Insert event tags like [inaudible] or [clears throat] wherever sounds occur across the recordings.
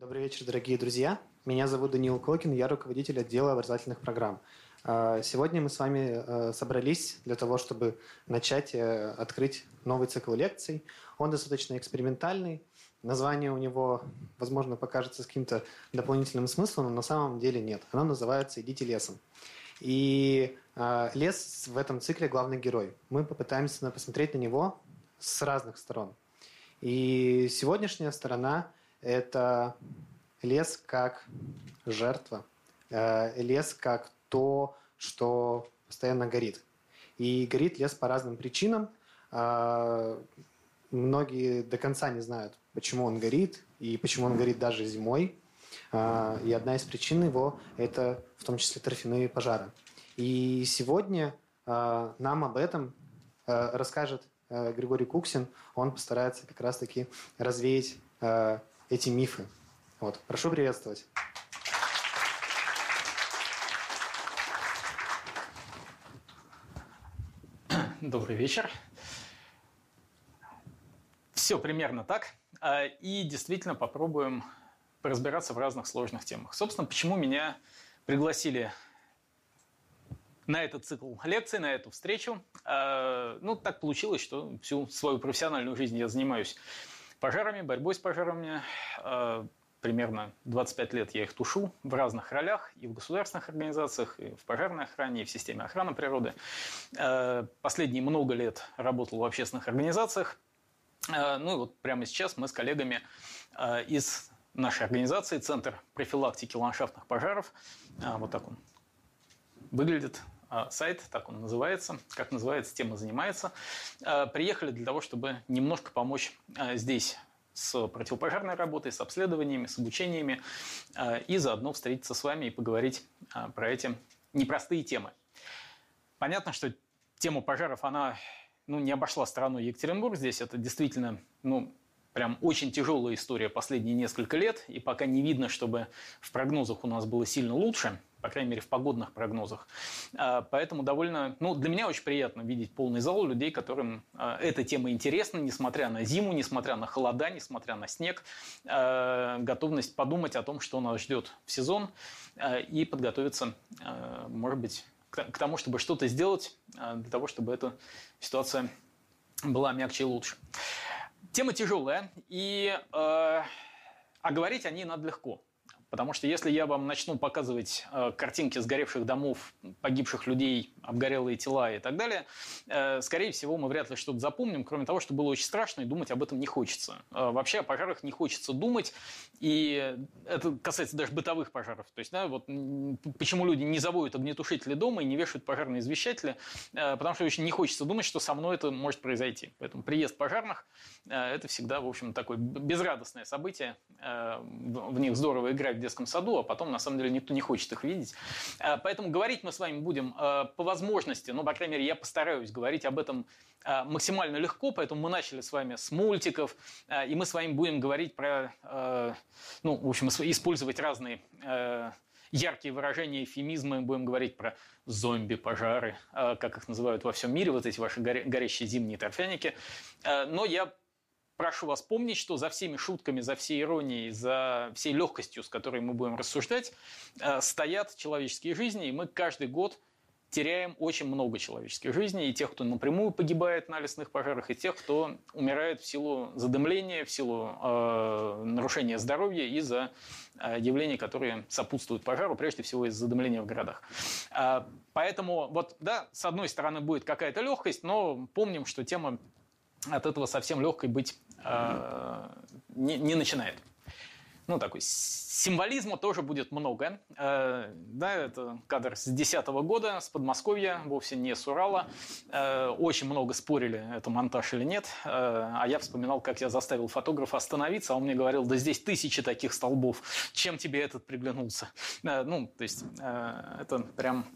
Добрый вечер, дорогие друзья. Меня зовут Даниил Кокин, я руководитель отдела образовательных программ. А, сегодня мы с вами э, собрались для того, чтобы начать э, открыть новый цикл лекций. Он достаточно экспериментальный. Название у него, возможно, покажется с каким-то дополнительным смыслом, но на самом деле нет. Оно называется «Идите лесом». И э, лес в этом цикле главный герой. Мы попытаемся посмотреть на него с разных сторон. И сегодняшняя сторона – это лес как жертва, э, лес как то, что постоянно горит. И горит лес по разным причинам. Э, многие до конца не знают, почему он горит и почему он горит даже зимой. Э, и одна из причин его – это в том числе торфяные пожары. И сегодня нам об этом расскажет Григорий Куксин, он постарается как раз-таки развеять эти мифы. Вот. Прошу приветствовать. Добрый вечер. Все примерно так. А, и действительно попробуем разбираться в разных сложных темах. Собственно, почему меня пригласили на этот цикл лекций, на эту встречу. А, ну, так получилось, что всю свою профессиональную жизнь я занимаюсь пожарами, борьбой с пожарами. А, примерно 25 лет я их тушу в разных ролях, и в государственных организациях, и в пожарной охране, и в системе охраны природы. А, последние много лет работал в общественных организациях. Ну и вот прямо сейчас мы с коллегами из нашей организации, Центр профилактики ландшафтных пожаров, вот так он выглядит, сайт, так он называется, как называется, тема занимается, а, приехали для того, чтобы немножко помочь а, здесь с противопожарной работой, с обследованиями, с обучениями, и заодно встретиться с вами и поговорить про эти непростые темы. Понятно, что тема пожаров, она ну, не обошла стороной Екатеринбург. Здесь это действительно ну, прям очень тяжелая история последние несколько лет, и пока не видно, чтобы в прогнозах у нас было сильно лучше, по крайней мере, в погодных прогнозах. А, поэтому довольно, ну, для меня очень приятно видеть полный зал людей, которым а, эта тема интересна, несмотря на зиму, несмотря на холода, несмотря на снег, а, готовность подумать о том, что нас ждет в сезон, и подготовиться, может быть, к тому, чтобы что-то сделать, для того, чтобы эта ситуация была мягче и лучше. Тема тяжелая, и, э, а говорить о ней надо легко. Потому что если я вам начну показывать э, картинки сгоревших домов, погибших людей, обгорелые тела и так далее, э, скорее всего, мы вряд ли что-то запомним, кроме того, что было очень страшно, и думать об этом не хочется. Э, вообще о пожарах не хочется думать, и это касается даже бытовых пожаров. То есть, да, вот почему люди не заводят огнетушители дома и не вешают пожарные извещатели, э, потому что очень не хочется думать, что со мной это может произойти. Поэтому приезд пожарных э, – это всегда, в общем, такое безрадостное событие. Э, в них здорово играть в детском саду, а потом, на самом деле, никто не хочет их видеть. Э, поэтому говорить мы с вами будем э, по возможности, ну, по крайней мере, я постараюсь говорить об этом э, максимально легко, поэтому мы начали с вами с мультиков, и мы с вами будем говорить про, ну, в общем, использовать разные яркие выражения, эфемизмы. Будем говорить про зомби-пожары, как их называют во всем мире, вот эти ваши горящие зимние торфяники. Но я прошу вас помнить, что за всеми шутками, за всей иронией, за всей легкостью, с которой мы будем рассуждать, э, стоят человеческие жизни, и мы каждый год теряем очень много человеческих жизней, и тех, кто напрямую погибает на лесных пожарах, и тех, кто умирает в силу задымления, в силу э, нарушения здоровья из-за э, явлений, которые сопутствуют пожару, прежде всего из-за задымления в городах. Э, поэтому вот, да, с одной стороны будет какая-то легкость, но помним, что тема от этого совсем легкой быть э, не, не начинает. Ну, такой символизма тоже будет много. Э, да, это кадр с 2010 года, с Подмосковья, вовсе не с Урала. Э, очень много спорили, это монтаж или нет. Э, а я вспоминал, как я заставил фотографа остановиться, а он мне говорил, да здесь тысячи таких столбов, чем тебе этот приглянулся? Э, ну, то есть, э, это прям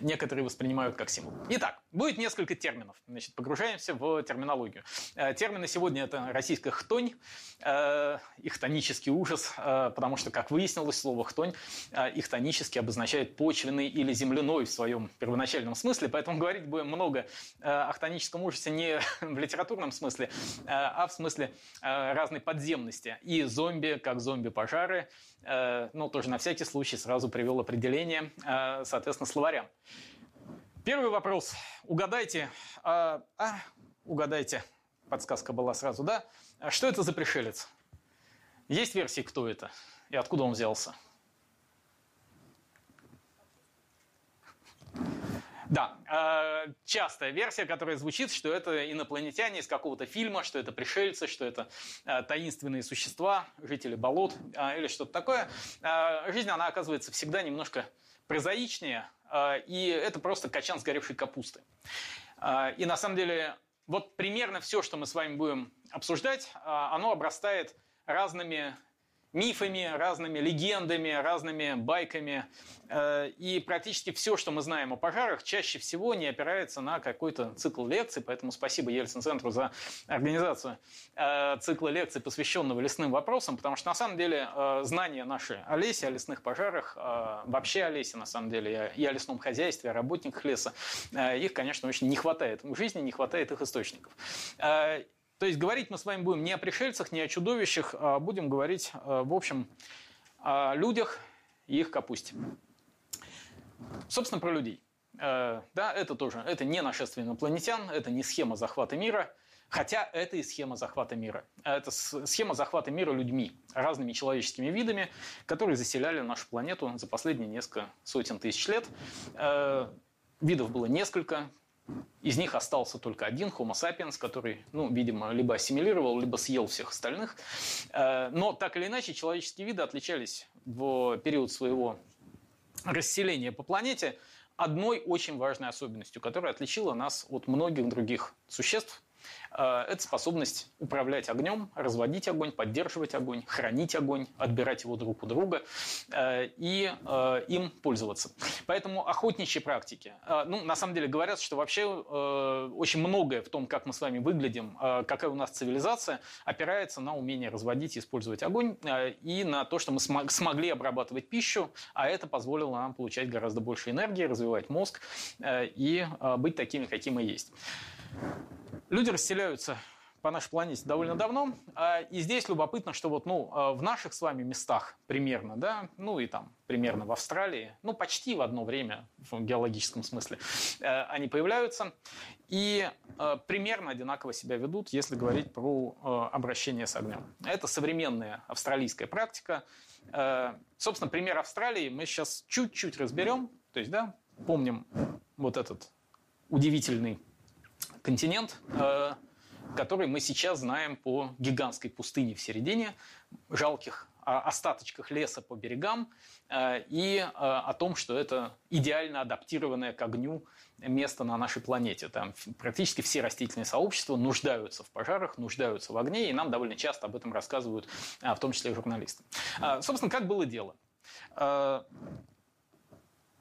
некоторые воспринимают как символ. Итак, будет несколько терминов. Значит, погружаемся в терминологию. Э, термины сегодня – это российская хтонь, э, ихтонический ужас, э, потому что, как выяснилось, слово хтонь ихтонически обозначает почвенный или земляной в своем первоначальном смысле, поэтому говорить будем много о хтоническом ужасе не в литературном смысле, а в смысле разной подземности. И зомби, как зомби-пожары, ну, тоже на всякий случай сразу привел определение, соответственно, словарям. Первый вопрос. Угадайте. А, а, угадайте. Подсказка была сразу, да? А что это за пришелец? Есть версии, кто это и откуда он взялся? Да, э, частая версия, которая звучит, что это инопланетяне из какого-то фильма, что это пришельцы, что это э, таинственные существа, жители болот или что-то такое. Жизнь, она оказывается всегда немножко прозаичнее, а, и это просто качан сгоревшей капусты. А, и на самом деле вот примерно все, что мы с вами будем обсуждать, а, оно обрастает разными мифами, разными легендами, разными байками. Э, и практически все, что мы знаем о пожарах, чаще всего не опирается на какой-то цикл лекций. Поэтому спасибо Ельцин-центру за организацию э, цикла лекций, посвященного лесным вопросам, потому что на самом деле э, знания наши о лесе, о лесных пожарах, вообще о лесе на самом деле, и о лесном хозяйстве, о работниках леса, их, конечно, очень не хватает в жизни, не хватает их источников. То есть говорить мы с вами будем не о пришельцах, не о чудовищах, а будем говорить, э, в общем, о людях и их капусте. Собственно, про людей. Э, да, это тоже, это не нашествие инопланетян, это не схема захвата мира, хотя это и схема захвата мира. Это схема захвата мира людьми, разными человеческими видами, которые заселяли нашу планету за последние несколько сотен тысяч лет. Э, видов было несколько, из них остался только один Homo sapiens, который, ну, видимо, либо ассимилировал, либо съел всех остальных. Э, но так или иначе, человеческие виды отличались в период своего расселения по планете одной очень важной особенностью, которая отличила нас от многих других существ, это способность управлять огнем, разводить огонь, поддерживать огонь, хранить огонь, отбирать его друг у друга э, и э, им пользоваться. Поэтому охотничьи практики. Ну, на самом деле говорят, что вообще очень многое в том, как мы с вами выглядим, какая у нас цивилизация, опирается на умение разводить и использовать огонь и на то, что мы смогли обрабатывать пищу, а это позволило нам получать гораздо больше энергии, развивать мозг и быть такими, какими мы есть. Люди расселяются по нашей планете довольно давно. А, и здесь любопытно, что вот, ну, а, в наших с вами местах примерно, да, ну и там примерно в Австралии, ну почти в одно время в геологическом смысле э, они появляются и примерно одинаково себя ведут, если говорить про обращение с огнем. Это современная австралийская практика. Собственно, пример Австралии мы сейчас чуть-чуть разберем. То есть, да, помним вот этот удивительный континент, э, который мы сейчас знаем по гигантской пустыне в середине, жалких остаточках леса по берегам э, и э, о том, что это идеально адаптированное к огню место на нашей планете. Там практически все растительные сообщества нуждаются в пожарах, нуждаются в огне, и нам довольно часто об этом рассказывают, в том числе и журналисты. Собственно, как было дело?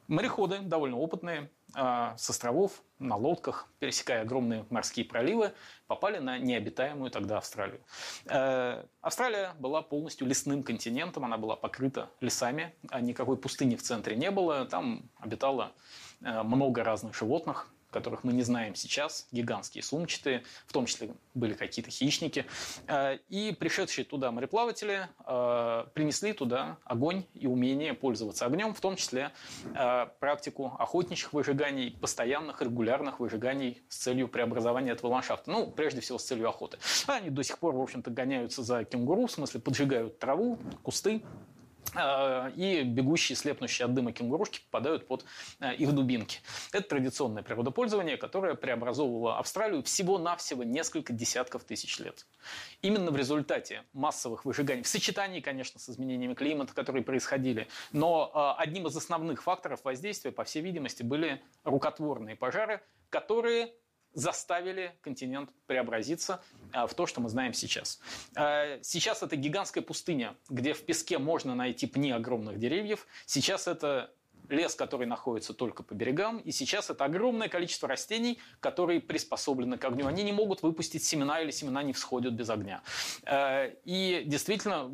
Мореходы довольно опытные, а, с островов на лодках, пересекая огромные морские проливы, попали на необитаемую тогда Австралию. Э, Австралия была полностью лесным континентом, она была покрыта лесами, а никакой пустыни в центре не было, там обитало э, много разных животных, которых мы не знаем сейчас, гигантские сумчатые, в том числе были какие-то хищники. Э, и пришедшие туда мореплаватели э, принесли туда огонь и умение пользоваться огнем, в том числе э, практику охотничьих выжиганий, постоянных, регулярных выжиганий с целью преобразования этого ландшафта. Ну, прежде всего, с целью охоты. Они до сих пор, в общем-то, гоняются за кенгуру, в смысле поджигают траву, кусты, и бегущие, слепнущие от дыма кенгурушки попадают под э, их дубинки. Это традиционное природопользование, которое преобразовывало Австралию всего-навсего несколько десятков тысяч лет. Именно в результате массовых выжиганий, в сочетании, конечно, с изменениями климата, которые происходили, но э, одним из основных факторов воздействия, по всей видимости, были рукотворные пожары, которые заставили континент преобразиться а, в то, что мы знаем сейчас. А, сейчас это гигантская пустыня, где в песке можно найти пни огромных деревьев. Сейчас это лес, который находится только по берегам, и сейчас это огромное количество растений, которые приспособлены к огню. Они не могут выпустить семена или семена не всходят без огня. Э, и действительно,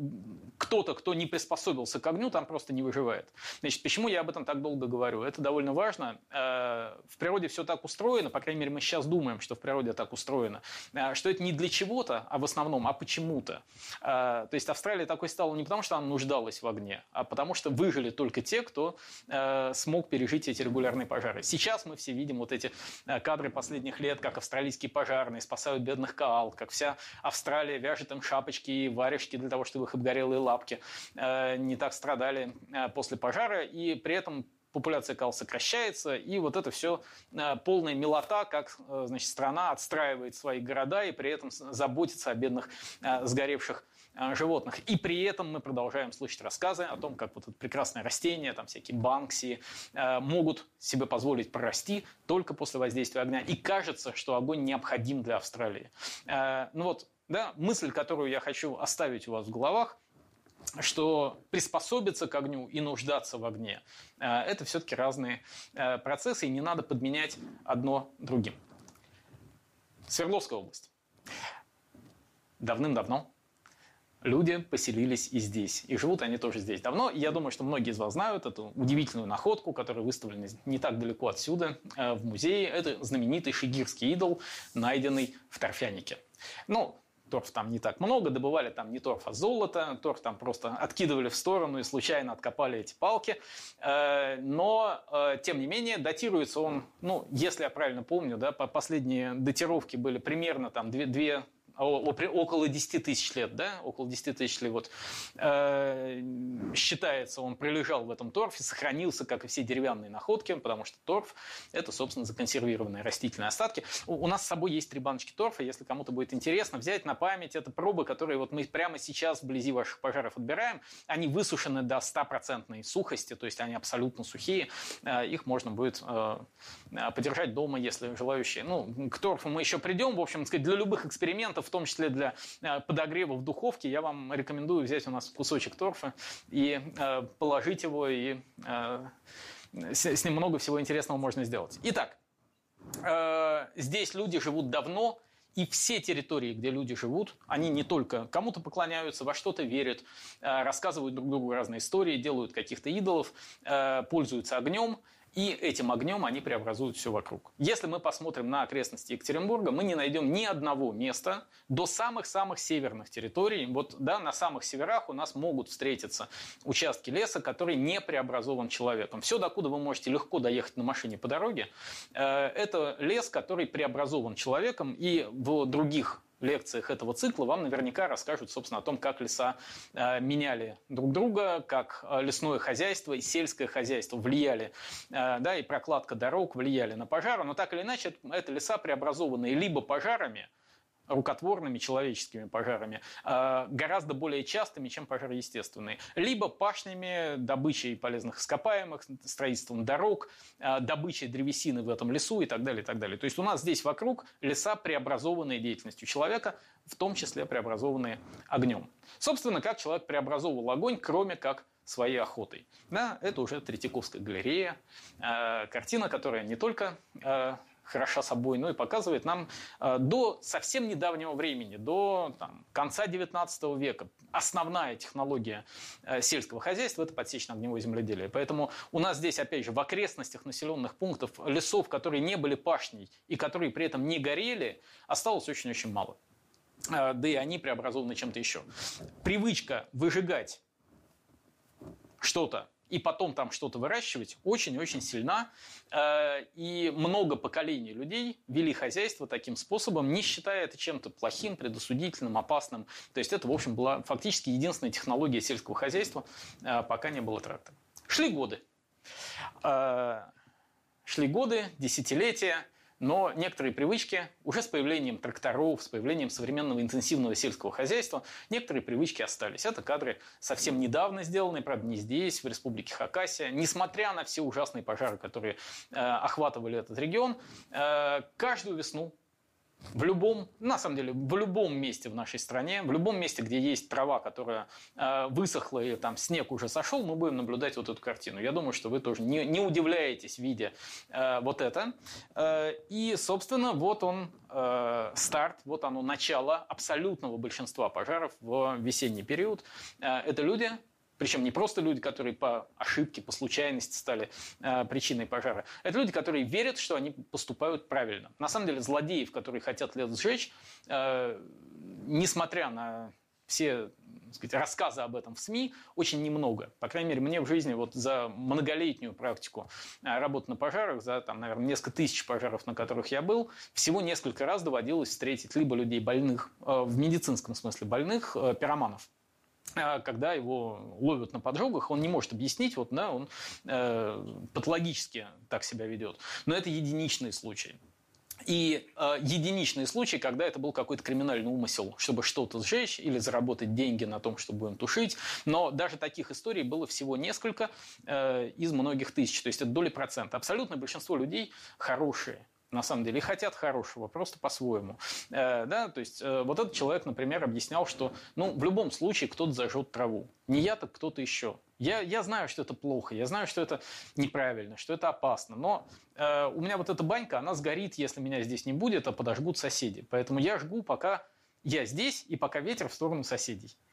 кто-то, кто не приспособился к огню, там просто не выживает. Значит, почему я об этом так долго говорю? Это довольно важно. Э, в природе все так устроено, по крайней мере, мы сейчас думаем, что в природе так устроено, э, что это не для чего-то, а в основном, а почему-то. То есть Австралия такой стала не потому, что она нуждалась в огне, а потому что выжили только те, кто смог пережить эти регулярные пожары. Сейчас мы все видим вот эти кадры последних лет, как австралийские пожарные спасают бедных коал, как вся Австралия вяжет им шапочки и варежки для того, чтобы их обгорелые лапки э, не так страдали э, после пожара, и при этом популяция кал сокращается, и вот это все э, полная милота, как значит, страна отстраивает свои города и при этом заботится о бедных сгоревших животных. И при этом мы продолжаем слышать рассказы о том, как вот это прекрасное растение, там всякие банкси, могут себе позволить прорасти только после воздействия огня. И кажется, что огонь необходим для Австралии. Ну вот, да, мысль, которую я хочу оставить у вас в головах, что приспособиться к огню и нуждаться в огне э, – это все-таки разные э, процессы, и не надо подменять одно другим. Свердловская область. Давным-давно люди поселились и здесь. И живут они тоже здесь давно. И я думаю, что многие из вас знают эту удивительную находку, которая выставлена не так далеко отсюда, э, в музее. Это знаменитый шигирский идол, найденный в Торфянике. Ну, торф там не так много, добывали там не торф, а золото, торф там просто откидывали в сторону и случайно откопали эти палки. Э, но, э, тем не менее, датируется он, ну, если я правильно помню, да, последние датировки были примерно там 2, 2 около 10 тысяч лет, да, около 10 тысяч лет, вот, э, считается, он пролежал в этом торфе, сохранился, как и все деревянные находки, потому что торф – это, собственно, законсервированные растительные остатки. У, нас с собой есть три баночки торфа, если кому-то будет интересно, взять на память, это пробы, которые вот мы прямо сейчас вблизи ваших пожаров отбираем, они высушены до стопроцентной сухости, то есть они абсолютно сухие, э, их можно будет э, подержать дома, если желающие. Ну, к торфу мы еще придем, в общем, сказать, для любых экспериментов в том числе для э, подогрева в духовке, я вам рекомендую взять у нас кусочек торфа и э, положить его, и э, с ним много всего интересного можно сделать. Итак, здесь люди живут давно, и все территории, где люди живут, они не только кому-то поклоняются, во что-то верят, рассказывают друг другу разные истории, делают каких-то идолов, пользуются огнем – и этим огнем они преобразуют все вокруг. Если мы посмотрим на окрестности Екатеринбурга, мы не найдем ни одного места до самых-самых северных территорий. Вот да, на самых северах у нас могут встретиться участки леса, который не преобразован человеком. Все, докуда вы можете легко доехать на машине по дороге, э, это лес, который преобразован человеком, и в других лекциях этого цикла вам наверняка расскажут, собственно, о том, как леса э, меняли друг друга, как э, лесное хозяйство и сельское хозяйство влияли, э, да, и прокладка дорог влияли на пожары. Но так или иначе, это леса, преобразованные либо пожарами, рукотворными человеческими пожарами, а, гораздо более частыми, чем пожары естественные. Либо пашнями, добычей полезных ископаемых, строительством дорог, а, добычей древесины в этом лесу и так далее, и так далее. То есть у нас здесь вокруг леса, преобразованные деятельностью человека, в том числе преобразованные огнем. Собственно, как человек преобразовывал огонь, кроме как своей охотой. Да, это уже Третьяковская галерея, э, картина, которая не только э, хороша собой, но и показывает нам э, до совсем недавнего времени, до там, конца 19 века, основная технология э, сельского хозяйства – это подсечно-огневое земледелие. Поэтому у нас здесь, опять же, в окрестностях населенных пунктов лесов, которые не были пашней и которые при этом не горели, осталось очень-очень мало. Э, да и они преобразованы чем-то еще. Привычка выжигать что-то и потом там что-то выращивать очень-очень сильна. Э, и много поколений людей вели хозяйство таким способом, не считая это чем-то плохим, предосудительным, опасным. То есть это, в общем, была фактически единственная технология сельского хозяйства, э, пока не было трактора. Шли годы. Э, шли годы, десятилетия – но некоторые привычки уже с появлением тракторов, с появлением современного интенсивного сельского хозяйства, некоторые привычки остались. Это кадры совсем недавно сделанные, правда, не здесь, в республике Хакасия. Несмотря на все ужасные пожары, которые э, охватывали этот регион, э, каждую весну в любом, на самом деле, в любом месте в нашей стране, в любом месте, где есть трава, которая э, высохла или там снег уже сошел, мы будем наблюдать вот эту картину. Я думаю, что вы тоже не, не удивляетесь, видя э, вот это. Э, и, собственно, вот он э, старт, вот оно начало абсолютного большинства пожаров в весенний период. Э, это люди, причем не просто люди, которые по ошибке, по случайности стали э, причиной пожара. Это люди, которые верят, что они поступают правильно. На самом деле злодеев, которые хотят лес сжечь, э, несмотря на все сказать, рассказы об этом в СМИ очень немного. По крайней мере, мне в жизни вот за многолетнюю практику э, работы на пожарах, за, там, наверное, несколько тысяч пожаров, на которых я был, всего несколько раз доводилось встретить либо людей больных, э, в медицинском смысле больных, э, пироманов, когда его ловят на поджогах, он не может объяснить, вот, да, он э, патологически так себя ведет. Но это единичные случаи. И э, единичные случаи, когда это был какой-то криминальный умысел, чтобы что-то сжечь или заработать деньги на том, чтобы будем тушить. Но даже таких историй было всего несколько э, из многих тысяч. То есть это доли процента. Абсолютное большинство людей хорошие на самом деле, и хотят хорошего, просто по-своему. Э, да, то есть э, вот этот человек, например, объяснял, что ну, в любом случае кто-то зажжет траву. Не я, так кто-то еще. Я, я знаю, что это плохо, я знаю, что это неправильно, что это опасно, но э, у меня вот эта банька, она сгорит, если меня здесь не будет, а подожгут соседи. Поэтому я жгу, пока я здесь и пока ветер в сторону соседей. [laughs]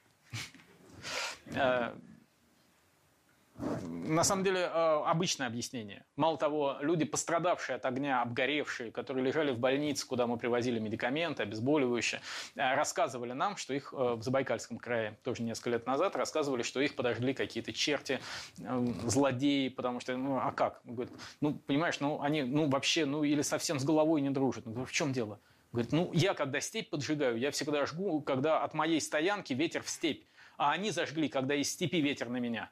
На самом деле э, обычное объяснение. Мало того, люди, пострадавшие от огня, обгоревшие, которые лежали в больнице, куда мы привозили медикаменты, обезболивающие, э, рассказывали нам, что их э, в Забайкальском крае, тоже несколько лет назад, рассказывали, что их подожгли какие-то черти, злодеи, потому что, ну, а как? Говорит, ну, понимаешь, ну, они, ну, вообще, ну, или совсем с головой не дружат. Ну, в чем дело? Говорит, ну, я когда степь поджигаю, я всегда жгу, когда от моей стоянки ветер в степь, а они зажгли, когда из степи ветер на меня.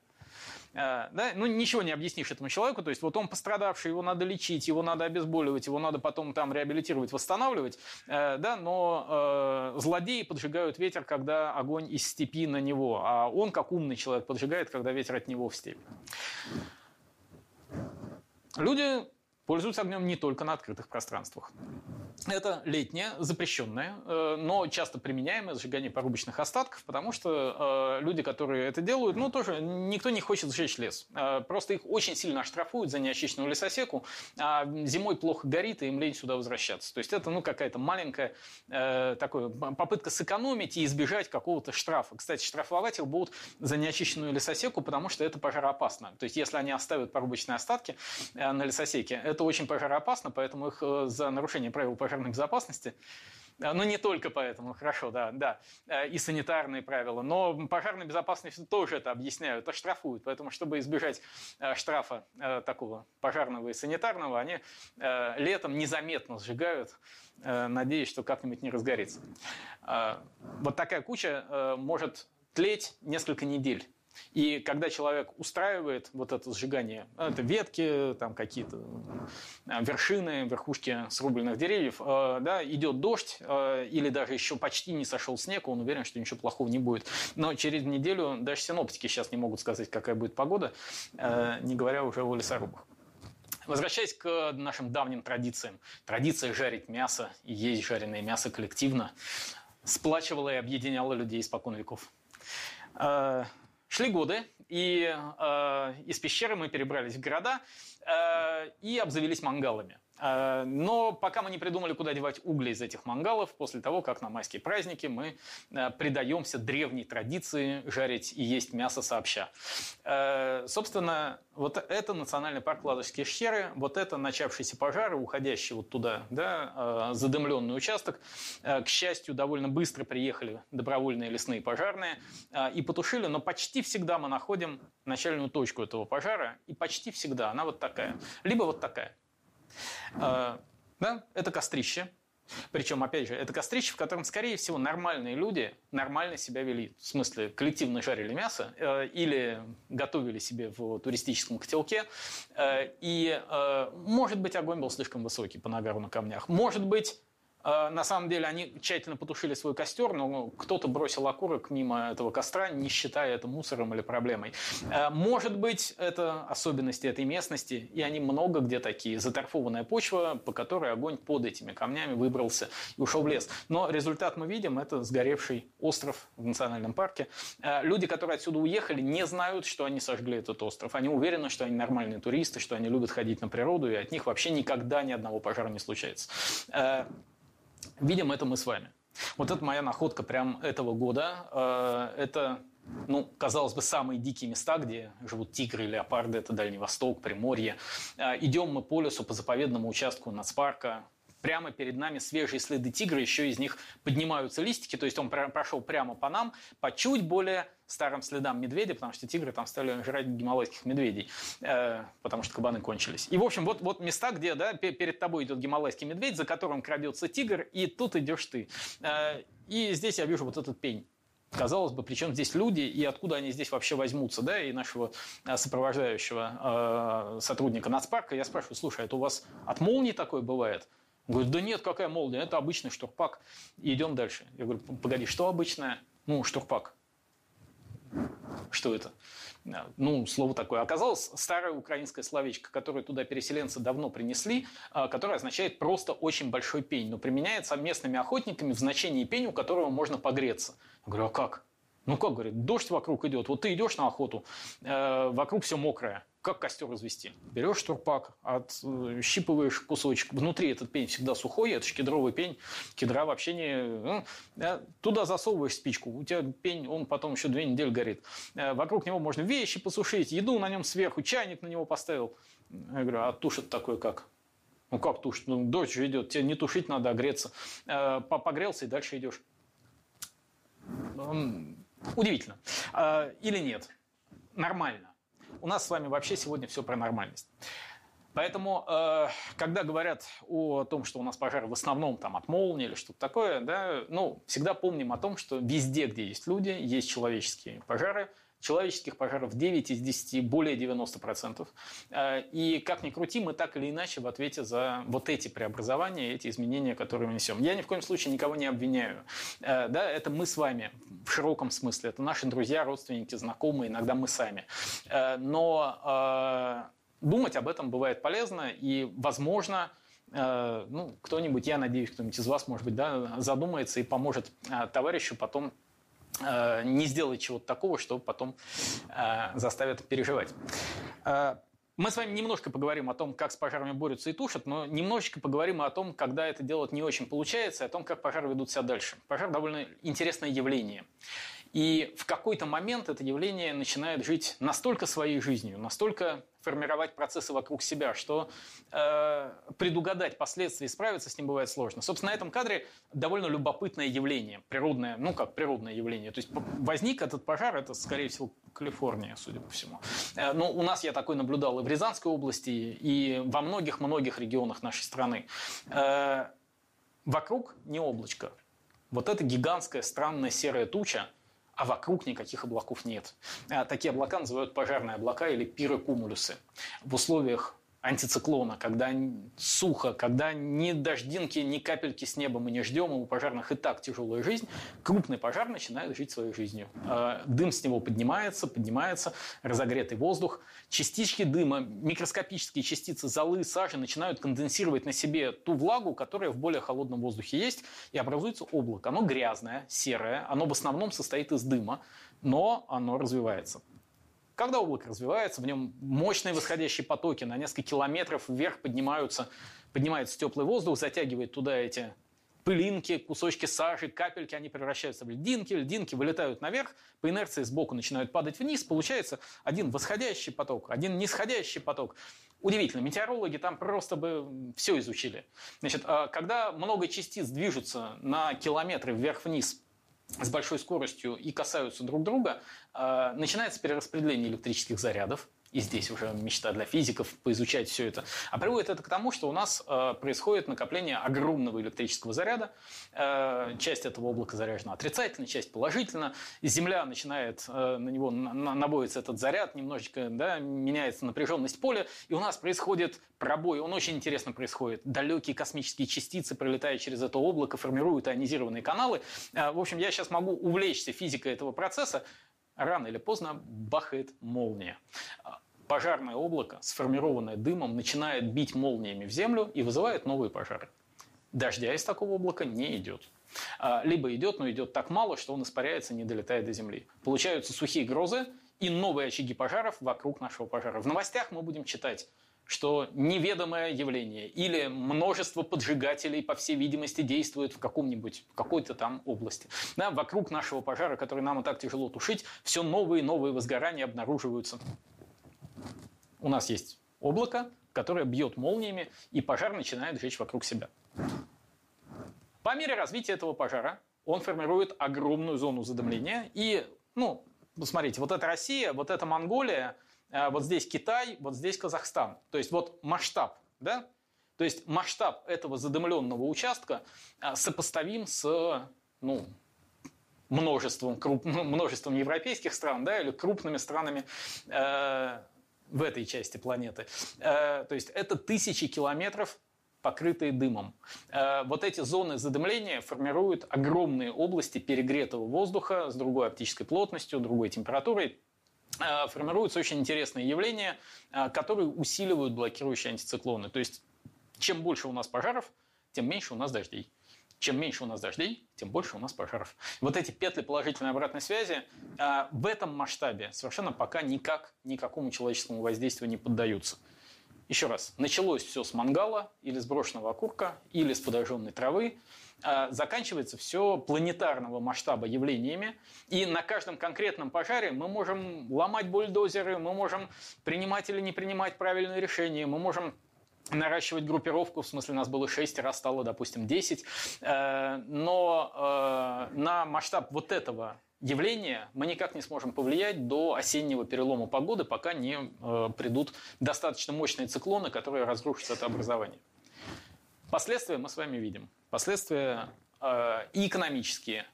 Э, да, ну ничего не объяснишь этому человеку, то есть вот он пострадавший, его надо лечить, его надо обезболивать, его надо потом там реабилитировать, восстанавливать, э, да, но э, злодеи поджигают ветер, когда огонь из степи на него, а он, как умный человек, поджигает, когда ветер от него в степь. Люди пользуются огнем не только на открытых пространствах. Это летнее, запрещенное, э, но часто применяемое сжигание порубочных остатков, потому что э, люди, которые это делают, ну тоже никто не хочет сжечь лес. Э, просто их очень сильно оштрафуют за неочищенную лесосеку, а зимой плохо горит, и им лень сюда возвращаться. То есть это ну, какая-то маленькая такая попытка сэкономить и избежать какого-то штрафа. Кстати, штрафовать их будут за неочищенную лесосеку, потому что это пожароопасно. То есть если они оставят порубочные остатки на лесосеке, это очень пожароопасно, поэтому их за нарушение правил пожарной безопасности. А, ну, не только поэтому, хорошо, да, да, э, и санитарные правила, но пожарной безопасности тоже это объясняют, оштрафуют, поэтому, чтобы избежать э, штрафа э, такого пожарного и санитарного, они летом незаметно сжигают, надеясь, что как-нибудь не разгорится. Вот такая куча может тлеть несколько недель. И когда человек устраивает вот это сжигание, это ветки, там какие-то э, вершины, верхушки срубленных деревьев, э, да, идет дождь или даже еще почти не сошел снег, он уверен, что ничего плохого не будет. Но через неделю даже синоптики сейчас не могут сказать, какая будет погода, не говоря уже о лесорубах. Возвращаясь к нашим давним традициям. Традиция жарить мясо и есть жареное мясо коллективно сплачивала и объединяла людей испокон веков. Шли годы, и э, из пещеры мы перебрались в города э, и обзавелись мангалами. Э, но пока мы не придумали, куда девать угли из этих мангалов, после того, как на майские праздники мы э, предаемся древней традиции жарить и есть мясо сообща. Э, собственно, вот это национальный парк Ладожские Щеры, вот это начавшиеся пожары, уходящие вот туда, да, задымленный участок. К счастью, довольно быстро приехали добровольные лесные пожарные и потушили, но почти всегда мы находим начальную точку этого пожара, и почти всегда она вот такая, либо вот такая. А, да, это кострище. Причем, опять же, это кострище, в котором, скорее всего, нормальные люди нормально себя вели. В смысле, коллективно жарили мясо э, или готовили себе в туристическом котелке. Э, и, э, может быть, огонь был слишком высокий по нагару на камнях. Может быть, Э, на самом деле они тщательно потушили свой костер, но кто-то бросил окурок мимо этого костра, не считая это мусором или проблемой. Э, может быть, это особенности этой местности, и они много где такие. Заторфованная почва, по которой огонь под этими камнями выбрался и ушел в лес. Но результат мы видим, это сгоревший остров в национальном парке. Э, люди, которые отсюда уехали, не знают, что они сожгли этот остров. Они уверены, что они нормальные туристы, что они любят ходить на природу, и от них вообще никогда ни одного пожара не случается. Видим это мы с вами. Вот это моя находка прям этого года. Э, это, ну, казалось бы, самые дикие места, где живут тигры, леопарды. Это Дальний Восток, Приморье. Э, идем мы по лесу, по заповедному участку нацпарка прямо перед нами свежие следы тигра, еще из них поднимаются листики, то есть он прошел прямо по нам, по чуть более старым следам медведя, потому что тигры там стали жрать гималайских медведей, э, потому что кабаны кончились. И, в общем, вот, вот места, где да, перед тобой идет гималайский медведь, за которым крадется тигр, и тут идешь ты. Э, и здесь я вижу вот этот пень. Казалось бы, причем здесь люди, и откуда они здесь вообще возьмутся, да, и нашего э, сопровождающего э, сотрудника нацпарка, я спрашиваю, слушай, а это у вас от молнии такое бывает? Он говорит, да нет, какая молния, это обычный штурпак. Идем дальше. Я говорю, погоди, что обычное? Ну, штурпак. Что это? Ну, слово такое. Оказалось, старое украинское словечко, которое туда переселенцы давно принесли, а, которое означает просто очень большой пень, но применяется местными охотниками в значении пень, у которого можно погреться. Я говорю, а как? Ну как, говорит, дождь вокруг идет, вот ты идешь на охоту, э, вокруг все мокрое как костер развести? Берешь турпак, отщипываешь кусочек. Внутри этот пень всегда сухой, это же кедровый пень. Кедра вообще не... Ну, э, туда засовываешь спичку, у тебя пень, он потом еще две недели горит. Э, вокруг него можно вещи посушить, еду на нем сверху, чайник на него поставил. Я говорю, а тушит такое как? Ну как тушит? Ну дождь же идет, тебе не тушить надо, а греться. Э, погрелся и дальше идешь. Удивительно. Или нет? Нормально у нас с вами вообще сегодня все про нормальность. Поэтому, э, когда говорят о том, что у нас пожар в основном там, от молнии или что-то такое, да, ну, всегда помним о том, что везде, где есть люди, есть человеческие пожары – человеческих пожаров 9 из 10, более 90%. Э, и как ни крути, мы так или иначе в ответе за вот эти преобразования, эти изменения, которые мы несем. Я ни в коем случае никого не обвиняю. Э, да, это мы с вами в широком смысле. Это наши друзья, родственники, знакомые, иногда мы сами. Э, но думать об этом бывает полезно и, возможно, ну, кто-нибудь, я надеюсь, кто-нибудь из вас, может быть, да, задумается и поможет товарищу потом Э, не сделать чего-то такого, что потом э, заставит переживать. Э, мы с вами немножко поговорим о том, как с пожарами борются и тушат, но немножечко поговорим о том, когда это делать не очень получается, и о том, как пожары ведут себя дальше. Пожар довольно интересное явление. И в какой-то момент это явление начинает жить настолько своей жизнью, настолько формировать процессы вокруг себя, что э, предугадать последствия и справиться с ним бывает сложно. Собственно, на этом кадре довольно любопытное явление, природное, ну как природное явление. То есть возник этот пожар, это, скорее всего, Калифорния, судя по всему. Э, но у нас я такой наблюдал и в Рязанской области, и во многих-многих регионах нашей страны. Э, вокруг не облачко. Вот эта гигантская странная серая туча – а вокруг никаких облаков нет. А такие облака называют пожарные облака или пирокумулюсы. В условиях антициклона, когда сухо, когда ни дождинки, ни капельки с неба мы не ждем, и у пожарных и так тяжелая жизнь, крупный пожар начинает жить своей жизнью. А, дым с него поднимается, поднимается, разогретый воздух. Частички дыма, микроскопические частицы золы, сажи начинают конденсировать на себе ту влагу, которая в более холодном воздухе есть, и образуется облако. Оно грязное, серое, оно в основном состоит из дыма, но оно развивается. Когда облако развивается, в нем мощные восходящие потоки на несколько километров вверх поднимаются, поднимается теплый воздух, затягивает туда эти пылинки, кусочки сажи, капельки, они превращаются в льдинки, льдинки вылетают наверх, по инерции сбоку начинают падать вниз, получается один восходящий поток, один нисходящий поток. Удивительно, метеорологи там просто бы все изучили. Значит, а когда много частиц движутся на километры вверх-вниз с большой скоростью и касаются друг друга, э, начинается перераспределение электрических зарядов. И здесь уже мечта для физиков поизучать все это. А приводит это к тому, что у нас э, происходит накопление огромного электрического заряда. Э, часть этого облака заряжена отрицательно, часть положительно. Земля начинает, э, на него на, набоится этот заряд, немножечко да, меняется напряженность поля, и у нас происходит пробой. Он очень интересно происходит. Далекие космические частицы, пролетая через это облако, формируют ионизированные каналы. В общем, я сейчас могу увлечься физикой этого процесса, рано или поздно бахает молния пожарное облако, сформированное дымом, начинает бить молниями в землю и вызывает новые пожары. Дождя из такого облака не идет. А, либо идет, но идет так мало, что он испаряется, не долетает до земли. Получаются сухие грозы и новые очаги пожаров вокруг нашего пожара. В новостях мы будем читать что неведомое явление или множество поджигателей, по всей видимости, действует в каком-нибудь, какой-то там области. Да, вокруг нашего пожара, который нам и так тяжело тушить, все новые и новые возгорания обнаруживаются у нас есть облако, которое бьет молниями, и пожар начинает жечь вокруг себя. По мере развития этого пожара он формирует огромную зону задымления. И, ну, посмотрите, вот это Россия, вот это Монголия, вот здесь Китай, вот здесь Казахстан. То есть вот масштаб, да? То есть масштаб этого задымленного участка э, сопоставим с, ну, множеством, круп, [laughs] множеством европейских стран, да, или крупными странами э, в этой части планеты. Э, то есть это тысячи километров покрытые дымом. Э, вот эти зоны задымления формируют огромные области перегретого воздуха с другой оптической плотностью, другой температурой. Э, формируются очень интересные явления, которые усиливают блокирующие антициклоны. То есть чем больше у нас пожаров, тем меньше у нас дождей. Чем меньше у нас дождей, тем больше у нас пожаров. Вот эти петли положительной обратной связи а, в этом масштабе совершенно пока никак никакому человеческому воздействию не поддаются. Еще раз, началось все с мангала или с брошенного окурка, или с подожженной травы, заканчивается все планетарного масштаба явлениями, и на каждом конкретном пожаре мы можем ломать бульдозеры, мы можем принимать или не принимать правильные решения, мы можем наращивать группировку, в смысле, нас было 6, раз стало, допустим, 10. Э, но э, на масштаб вот этого явления мы никак не сможем повлиять до осеннего перелома погоды, пока не э, придут достаточно мощные циклоны, которые разрушат это образование. Последствия мы с вами видим. Последствия и экономические,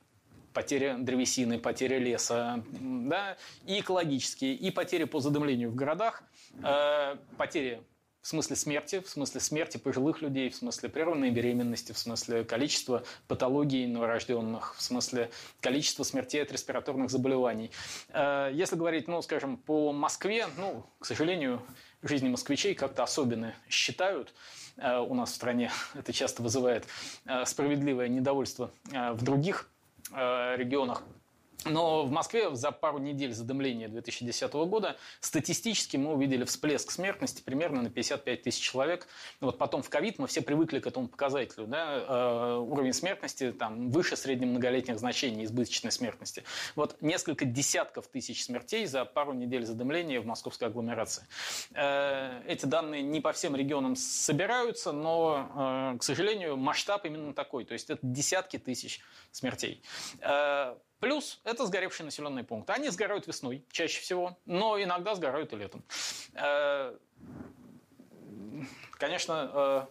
потеря древесины, потеря леса, да, и экологические, и потери по задымлению в городах, потери в смысле смерти, в смысле смерти пожилых людей, в смысле прерванной беременности, в смысле количества патологий новорожденных, в смысле количества смертей от респираторных заболеваний. Э, если говорить, ну, скажем, по Москве, ну, к сожалению, жизни москвичей как-то особенно считают. Э, у нас в стране [laughs] это часто вызывает э, справедливое недовольство в других регионах но в Москве за пару недель задымления 2010 года статистически мы увидели всплеск смертности примерно на 55 тысяч человек. Вот потом в ковид мы все привыкли к этому показателю. Да? Э, уровень смертности там, выше среднемноголетних значений избыточной смертности. Вот несколько десятков тысяч смертей за пару недель задымления в московской агломерации. Э, эти данные не по всем регионам собираются, но, э, к сожалению, масштаб именно такой. То есть это десятки тысяч смертей. Плюс это сгоревшие населенные пункты. Они сгорают весной чаще всего, но иногда сгорают и летом. Э, конечно, э,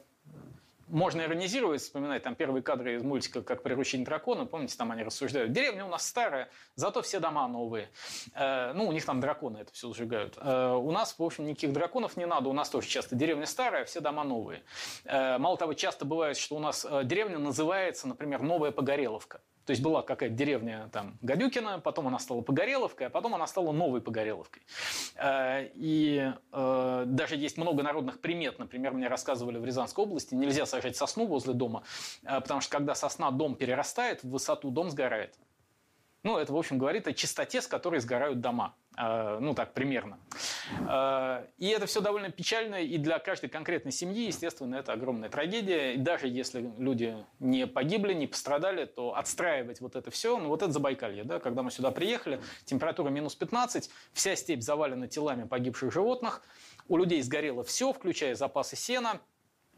можно иронизировать, вспоминать там первые кадры из мультика «Как приручить дракона». Помните, там они рассуждают. Деревня у нас старая, зато все дома новые. Э, ну, у них там драконы это все сжигают. У нас, в общем, никаких драконов не надо. У нас тоже часто деревня старая, все дома новые. Мало того, часто бывает, что у нас деревня называется, например, Новая Погореловка. То есть была какая-то деревня там Гадюкина, потом она стала Погореловкой, а потом она стала новой Погореловкой. Э, и э, даже есть много народных примет. Например, мне рассказывали в Рязанской области, нельзя сажать сосну возле дома, э, потому что когда сосна дом перерастает, в высоту дом сгорает. Ну, это, в общем, говорит о чистоте, с которой сгорают дома. Э, ну, так, примерно. Э, и это все довольно печально, и для каждой конкретной семьи, естественно, это огромная трагедия. И даже если люди не погибли, не пострадали, то отстраивать вот это все, ну, вот это Забайкалье, да, когда мы сюда приехали, температура минус 15, вся степь завалена телами погибших животных, у людей сгорело все, включая запасы сена,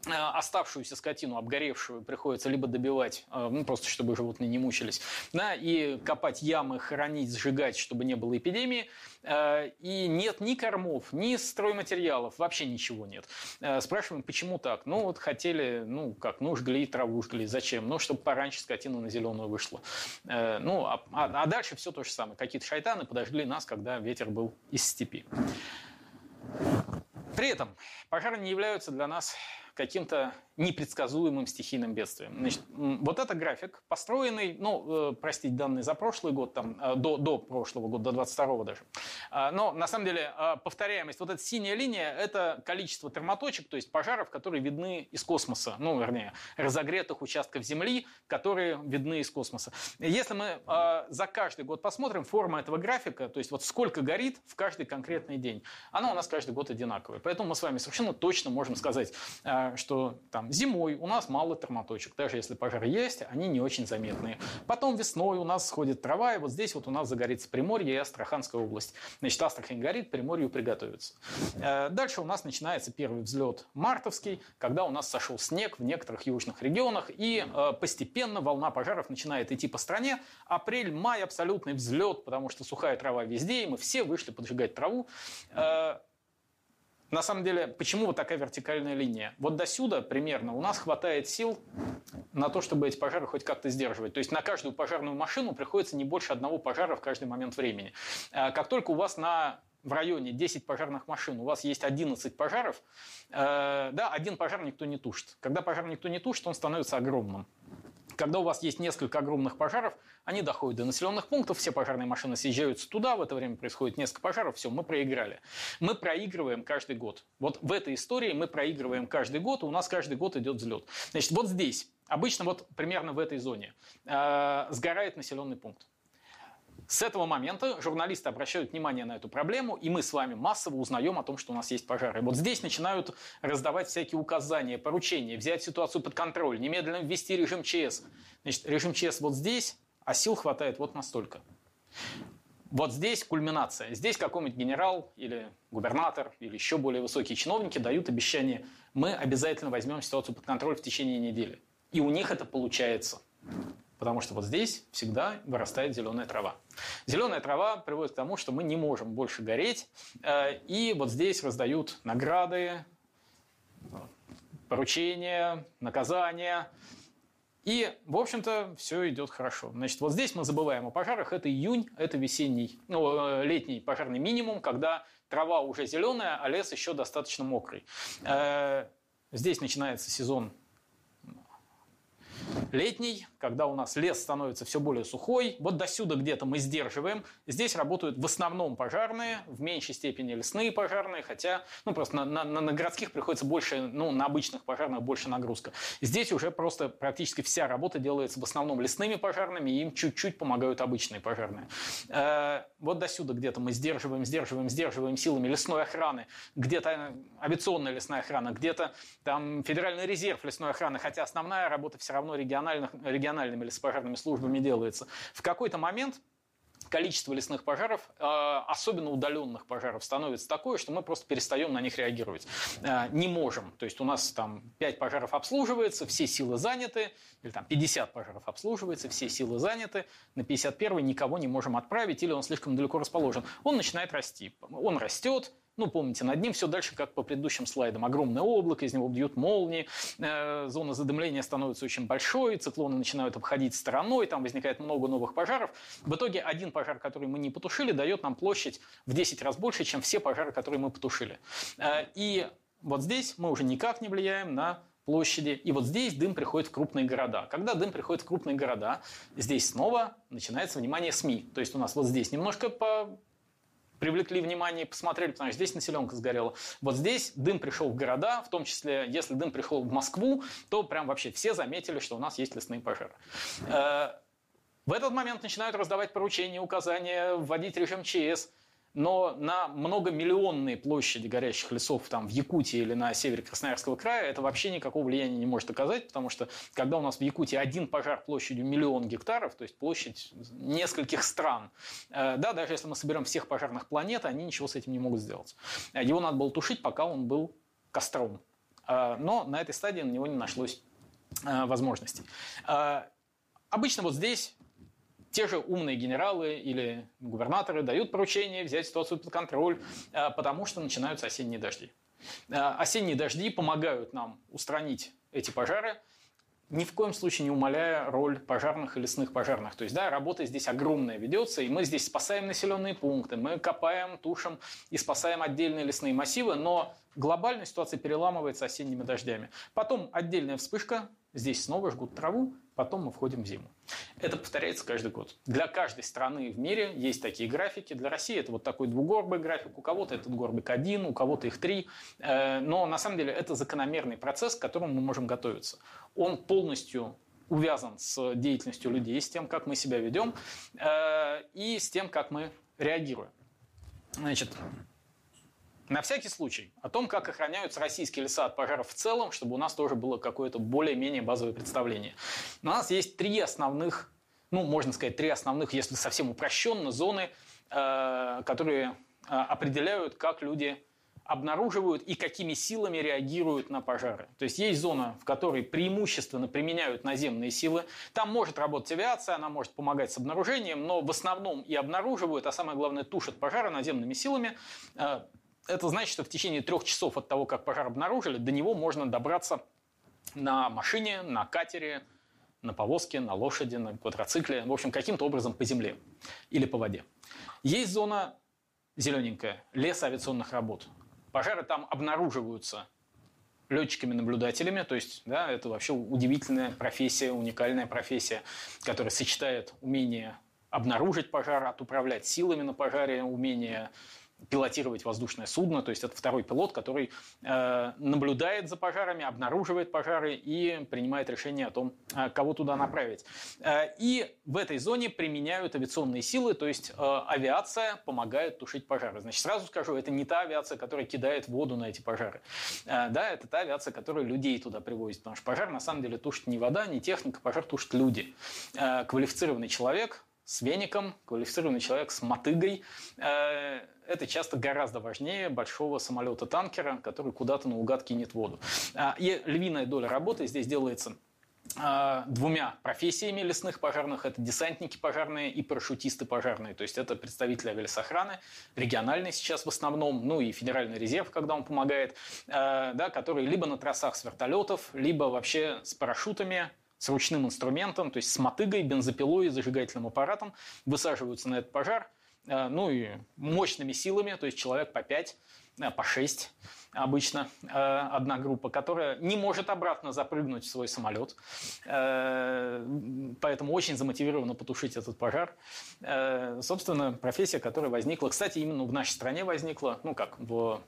оставшуюся скотину, обгоревшую, приходится либо добивать, э, ну, просто чтобы животные не мучились, да, и копать ямы, хоронить, сжигать, чтобы не было эпидемии. Э, и нет ни кормов, ни стройматериалов, вообще ничего нет. Спрашиваем, почему так? Ну, вот хотели, ну, как, ну, жгли траву, жгли. Зачем? Ну, чтобы пораньше скотина на зеленую вышла. Ну, а, а, а дальше все то же самое. Какие-то шайтаны подожгли нас, когда ветер был из степи. При этом пожары не являются для нас каким-то непредсказуемым стихийным бедствием. Значит, вот это график, построенный, ну, э, простите, данные за прошлый год, там, э, до, до прошлого года, до 22 даже. А, но, на самом деле, а, повторяемость, вот эта синяя линия, это количество термоточек, то есть пожаров, которые видны из космоса, ну, вернее, разогретых участков Земли, которые видны из космоса. Если мы а, за каждый год посмотрим, форма этого графика, то есть вот сколько горит в каждый конкретный день, она у нас каждый год одинаковая. Поэтому мы с вами совершенно точно можем сказать, что там зимой у нас мало термоточек, даже если пожар есть, они не очень заметные. Потом весной у нас сходит трава, и вот здесь вот у нас загорится Приморье и Астраханская область. Значит, Астрахань горит, Приморью приготовится. Э, дальше у нас начинается первый взлет мартовский, когда у нас сошел снег в некоторых южных регионах, и э, постепенно волна пожаров начинает идти по стране. Апрель, май абсолютный взлет, потому что сухая трава везде, и мы все вышли поджигать траву. Э, на самом деле, почему вот такая вертикальная линия? Вот до сюда примерно у нас хватает сил на то, чтобы эти пожары хоть как-то сдерживать. То есть на каждую пожарную машину приходится не больше одного пожара в каждый момент времени. А как только у вас на в районе 10 пожарных машин, у вас есть 11 пожаров, э, да, один пожар никто не тушит. Когда пожар никто не тушит, он становится огромным. Когда у вас есть несколько огромных пожаров, они доходят до населенных пунктов, все пожарные машины съезжаются туда, в это время происходит несколько пожаров, все, мы проиграли. Мы проигрываем каждый год. Вот в этой истории мы проигрываем каждый год, у нас каждый год идет взлет. Значит, вот здесь, обычно вот примерно в этой зоне, э, сгорает населенный пункт. С этого момента журналисты обращают внимание на эту проблему, и мы с вами массово узнаем о том, что у нас есть пожары. Вот здесь начинают раздавать всякие указания, поручения, взять ситуацию под контроль, немедленно ввести режим ЧС. Значит, режим ЧС вот здесь, а сил хватает вот настолько. Вот здесь кульминация. Здесь какой-нибудь генерал или губернатор или еще более высокие чиновники дают обещание, мы обязательно возьмем ситуацию под контроль в течение недели. И у них это получается. Потому что вот здесь всегда вырастает зеленая трава. Зеленая трава приводит к тому, что мы не можем больше гореть. Э, и вот здесь раздают награды, поручения, наказания. И, в общем-то, все идет хорошо. Значит, вот здесь мы забываем о пожарах. Это июнь, это весенний, ну, э, летний пожарный минимум, когда трава уже зеленая, а лес еще достаточно мокрый. Э, здесь начинается сезон летний, когда у нас лес становится все более сухой. Вот до сюда где-то мы сдерживаем. Здесь работают в основном пожарные, в меньшей степени лесные пожарные, хотя ну, просто на, на, на городских приходится больше, ну, на обычных пожарных больше нагрузка. Здесь уже просто практически вся работа делается в основном лесными пожарными, и им чуть-чуть помогают обычные пожарные. Э, вот до сюда где-то мы сдерживаем, сдерживаем, сдерживаем силами лесной охраны, где-то авиационная лесная охрана, где-то там федеральный резерв лесной охраны, хотя основная работа все равно региональных, региональными лесопожарными службами делается. В какой-то момент количество лесных пожаров, э, особенно удаленных пожаров, становится такое, что мы просто перестаем на них реагировать. Э, не можем. То есть у нас там 5 пожаров обслуживается, все силы заняты, или там 50 пожаров обслуживается, все силы заняты, на 51 никого не можем отправить, или он слишком далеко расположен. Он начинает расти. Он растет, ну, помните, над ним все дальше, как по предыдущим слайдам. Огромное облако, из него бьют молнии, э, зона задымления становится очень большой, циклоны начинают обходить стороной, там возникает много новых пожаров. В итоге один пожар, который мы не потушили, дает нам площадь в 10 раз больше, чем все пожары, которые мы потушили. Э, и вот здесь мы уже никак не влияем на площади. И вот здесь дым приходит в крупные города. Когда дым приходит в крупные города, здесь снова начинается внимание СМИ. То есть у нас вот здесь немножко по привлекли внимание и посмотрели, потому что здесь населенка сгорела. Вот здесь дым пришел в города, в том числе, если дым пришел в Москву, то прям вообще все заметили, что у нас есть лесные пожары. Э, в этот момент начинают раздавать поручения, указания, вводить режим ЧС – но на многомиллионные площади горящих лесов там, в Якутии или на севере Красноярского края это вообще никакого влияния не может оказать, потому что когда у нас в Якутии один пожар площадью миллион гектаров, то есть площадь нескольких стран, э, да, даже если мы соберем всех пожарных планет, они ничего с этим не могут сделать. Его надо было тушить, пока он был костром. но на этой стадии на него не нашлось возможностей. Обычно вот здесь те же умные генералы или губернаторы дают поручение взять ситуацию под контроль, потому что начинаются осенние дожди. Осенние дожди помогают нам устранить эти пожары, ни в коем случае не умаляя роль пожарных и лесных пожарных. То есть, да, работа здесь огромная ведется, и мы здесь спасаем населенные пункты, мы копаем, тушим и спасаем отдельные лесные массивы, но глобальная ситуация переламывается осенними дождями. Потом отдельная вспышка, здесь снова жгут траву, потом мы входим в зиму. Это повторяется каждый год. Для каждой страны в мире есть такие графики. Для России это вот такой двугорбый график. У кого-то этот горбик один, у кого-то их три. Э, но на самом деле это закономерный процесс, к которому мы можем готовиться. Он полностью увязан с деятельностью людей, с тем, как мы себя ведем э, и с тем, как мы реагируем. Значит, на всякий случай, о том, как охраняются российские леса от пожаров в целом, чтобы у нас тоже было какое-то более-менее базовое представление. У нас есть три основных, ну, можно сказать, три основных, если совсем упрощенно, зоны, э, которые э, определяют, как люди обнаруживают и какими силами реагируют на пожары. То есть есть зона, в которой преимущественно применяют наземные силы. Там может работать авиация, она может помогать с обнаружением, но в основном и обнаруживают, а самое главное, тушат пожары наземными силами. Это значит, что в течение трех часов от того, как пожар обнаружили, до него можно добраться на машине, на катере, на повозке, на лошади, на квадроцикле, в общем, каким-то образом по земле или по воде. Есть зона зелененькая, лес авиационных работ. Пожары там обнаруживаются летчиками-наблюдателями, то есть да, это вообще удивительная профессия, уникальная профессия, которая сочетает умение обнаружить пожар, отуправлять силами на пожаре, умение пилотировать воздушное судно, то есть это второй пилот, который э, наблюдает за пожарами, обнаруживает пожары и принимает решение о том, э, кого туда направить. Э, и в этой зоне применяют авиационные силы, то есть э, авиация помогает тушить пожары. Значит, сразу скажу, это не та авиация, которая кидает воду на эти пожары. Э, да, это та авиация, которая людей туда привозит, потому что пожар на самом деле тушит не вода, не техника, пожар тушат люди. Э, квалифицированный человек с веником, квалифицированный человек с мотыгой. Э, это часто гораздо важнее большого самолета-танкера, который куда-то наугад кинет воду. А, и львиная доля работы здесь делается а, двумя профессиями лесных пожарных. Это десантники пожарные и парашютисты пожарные. То есть это представители авиалесохраны, региональные сейчас в основном, ну и федеральный резерв, когда он помогает, э, да, которые либо на трассах с вертолетов, либо вообще с парашютами, с ручным инструментом, то есть с мотыгой, бензопилой зажигательным аппаратом высаживаются на этот пожар, э, ну и мощными силами, то есть человек по 5, э, по 6 обычно э, одна группа, которая не может обратно запрыгнуть в свой самолет, поэтому очень замотивирована потушить этот пожар. Собственно, профессия, которая возникла, кстати, именно в нашей стране возникла, ну как, в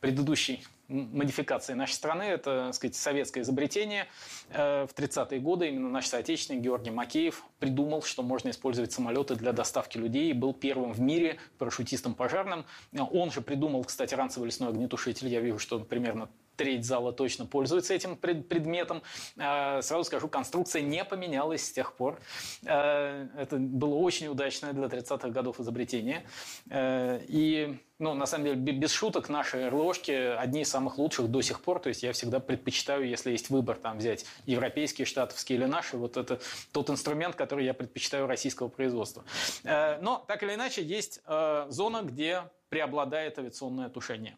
предыдущей модификации нашей страны. Это, так сказать, советское изобретение. Э, в 30-е годы именно наш соотечественник Георгий Макеев придумал, что можно использовать самолеты для доставки людей. Был первым в мире парашютистом пожарным. Он же придумал, кстати, ранцевый лесной огнетушитель. Я вижу, что примерно треть зала точно пользуется этим предметом. Э, сразу скажу, конструкция не поменялась с тех пор. Э, это было очень удачное для 30-х годов изобретение. Э, и ну, на самом деле, без шуток, наши РЛОшки одни из самых лучших до сих пор. То есть я всегда предпочитаю, если есть выбор, там взять европейские, штатовские или наши, вот это тот инструмент, который я предпочитаю российского производства. Но, так или иначе, есть зона, где преобладает авиационное тушение.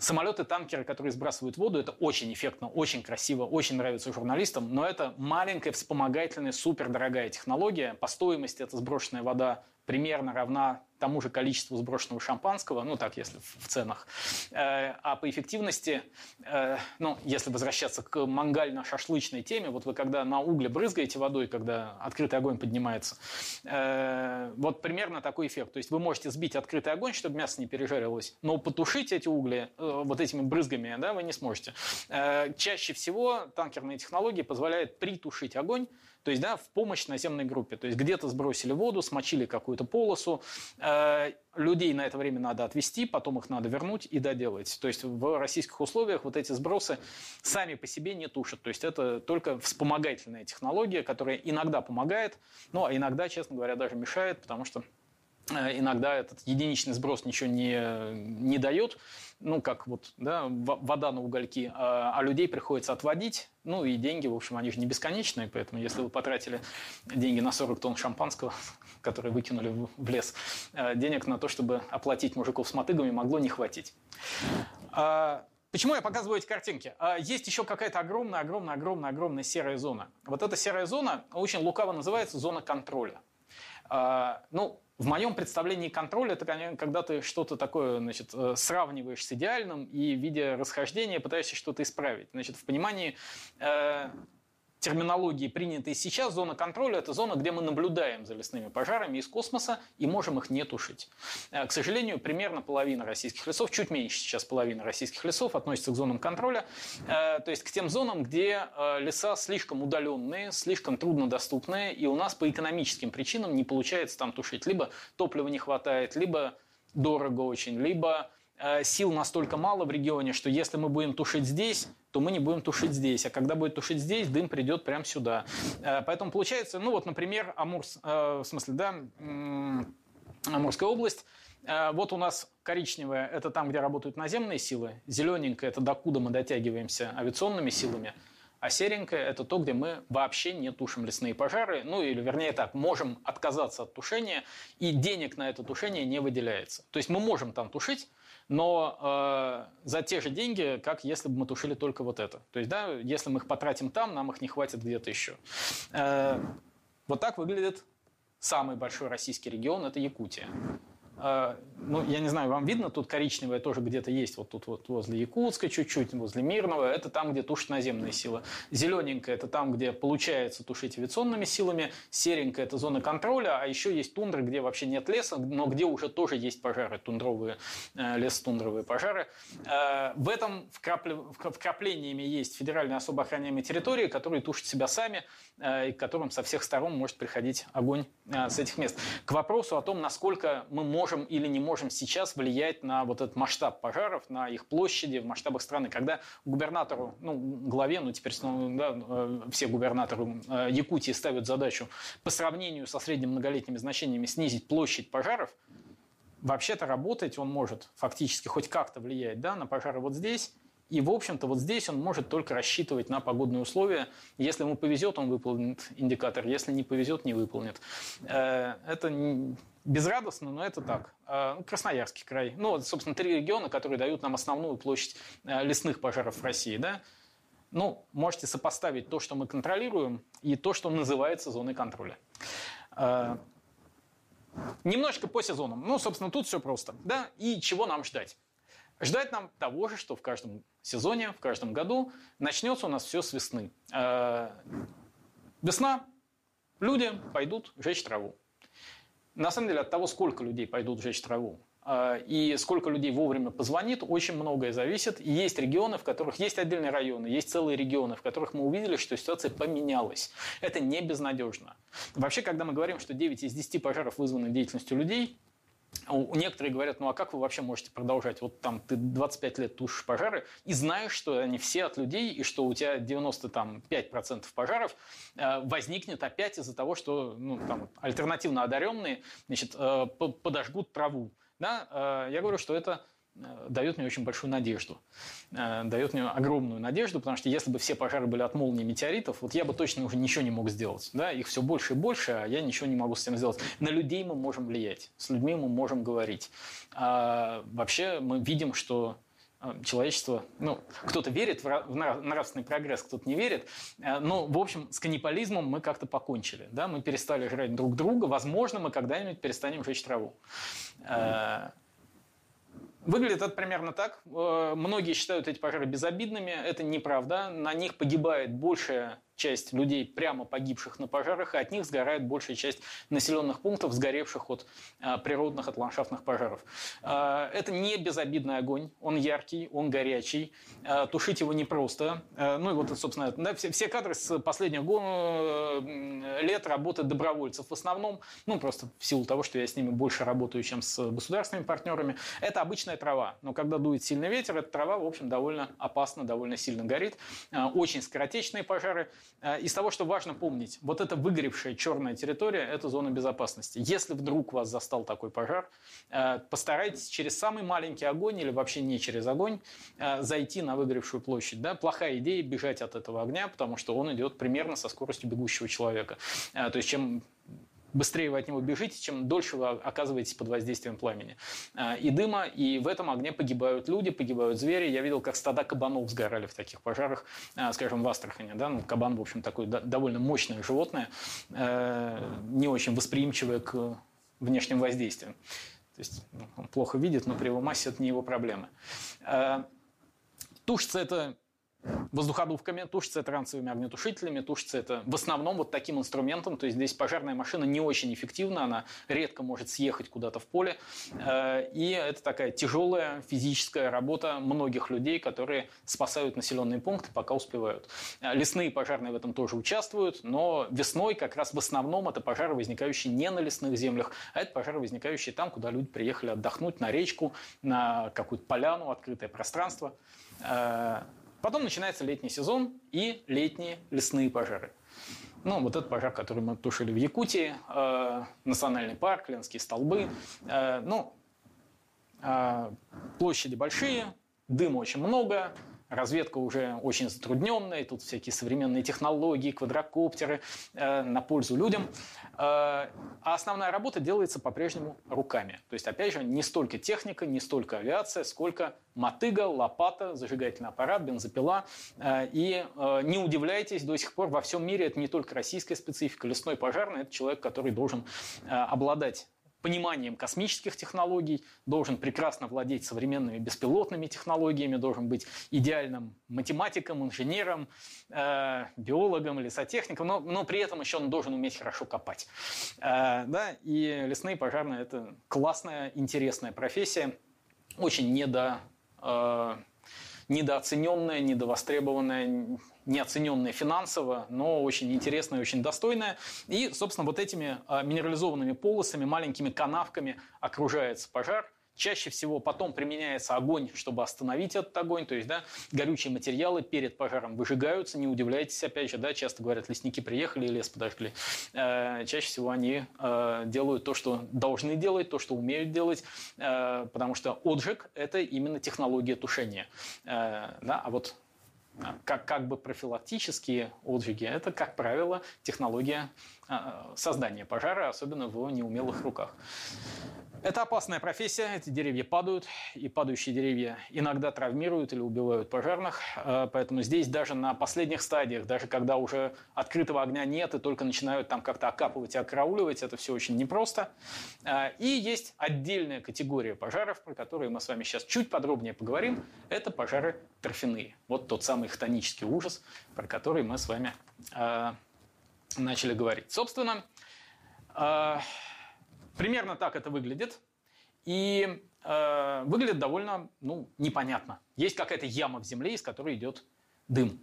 Самолеты, танкеры, которые сбрасывают воду, это очень эффектно, очень красиво, очень нравится журналистам, но это маленькая, вспомогательная, супердорогая технология. По стоимости эта сброшенная вода примерно равна тому же количеству сброшенного шампанского, ну так, если в ценах. Э, а по эффективности, э, ну, если возвращаться к мангально-шашлычной теме, вот вы когда на угле брызгаете водой, когда открытый огонь поднимается, э, вот примерно такой эффект. То есть вы можете сбить открытый огонь, чтобы мясо не пережарилось, но потушить эти угли вот этими брызгами да, вы не сможете. Чаще всего танкерные технологии позволяют притушить огонь, то есть, да, в помощь наземной группе. То есть, где-то сбросили воду, смочили какую-то полосу, э, людей на это время надо отвести, потом их надо вернуть и доделать. То есть, в российских условиях вот эти сбросы сами по себе не тушат. То есть, это только вспомогательная технология, которая иногда помогает, а иногда, честно говоря, даже мешает, потому что иногда этот единичный сброс ничего не, не дает, ну, как вот, да, вода на угольки, а, а людей приходится отводить, ну, и деньги, в общем, они же не бесконечные, поэтому если вы потратили деньги на 40 тонн шампанского, [laughs] которые выкинули в лес, э, денег на то, чтобы оплатить мужиков с мотыгами, могло не хватить. А, почему я показываю эти картинки? А, есть еще какая-то огромная, огромная, огромная, огромная серая зона. Вот эта серая зона очень лукаво называется зона контроля. Ну, в моем представлении контроль это когда ты что-то такое значит, э, сравниваешь с идеальным и, видя расхождение, пытаешься что-то исправить. Значит, в понимании э, терминологии, принятой сейчас, зона контроля – это зона, где мы наблюдаем за лесными пожарами из космоса и можем их не тушить. Э, к сожалению, примерно половина российских лесов, чуть меньше сейчас половины российских лесов относится к зонам контроля, э, то есть к тем зонам, где э, леса слишком удаленные, слишком труднодоступные, и у нас по экономическим причинам не получается там тушить. Либо топлива не хватает, либо дорого очень, либо сил настолько мало в регионе, что если мы будем тушить здесь, то мы не будем тушить здесь. А когда будет тушить здесь, дым придет прямо сюда. Э, поэтому получается, ну вот, например, Амурс, э, в смысле, да, Амурская область, э, вот у нас коричневая – это там, где работают наземные силы, зелененькая – это докуда мы дотягиваемся авиационными силами, а серенькая – это то, где мы вообще не тушим лесные пожары, ну или вернее так, можем отказаться от тушения, и денег на это тушение не выделяется. То есть мы можем там тушить, но э, за те же деньги, как если бы мы тушили только вот это. То есть, да, если мы их потратим там, нам их не хватит где-то еще. Э, вот так выглядит самый большой российский регион – это Якутия. А, ну, я не знаю, вам видно, тут коричневое тоже где-то есть, вот тут вот возле Якутска чуть-чуть, возле Мирного, это там, где тушат наземные силы. Зелененькое – это там, где получается тушить авиационными силами, серенькое – это зона контроля, а еще есть тундра, где вообще нет леса, но где уже тоже есть пожары, тундровые, э, лес-тундровые пожары. Э, в этом вкраплениями есть федеральные особо охраняемые территории, которые тушат себя сами, э, и к которым со всех сторон может приходить огонь с этих мест. К вопросу о том, насколько мы можем можем или не можем сейчас влиять на вот этот масштаб пожаров, на их площади в масштабах страны. Когда губернатору, ну, главе, ну, теперь да, э, все губернаторы э, Якутии ставят задачу по сравнению со средним многолетними значениями снизить площадь пожаров, вообще-то работать он может фактически хоть как-то влиять да, на пожары вот здесь, и, в общем-то, вот здесь он может только рассчитывать на погодные условия. Если ему повезет, он выполнит индикатор. Если не повезет, не выполнит. Э, это безрадостно, но это так. Э, ну, Красноярский край. Ну, собственно, три региона, которые дают нам основную площадь э, лесных пожаров в России. Да? Ну, можете сопоставить то, что мы контролируем, и то, что называется зоной контроля. Немножечко по сезонам. Ну, собственно, тут все просто. Да? И чего нам ждать? Ждать нам того же, что в каждом сезоне, в каждом году начнется у нас все с весны. Э, весна, люди пойдут жечь траву. На самом деле от того, сколько людей пойдут жечь траву, э, и сколько людей вовремя позвонит, очень многое зависит. И есть регионы, в которых есть отдельные районы, есть целые регионы, в которых мы увидели, что ситуация поменялась. Это не безнадежно. Вообще, когда мы говорим, что 9 из 10 пожаров вызваны деятельностью людей, Некоторые говорят, ну а как вы вообще можете продолжать? Вот там ты 25 лет тушишь пожары и знаешь, что они все от людей, и что у тебя 95% пожаров э, возникнет опять из-за того, что ну, там, альтернативно одаренные значит, э, подожгут траву. Да? Э, я говорю, что это дает мне очень большую надежду. Э, дает мне огромную надежду, потому что если бы все пожары были от молнии метеоритов, вот я бы точно уже ничего не мог сделать. Да? Их все больше и больше, а я ничего не могу с этим сделать. На людей мы можем влиять, с людьми мы можем говорить. А вообще мы видим, что э, человечество, ну, кто-то верит в нравственный прогресс, кто-то не верит, но, в общем, с каннибализмом мы как-то покончили, да, мы перестали жрать друг друга, возможно, мы когда-нибудь перестанем жечь траву. Выглядит это примерно так. Э, многие считают эти пожары безобидными. Это неправда. На них погибает большая часть людей, прямо погибших на пожарах, и от них сгорает большая часть населенных пунктов, сгоревших от а, природных, от ландшафтных пожаров. А, это не безобидный огонь, он яркий, он горячий, а, тушить его непросто. Ну и вот, собственно, все, все кадры с последних лет работы добровольцев в основном, ну просто в силу того, что я с ними больше работаю, чем с государственными партнерами, это обычная трава. Но когда дует сильный ветер, эта трава, в общем, довольно опасно, довольно сильно горит. Очень скоротечные пожары – из того, что важно помнить, вот эта выгоревшая черная территория – это зона безопасности. Если вдруг вас застал такой пожар, э, постарайтесь через самый маленький огонь или вообще не через огонь зайти на выгоревшую площадь. Да? Плохая идея бежать от этого огня, потому что он идет примерно со скоростью бегущего человека. То есть чем быстрее вы от него бежите, чем дольше вы оказываетесь под воздействием пламени а, и дыма. И в этом огне погибают люди, погибают звери. Я видел, как стада кабанов сгорали в таких пожарах, а, скажем, в Астрахани. Да? Ну, кабан, в общем, такое довольно мощное животное, э, не очень восприимчивое к внешним воздействиям. То есть ну, он плохо видит, но при его массе это не его проблемы. Э, тушится это воздуходувками, тушится это ранцевыми огнетушителями, тушится это в основном вот таким инструментом. То есть здесь пожарная машина не очень эффективна, она редко может съехать куда-то в поле. Э, и это такая тяжелая физическая работа многих людей, которые спасают населенные пункты, пока успевают. Э, лесные пожарные в этом тоже участвуют, но весной как раз в основном это пожары, возникающие не на лесных землях, а это пожары, возникающие там, куда люди приехали отдохнуть, на речку, на какую-то поляну, открытое пространство. Потом начинается летний сезон и летние лесные пожары. Ну, вот этот пожар, который мы тушили в Якутии, э, национальный парк, Ленские столбы. Э, ну, э, площади большие, дыма очень много, Разведка уже очень затрудненная, тут всякие современные технологии, квадрокоптеры э, на пользу людям. Э, а основная работа делается по-прежнему руками. То есть, опять же, не столько техника, не столько авиация, сколько мотыга, лопата, зажигательный аппарат, бензопила. Э, и э, не удивляйтесь, до сих пор во всем мире это не только российская специфика. Лесной пожарный – это человек, который должен э, обладать пониманием космических технологий, должен прекрасно владеть современными беспилотными технологиями, должен быть идеальным математиком, инженером, э, биологом, лесотехником, но, но при этом еще он должен уметь хорошо копать. Э, да? И лесные пожарные – это классная, интересная профессия, очень недо, э, недооцененная, недовостребованная, неоцененная финансово, но очень интересная очень достойная. И, собственно, вот этими а, минерализованными полосами, маленькими канавками окружается пожар – Чаще всего потом применяется огонь, чтобы остановить этот огонь. То есть, да, горючие материалы перед пожаром выжигаются. Не удивляйтесь, опять же, да, часто говорят, лесники приехали и лес подожгли. Э, чаще всего они э, делают то, что должны делать, то, что умеют делать, э, потому что отжиг – это именно технология тушения. Э, да, а вот как, как бы профилактические отжиги – это, как правило, технология создания пожара, особенно в неумелых руках. Это опасная профессия, эти деревья падают, и падающие деревья иногда травмируют или убивают пожарных, э, поэтому здесь даже на последних стадиях, даже когда уже открытого огня нет и только начинают там как-то окапывать и окрауливать, это все очень непросто. Э, и есть отдельная категория пожаров, про которые мы с вами сейчас чуть подробнее поговорим, это пожары торфяные. Вот тот самый хтонический ужас, про который мы с вами э, начали говорить. Собственно, Примерно так это выглядит. И э, выглядит довольно ну, непонятно. Есть какая-то яма в земле, из которой идет дым.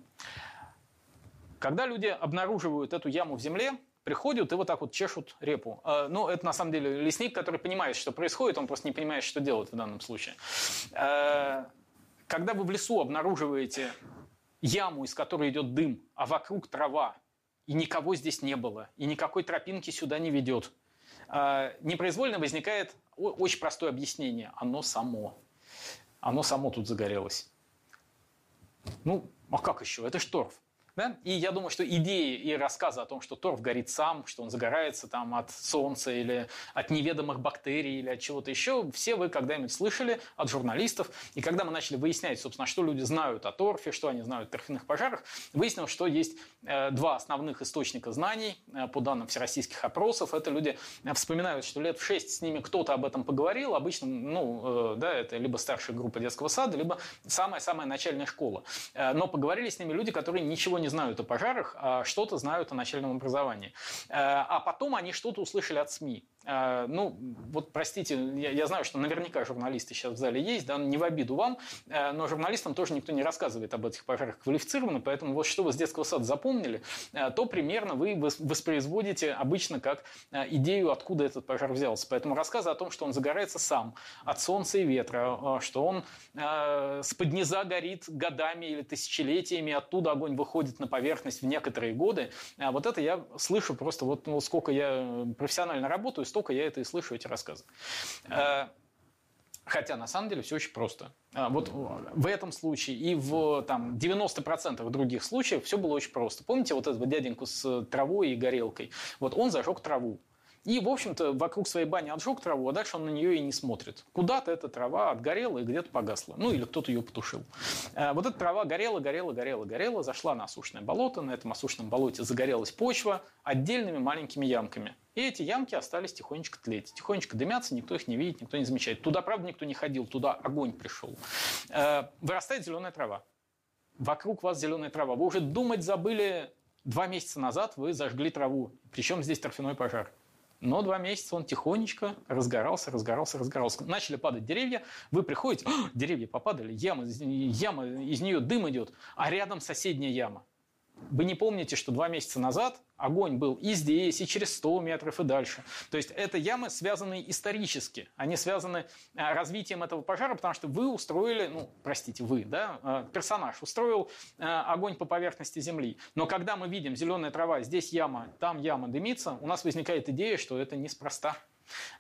Когда люди обнаруживают эту яму в земле, приходят и вот так вот чешут репу. Э, ну, это на самом деле лесник, который понимает, что происходит, он просто не понимает, что делать в данном случае. Э, когда вы в лесу обнаруживаете яму, из которой идет дым, а вокруг трава, и никого здесь не было, и никакой тропинки сюда не ведет – а, непроизвольно возникает очень простое объяснение. Оно само. Оно само тут загорелось. Ну, а как еще? Это шторф. Да? И я думаю, что идеи и рассказы о том, что торф горит сам, что он загорается там от солнца или от неведомых бактерий или от чего-то еще, все вы когда-нибудь слышали от журналистов. И когда мы начали выяснять, собственно, что люди знают о торфе, что они знают о торфяных пожарах, выяснилось, что есть два основных источника знаний э, по данным всероссийских опросов. Это люди э, вспоминают, что лет в шесть с ними кто-то об этом поговорил. Обычно, ну, да, это либо старшая группа детского сада, либо самая-самая начальная школа. Но поговорили с ними люди, которые ничего не знают о пожарах, а что-то знают о начальном образовании. Э, а потом они что-то услышали от СМИ. Э, ну, вот простите, я, я знаю, что наверняка журналисты сейчас в зале есть, да, не в обиду вам, э, но журналистам тоже никто не рассказывает об этих пожарах квалифицированно, поэтому вот что вы с детского сада запомнили, э, то примерно вы воспроизводите обычно как идею, откуда этот пожар взялся. Поэтому рассказы о том, что он загорается сам, от солнца и ветра, что он с под низа горит годами или тысячелетиями, оттуда огонь выходит на поверхность в некоторые годы, вот это я слышу просто вот ну, сколько я профессионально работаю, столько я это и слышу, эти рассказы. Э, хотя на самом деле все очень просто. Э, вот в этом случае и в там, 90% других случаев все было очень просто. Помните вот этого дяденьку с травой и горелкой? Вот он зажег траву. И, в общем-то, вокруг своей бани отжег траву, а дальше он на нее и не смотрит. Куда-то эта трава отгорела и где-то погасла. Ну, или кто-то ее потушил. Э, вот эта трава горела, горела, горела, горела, зашла на осушенное болото. На этом осушенном болоте загорелась почва отдельными маленькими ямками. И эти ямки остались тихонечко тлеть. Тихонечко дымятся, никто их не видит, никто не замечает. Туда, правда, никто не ходил, туда огонь пришел. Э, вырастает зеленая трава. Вокруг вас зеленая трава. Вы уже думать забыли два месяца назад, вы зажгли траву. Причем здесь торфяной пожар. Но два месяца он тихонечко разгорался, разгорался, разгорался. Начали падать деревья, вы приходите, деревья попадали, яма, яма, из нее дым идет, а рядом соседняя яма. Вы не помните, что два месяца назад огонь был и здесь, и через 100 метров, и дальше. То есть это ямы связаны исторически. Они связаны а, развитием этого пожара, потому что вы устроили, ну, простите, вы, да, а, персонаж устроил а, огонь по поверхности Земли. Но когда мы видим зеленая трава, здесь яма, там яма дымится, у нас возникает идея, что это неспроста.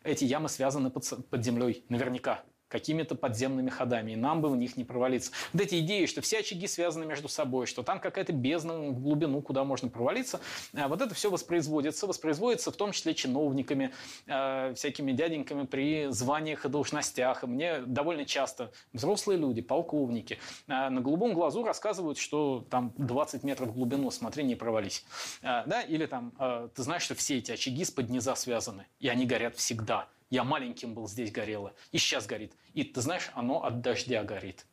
Эти ямы связаны под, под землей, наверняка какими-то подземными ходами, и нам бы в них не провалиться. Вот эти идеи, что все очаги связаны между собой, что там какая-то бездна в глубину, куда можно провалиться, э, вот это все воспроизводится, воспроизводится в том числе чиновниками, э, всякими дяденьками при званиях и должностях. И мне довольно часто взрослые люди, полковники, э, на голубом глазу рассказывают, что там 20 метров в глубину, смотри, не провались. Да? Или там, ты знаешь, что все эти очаги с под низа связаны, и они горят всегда. Я маленьким был, здесь горело. И сейчас горит. И ты знаешь, оно от дождя горит.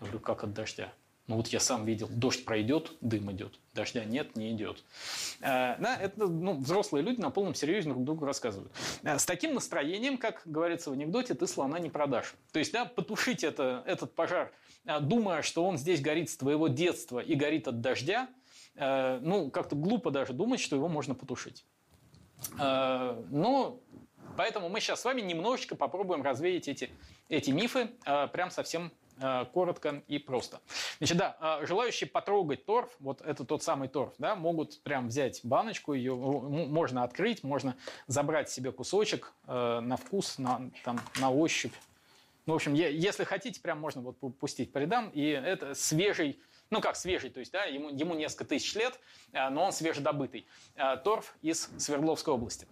Я говорю, как от дождя? Ну вот я сам видел, дождь пройдет, дым идет, дождя нет, не идет. Э, да, это ну, взрослые люди на полном серьезе друг другу рассказывают. Э, с таким настроением, как говорится в анекдоте, ты слона не продашь. То есть, да, потушить это, этот пожар, э, думая, что он здесь горит с твоего детства и горит от дождя, э, ну, как-то глупо даже думать, что его можно потушить. Но Поэтому мы сейчас с вами немножечко попробуем развеять эти, эти мифы э, прям совсем э, коротко и просто. Значит, да, э, желающие потрогать торф, вот это тот самый торф, да, могут прям взять баночку, ее можно открыть, можно забрать себе кусочек э, на вкус, на, там, на ощупь. Ну, в общем, если хотите, прям можно вот пустить по рядам, и это свежий ну как свежий, то есть да, ему, ему несколько тысяч лет, э, но он свежедобытый. Э, торф из Свердловской области.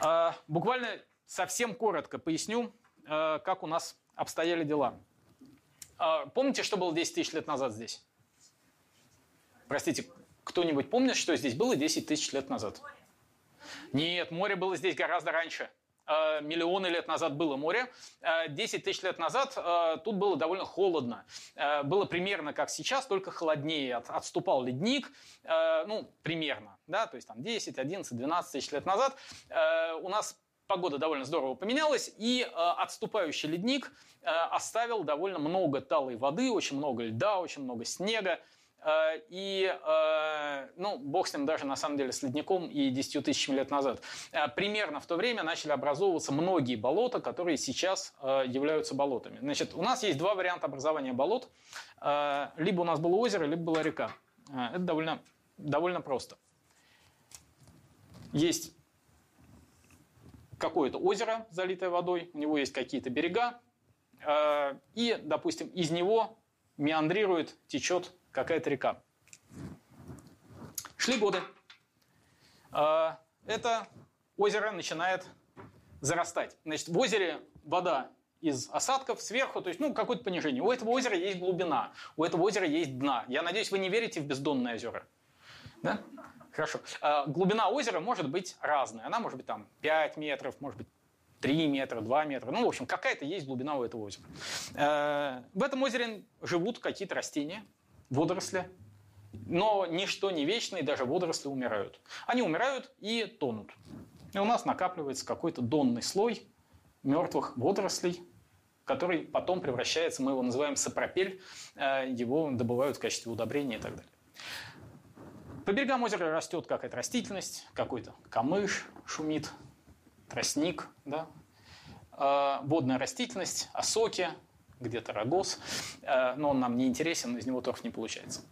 А, буквально совсем коротко поясню, а, как у нас обстояли дела. А, помните, что было 10 тысяч лет назад здесь? Простите, кто-нибудь помнит, что здесь было 10 тысяч лет назад? Нет, море было здесь гораздо раньше. Миллионы лет назад было море. 10 тысяч лет назад тут было довольно холодно. Было примерно как сейчас, только холоднее. Отступал ледник, ну, примерно да, то есть там 10, 11, 12 тысяч лет назад, э, у нас погода довольно здорово поменялась, и э, отступающий ледник э, оставил довольно много талой воды, очень много льда, очень много снега, э, и, э, ну, бог с ним даже на самом деле с ледником и 10 тысячами лет назад. Э, примерно в то время начали образовываться многие болота, которые сейчас являются болотами. Значит, у нас есть два варианта образования болот. Либо у нас было озеро, либо была река. Это довольно, довольно просто есть какое-то озеро, залитое водой, у него есть какие-то берега, э, и, допустим, из него меандрирует, течет какая-то река. Шли годы. Э, это озеро начинает зарастать. Значит, в озере вода из осадков сверху, то есть, ну, какое-то понижение. У этого озера есть глубина, у этого озера есть дна. Я надеюсь, вы не верите в бездонные озера. Да? Хорошо. А, глубина озера может быть разная. Она может быть там 5 метров, может быть 3 метра, 2 метра. Ну, в общем, какая-то есть глубина у этого озера. Э, в этом озере живут какие-то растения, водоросли. Но ничто не вечно, и даже водоросли умирают. Они умирают и тонут. И у нас накапливается какой-то донный слой мертвых водорослей, который потом превращается, мы его называем сапропель, э, его добывают в качестве удобрения и так далее. По берегам озера растет какая-то растительность, какой-то камыш шумит, тростник, да? Э, водная растительность, осоки, где-то рогоз, э, но он нам не интересен, из него торф не получается.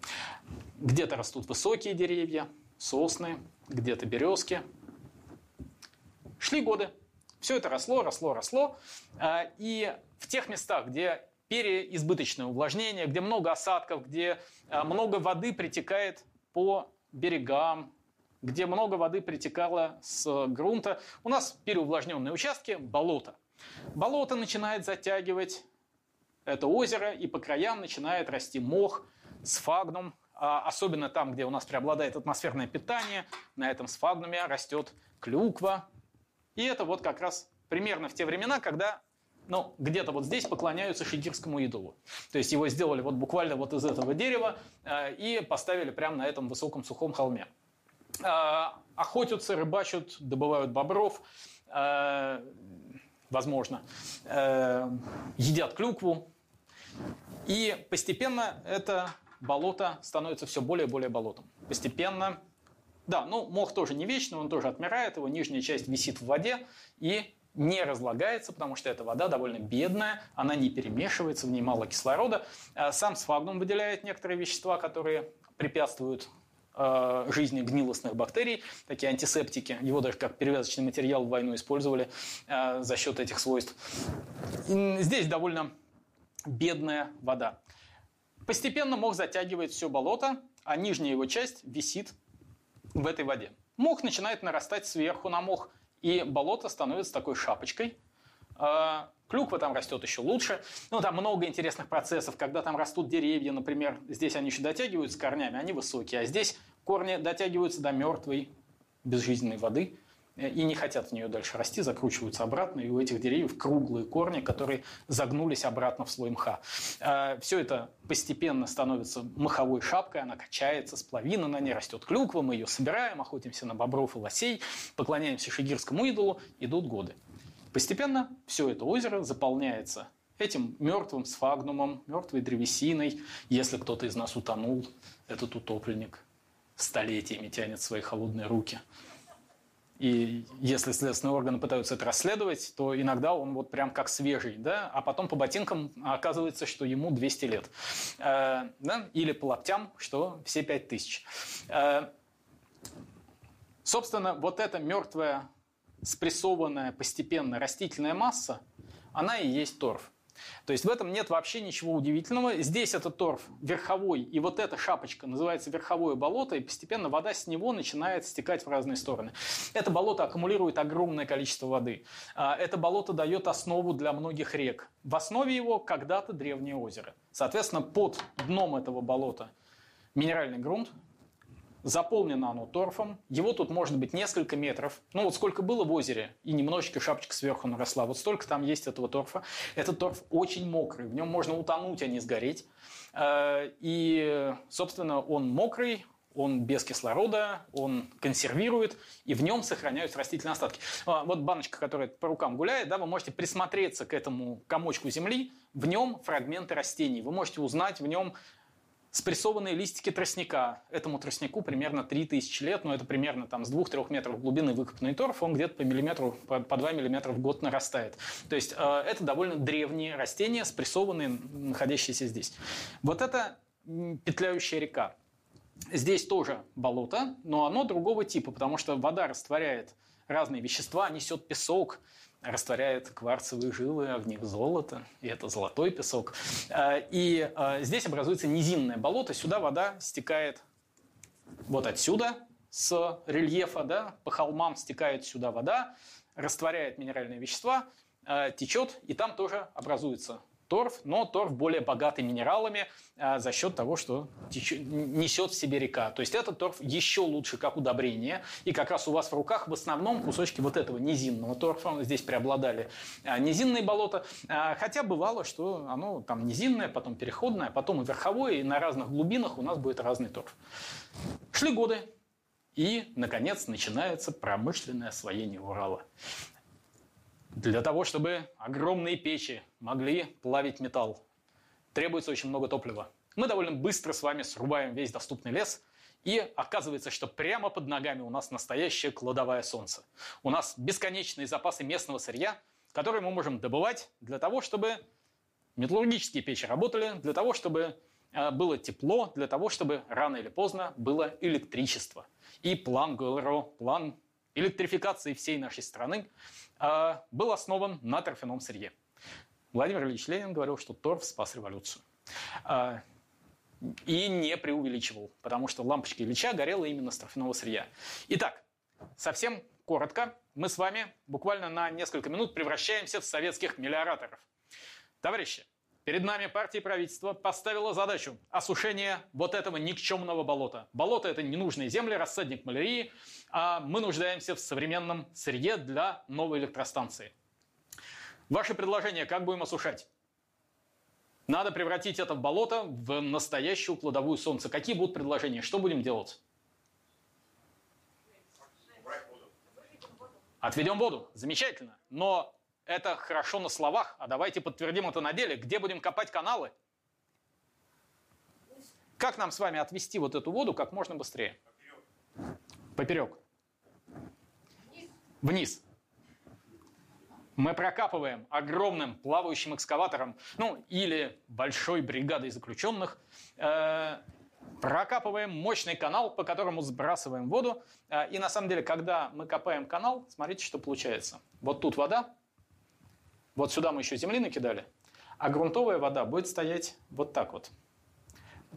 Где-то растут высокие деревья, сосны, где-то березки. Шли годы, все это росло, росло, росло. А, и в тех местах, где переизбыточное увлажнение, где много осадков, где а, много воды притекает по берегам, где много воды притекало с грунта, у нас переувлажненные участки, болото. Болото начинает затягивать это озеро, и по краям начинает расти мох, сфагнум, а особенно там, где у нас преобладает атмосферное питание, на этом сфагнуме растет клюква, и это вот как раз примерно в те времена, когда ну, где-то вот здесь поклоняются шигирскому идолу. То есть его сделали вот буквально вот из этого дерева э, и поставили прямо на этом высоком сухом холме. Э, охотятся, рыбачат, добывают бобров, э, возможно, едят клюкву. И постепенно это болото становится все более и более болотом. Постепенно да, ну мох тоже не вечный, он тоже отмирает, его нижняя часть висит в воде и не разлагается, потому что эта вода довольно бедная, она не перемешивается, в ней мало кислорода. А сам сфагнум выделяет некоторые вещества, которые препятствуют э, жизни гнилостных бактерий, такие антисептики. Его даже как перевязочный материал в войну использовали э, за счет этих свойств. Здесь довольно бедная вода. Постепенно мох затягивает все болото, а нижняя его часть висит в этой воде. Мох начинает нарастать сверху на мох, и болото становится такой шапочкой. А, клюква там растет еще лучше. Ну, там много интересных процессов. Когда там растут деревья, например, здесь они еще дотягиваются корнями, они высокие. А здесь корни дотягиваются до мертвой безжизненной воды. Э, и не хотят в нее дальше расти, закручиваются обратно, и у этих деревьев круглые корни, которые загнулись обратно в слой мха. Э, Все это постепенно становится маховой шапкой, она качается, сплавина на ней растет клюква, мы ее собираем, охотимся на бобров и лосей, поклоняемся шигирскому идолу, идут годы. Постепенно все это озеро заполняется этим мертвым сфагнумом, мертвой древесиной. Если кто-то из нас утонул, этот утопленник столетиями тянет свои холодные руки – и если следственные органы пытаются это расследовать, то иногда он вот прям как свежий, да, а потом по ботинкам оказывается, что ему 200 лет. Э, да? Или по локтям, что все 5000. Э, собственно, вот эта мертвая, спрессованная постепенно растительная масса, она и есть торф. То есть в этом нет вообще ничего удивительного. Здесь этот торф верховой, и вот эта шапочка называется верховое болото, и постепенно вода с него начинает стекать в разные стороны. Это болото аккумулирует огромное количество воды. А, это болото дает основу для многих рек. В основе его когда-то древнее озеро. Соответственно, под дном этого болота минеральный грунт, Заполнено оно торфом. Его тут может быть несколько метров. Ну вот сколько было в озере, и немножечко шапочка сверху наросла. Вот столько там есть этого торфа. Этот торф очень мокрый. В нем можно утонуть, а не сгореть. Э, и, собственно, он мокрый, он без кислорода, он консервирует, и в нем сохраняются растительные остатки. А, вот баночка, которая по рукам гуляет, да, вы можете присмотреться к этому комочку земли, в нем фрагменты растений. Вы можете узнать в нем спрессованные листики тростника. Этому тростнику примерно 3000 лет, но это примерно там, с 2-3 метров глубины выкопанный торф, он где-то по миллиметру, по, по 2 миллиметра в год нарастает. То есть э, это довольно древние растения, спрессованные, находящиеся здесь. Вот это петляющая река. Здесь тоже болото, но оно другого типа, потому что вода растворяет разные вещества, несет песок, растворяет кварцевые жилы, а в них золото, и это золотой песок. А, и а, здесь образуется низинное болото, сюда вода стекает вот отсюда, с рельефа, да, по холмам стекает сюда вода, растворяет минеральные вещества, а, течет, и там тоже образуется торф, но торф более богатый минералами а, за счет того, что течет, несет в себе река. То есть этот торф еще лучше как удобрение. И как раз у вас в руках в основном кусочки вот этого низинного торфа. Здесь преобладали а, низинные болота. А, хотя бывало, что оно там низинное, потом переходное, потом и верховое, и на разных глубинах у нас будет разный торф. Шли годы. И, наконец, начинается промышленное освоение Урала. Для того, чтобы огромные печи могли плавить металл, требуется очень много топлива. Мы довольно быстро с вами срубаем весь доступный лес, и оказывается, что прямо под ногами у нас настоящее кладовое солнце. У нас бесконечные запасы местного сырья, которые мы можем добывать для того, чтобы металлургические печи работали, для того, чтобы э, было тепло, для того, чтобы рано или поздно было электричество. И план ГЛРО, план электрификации всей нашей страны э, был основан на торфяном сырье. Владимир Ильич Ленин говорил, что торф спас революцию. Э, и не преувеличивал, потому что лампочка Ильича горела именно с торфяного сырья. Итак, совсем коротко, мы с вами буквально на несколько минут превращаемся в советских миллиораторов. Товарищи, перед нами партия и правительство поставило задачу осушения вот этого никчемного болота. Болото – это ненужные земли, рассадник малярии, а мы нуждаемся в современном сырье для новой электростанции. Ваше предложение, как будем осушать? Надо превратить это болото в настоящую кладовую солнца. Какие будут предложения? Что будем делать? Отведем воду. Замечательно. Но это хорошо на словах, а давайте подтвердим это на деле. Где будем копать каналы? Как нам с вами отвести вот эту воду как можно быстрее? Поперек. Вниз. Мы прокапываем огромным плавающим экскаватором, ну или большой бригадой заключенных, э, прокапываем мощный канал, по которому сбрасываем воду. Э, и на самом деле, когда мы копаем канал, смотрите, что получается. Вот тут вода, вот сюда мы еще земли накидали, а грунтовая вода будет стоять вот так вот.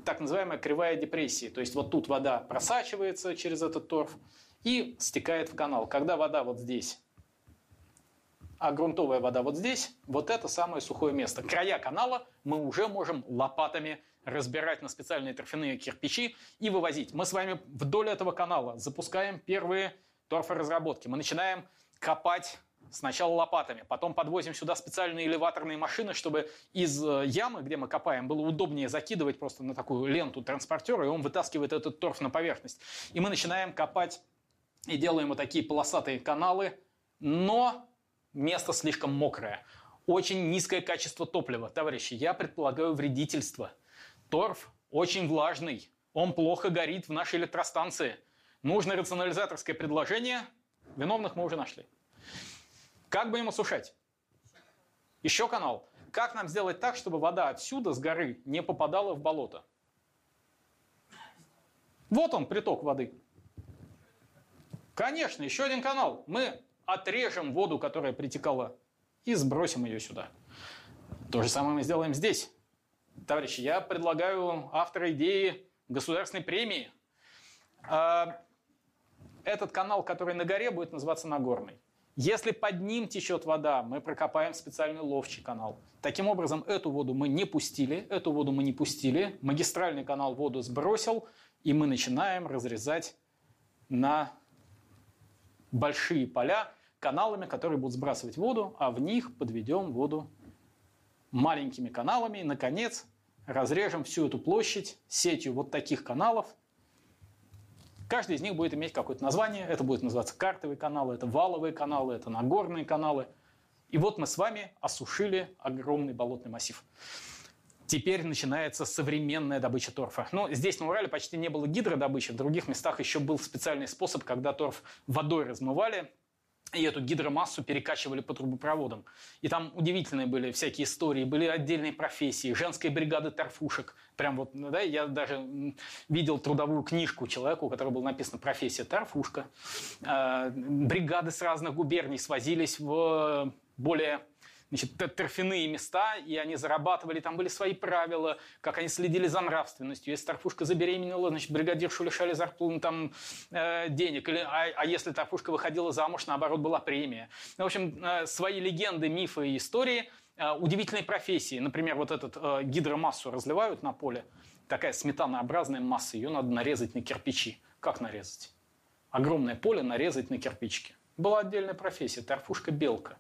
Так называемая кривая депрессии. То есть вот тут вода просачивается через этот торф и стекает в канал. Когда вода вот здесь а грунтовая вода вот здесь, вот это самое сухое место. Края канала мы уже можем лопатами разбирать на специальные торфяные кирпичи и вывозить. Мы с вами вдоль этого канала запускаем первые торфоразработки. Мы начинаем копать сначала лопатами, потом подвозим сюда специальные элеваторные машины, чтобы из э, ямы, где мы копаем, было удобнее закидывать просто на такую ленту транспортера, и он вытаскивает этот торф на поверхность. И мы начинаем копать и делаем вот такие полосатые каналы, но место слишком мокрое. Очень низкое качество топлива. Товарищи, я предполагаю вредительство. Торф очень влажный. Он плохо горит в нашей электростанции. Нужно рационализаторское предложение. Виновных мы уже нашли. Как будем осушать? Еще канал. Как нам сделать так, чтобы вода отсюда, с горы, не попадала в болото? Вот он, приток воды. Конечно, еще один канал. Мы отрежем воду, которая притекала, и сбросим ее сюда. То же самое мы сделаем здесь. Товарищи, я предлагаю автора идеи государственной премии. А, этот канал, который на горе, будет называться Нагорный. Если под ним течет вода, мы прокопаем специальный ловчий канал. Таким образом, эту воду мы не пустили, эту воду мы не пустили, магистральный канал воду сбросил, и мы начинаем разрезать на большие поля каналами, которые будут сбрасывать воду, а в них подведем воду маленькими каналами. И, наконец, разрежем всю эту площадь сетью вот таких каналов. Каждый из них будет иметь какое-то название. Это будет называться картовые каналы, это валовые каналы, это нагорные каналы. И вот мы с вами осушили огромный болотный массив. Теперь начинается современная добыча торфа. Ну, здесь на Урале почти не было гидродобычи, в других местах еще был специальный способ, когда торф водой размывали, и эту гидромассу перекачивали по трубопроводам. И там удивительные были всякие истории, были отдельные профессии, женская бригада торфушек. Прям вот, да, я даже видел трудовую книжку человеку, у которого была написана профессия торфушка. А, бригады с разных губерний свозились в более значит, торфяные места, и они зарабатывали, там были свои правила, как они следили за нравственностью. Если торфушка забеременела, значит, бригадиршу лишали зарплаты, там, э, денег. Или, а, а если торфушка выходила замуж, наоборот, была премия. Ну, в общем, э, свои легенды, мифы и истории. Э, удивительные профессии. Например, вот этот э, гидромассу разливают на поле. Такая сметанообразная масса, ее надо нарезать на кирпичи. Как нарезать? Огромное поле нарезать на кирпичики. Была отдельная профессия – торфушка-белка.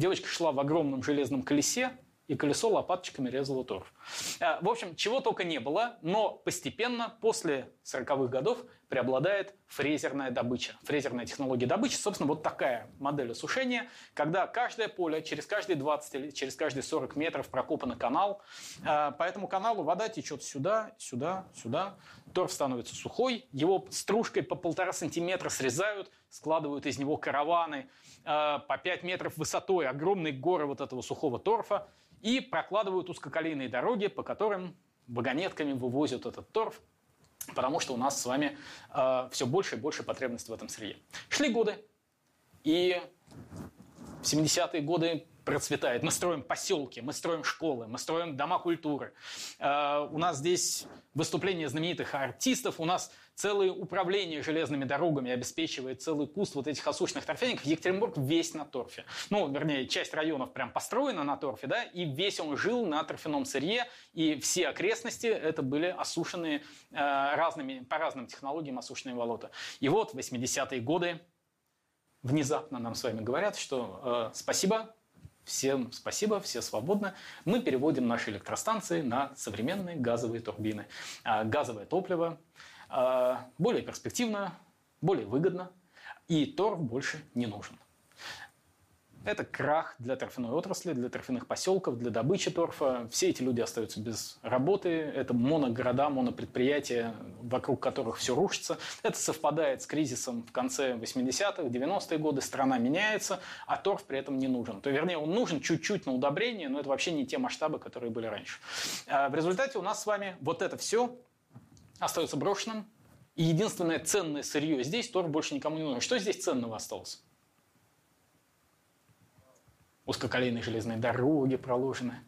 Девочка шла в огромном железном колесе, и колесо лопаточками резало торф. В общем, чего только не было, но постепенно, после 40-х годов, преобладает фрезерная добыча. Фрезерная технология добычи, собственно, вот такая модель осушения, когда каждое поле через каждые 20 или через каждые 40 метров прокопан канал. По этому каналу вода течет сюда, сюда, сюда. Торф становится сухой, его стружкой по полтора сантиметра срезают, складывают из него караваны по 5 метров высотой, огромные горы вот этого сухого торфа и прокладывают узкоколейные дороги, по которым вагонетками вывозят этот торф, потому что у нас с вами э, все больше и больше потребностей в этом сырье. Шли годы, и в 70-е годы процветает. Мы строим поселки, мы строим школы, мы строим дома культуры. Э, у нас здесь выступления знаменитых артистов, у нас целое управление железными дорогами обеспечивает целый куст вот этих осушенных торфяников. Екатеринбург весь на торфе. Ну, вернее, часть районов прям построена на торфе, да, и весь он жил на торфяном сырье, и все окрестности это были осушенные э, разными, по разным технологиям осушенные болота. И вот в 80-е годы внезапно нам с вами говорят, что э, спасибо, Всем спасибо, все свободны. Мы переводим наши электростанции на современные газовые турбины. А газовое топливо более перспективно, более выгодно, и торф больше не нужен. Это крах для торфяной отрасли, для торфяных поселков, для добычи торфа. Все эти люди остаются без работы. Это моногорода, монопредприятия, вокруг которых все рушится. Это совпадает с кризисом в конце 80-х, 90-е годы. Страна меняется, а торф при этом не нужен. То, вернее, он нужен чуть-чуть на удобрение, но это вообще не те масштабы, которые были раньше. А в результате у нас с вами вот это все остается брошенным. И единственное ценное сырье здесь торф больше никому не нужен. Что здесь ценного осталось? узкоколейные железные дороги проложены,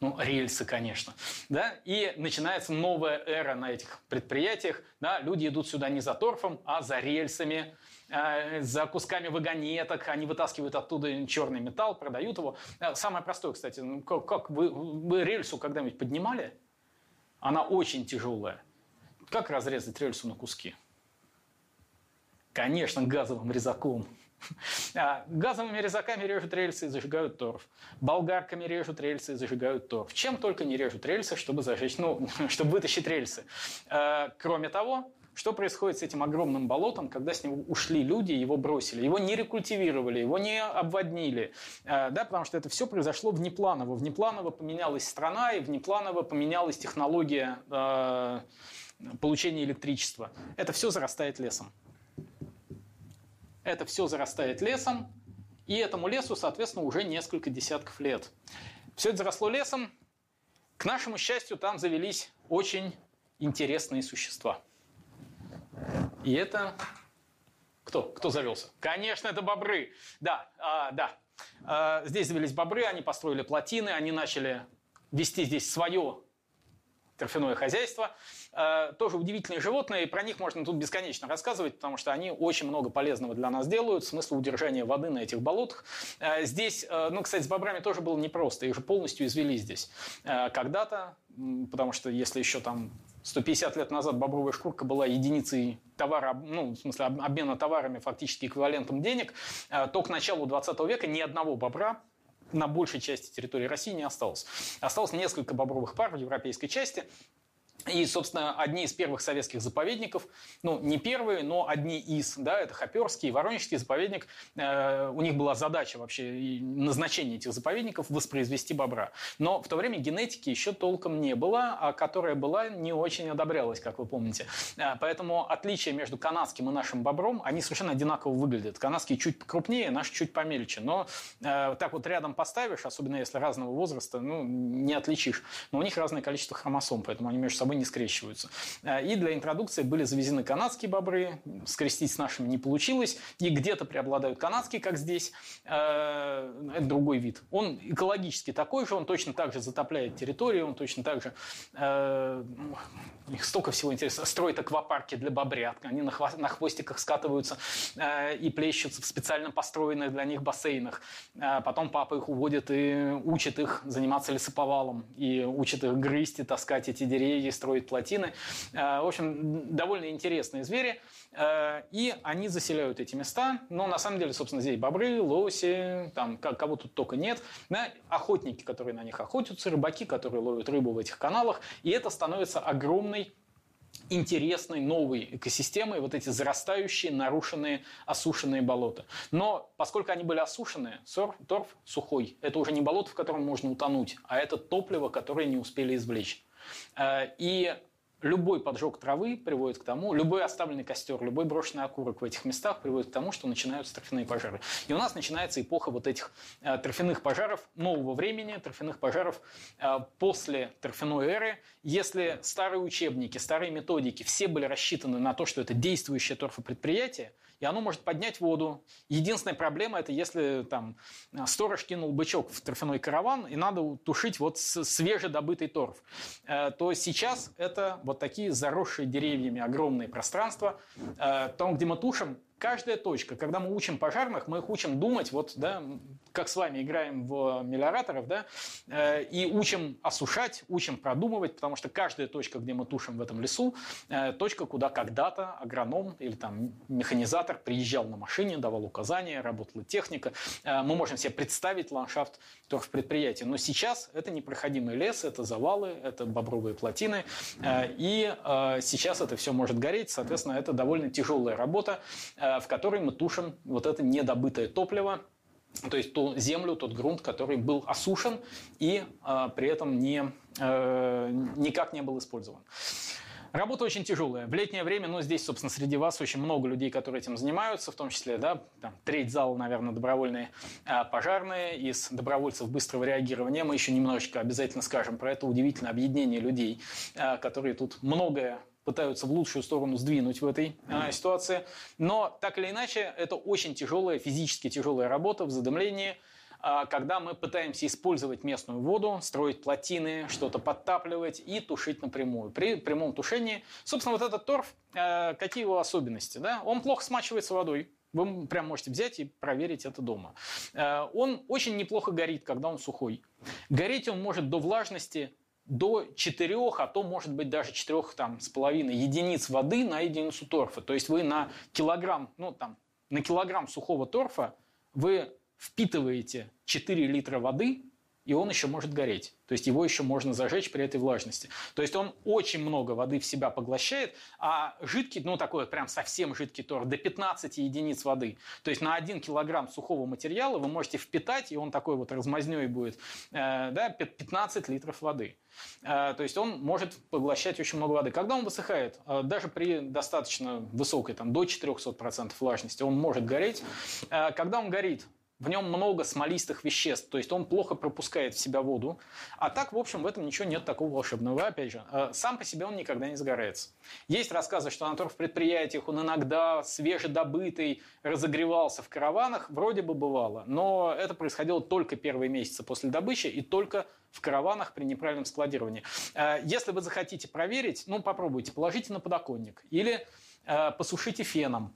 ну, рельсы, конечно, да, и начинается новая эра на этих предприятиях, да, люди идут сюда не за торфом, а за рельсами, э, за кусками вагонеток, они вытаскивают оттуда черный металл, продают его. Э, самое простое, кстати, ну, как, как вы, вы рельсу когда-нибудь поднимали? Она очень тяжелая. Как разрезать рельсу на куски? Конечно, газовым резаком. А, газовыми резаками режут рельсы и зажигают торф. Болгарками режут рельсы и зажигают торф. Чем только не режут рельсы, чтобы зажечь, ну, [laughs] чтобы вытащить рельсы. А, кроме того, что происходит с этим огромным болотом, когда с него ушли люди, его бросили? Его не рекультивировали, его не обводнили, а, да, потому что это все произошло внепланово. Внепланово поменялась страна, и внепланово поменялась технология получения электричества. Это все зарастает лесом это все зарастает лесом, и этому лесу, соответственно, уже несколько десятков лет. Все это заросло лесом. К нашему счастью, там завелись очень интересные существа. И это... Кто? Кто завелся? Конечно, это бобры. Да, а, да. А, здесь завелись бобры, они построили плотины, они начали вести здесь свое торфяное хозяйство. Э, тоже удивительные животные, и про них можно тут бесконечно рассказывать, потому что они очень много полезного для нас делают, в смысле удержания воды на этих болотах. Э, здесь, э, ну, кстати, с бобрами тоже было непросто, их же полностью извели здесь когда-то, потому что если еще там 150 лет назад бобровая шкурка была единицей товара, ну, в смысле обмена товарами фактически эквивалентом денег, то к началу 20 века ни одного бобра на большей части территории России не осталось. Осталось несколько бобровых пар в европейской части, и, собственно, одни из первых советских заповедников, ну, не первые, но одни из, да, это Хоперский, Воронежский заповедник, э, у них была задача вообще и назначение этих заповедников воспроизвести бобра. Но в то время генетики еще толком не было, а которая была, не очень одобрялась, как вы помните. Э, поэтому отличие между канадским и нашим бобром, они совершенно одинаково выглядят. Канадский чуть крупнее, наш чуть помельче. Но э, так вот рядом поставишь, особенно если разного возраста, ну, не отличишь. Но у них разное количество хромосом, поэтому они между собой не скрещиваются. Э, и для интродукции были завезены канадские бобры, скрестить с нашими не получилось, и где-то преобладают канадские, как здесь, э, это другой вид. Он экологически такой же, он точно так же затопляет территорию, он точно так же, э, у них столько всего интересного, строят аквапарки для бобрят, они на, на хвостиках скатываются и плещутся в специально построенных для них бассейнах. Потом папа их уводит и учит их заниматься лесоповалом, и учит их грызть и таскать эти деревья, строить плотины. В общем, довольно интересные звери. И они заселяют эти места. Но на самом деле, собственно, здесь бобры, лоси, там кого тут только нет. Да? Охотники, которые на них охотятся, рыбаки, которые ловят рыбу в этих каналах. И это становится огромной интересной новой экосистемой вот эти зарастающие, нарушенные, осушенные болота. Но поскольку они были осушенные, торф сухой. Это уже не болото, в котором можно утонуть, а это топливо, которое не успели извлечь. Э, и Любой поджог травы приводит к тому, любой оставленный костер, любой брошенный окурок в этих местах приводит к тому, что начинаются торфяные пожары. И у нас начинается эпоха вот этих э, торфяных пожаров нового времени, торфяных пожаров э, после торфяной эры. Если старые учебники, старые методики все были рассчитаны на то, что это действующее торфопредприятие, и оно может поднять воду. Единственная проблема – это если там сторож кинул бычок в торфяной караван, и надо тушить вот свежедобытый торф. Э, то сейчас это вот такие заросшие деревьями огромные пространства. Э, там, где мы тушим, каждая точка, когда мы учим пожарных, мы их учим думать, вот, да, как с вами играем в мелиораторов, да, э, и учим осушать, учим продумывать, потому что каждая точка, где мы тушим в этом лесу, э, точка, куда когда-то агроном или там механизатор приезжал на машине, давал указания, работала техника. Э, мы можем себе представить ландшафт предприятия, но сейчас это непроходимый лес, это завалы, это бобровые плотины, и сейчас это все может гореть, соответственно, это довольно тяжелая работа, в которой мы тушим вот это недобытое топливо, то есть ту землю, тот грунт, который был осушен и э, при этом не, э, никак не был использован. Работа очень тяжелая. В летнее время, ну, здесь, собственно, среди вас очень много людей, которые этим занимаются, в том числе, да, там, треть зала, наверное, добровольные э, пожарные из добровольцев быстрого реагирования. Мы еще немножечко обязательно скажем про это удивительное объединение людей, э, которые тут многое пытаются в лучшую сторону сдвинуть в этой а, ситуации. Но так или иначе, это очень тяжелая, физически тяжелая работа в задымлении, а, когда мы пытаемся использовать местную воду, строить плотины, что-то подтапливать и тушить напрямую. При прямом тушении, собственно, вот этот торф, а, какие его особенности? Да? Он плохо смачивается водой, вы прям можете взять и проверить это дома. А, он очень неплохо горит, когда он сухой. Гореть он может до влажности до 4, а то может быть даже 4 там, с половиной единиц воды на единицу торфа. То есть вы на килограмм, ну, там, на килограмм сухого торфа вы впитываете 4 литра воды, и он еще может гореть. То есть его еще можно зажечь при этой влажности. То есть он очень много воды в себя поглощает, а жидкий, ну такой вот прям совсем жидкий тор, до 15 единиц воды. То есть на 1 килограмм сухого материала вы можете впитать, и он такой вот размазнёй будет, э, да, 15 литров воды. Э, то есть он может поглощать очень много воды. Когда он высыхает, э, даже при достаточно высокой, там, до 400% влажности, он может гореть. Когда он горит, в нем много смолистых веществ, то есть он плохо пропускает в себя воду. А так, в общем, в этом ничего нет такого волшебного. Опять же, э, сам по себе он никогда не загорается. Есть рассказы, что на торф-предприятиях он иногда свежедобытый разогревался в караванах, вроде бы бывало, но это происходило только первые месяцы после добычи и только в караванах при неправильном складировании. Э, если вы захотите проверить, ну попробуйте, положите на подоконник или э, посушите феном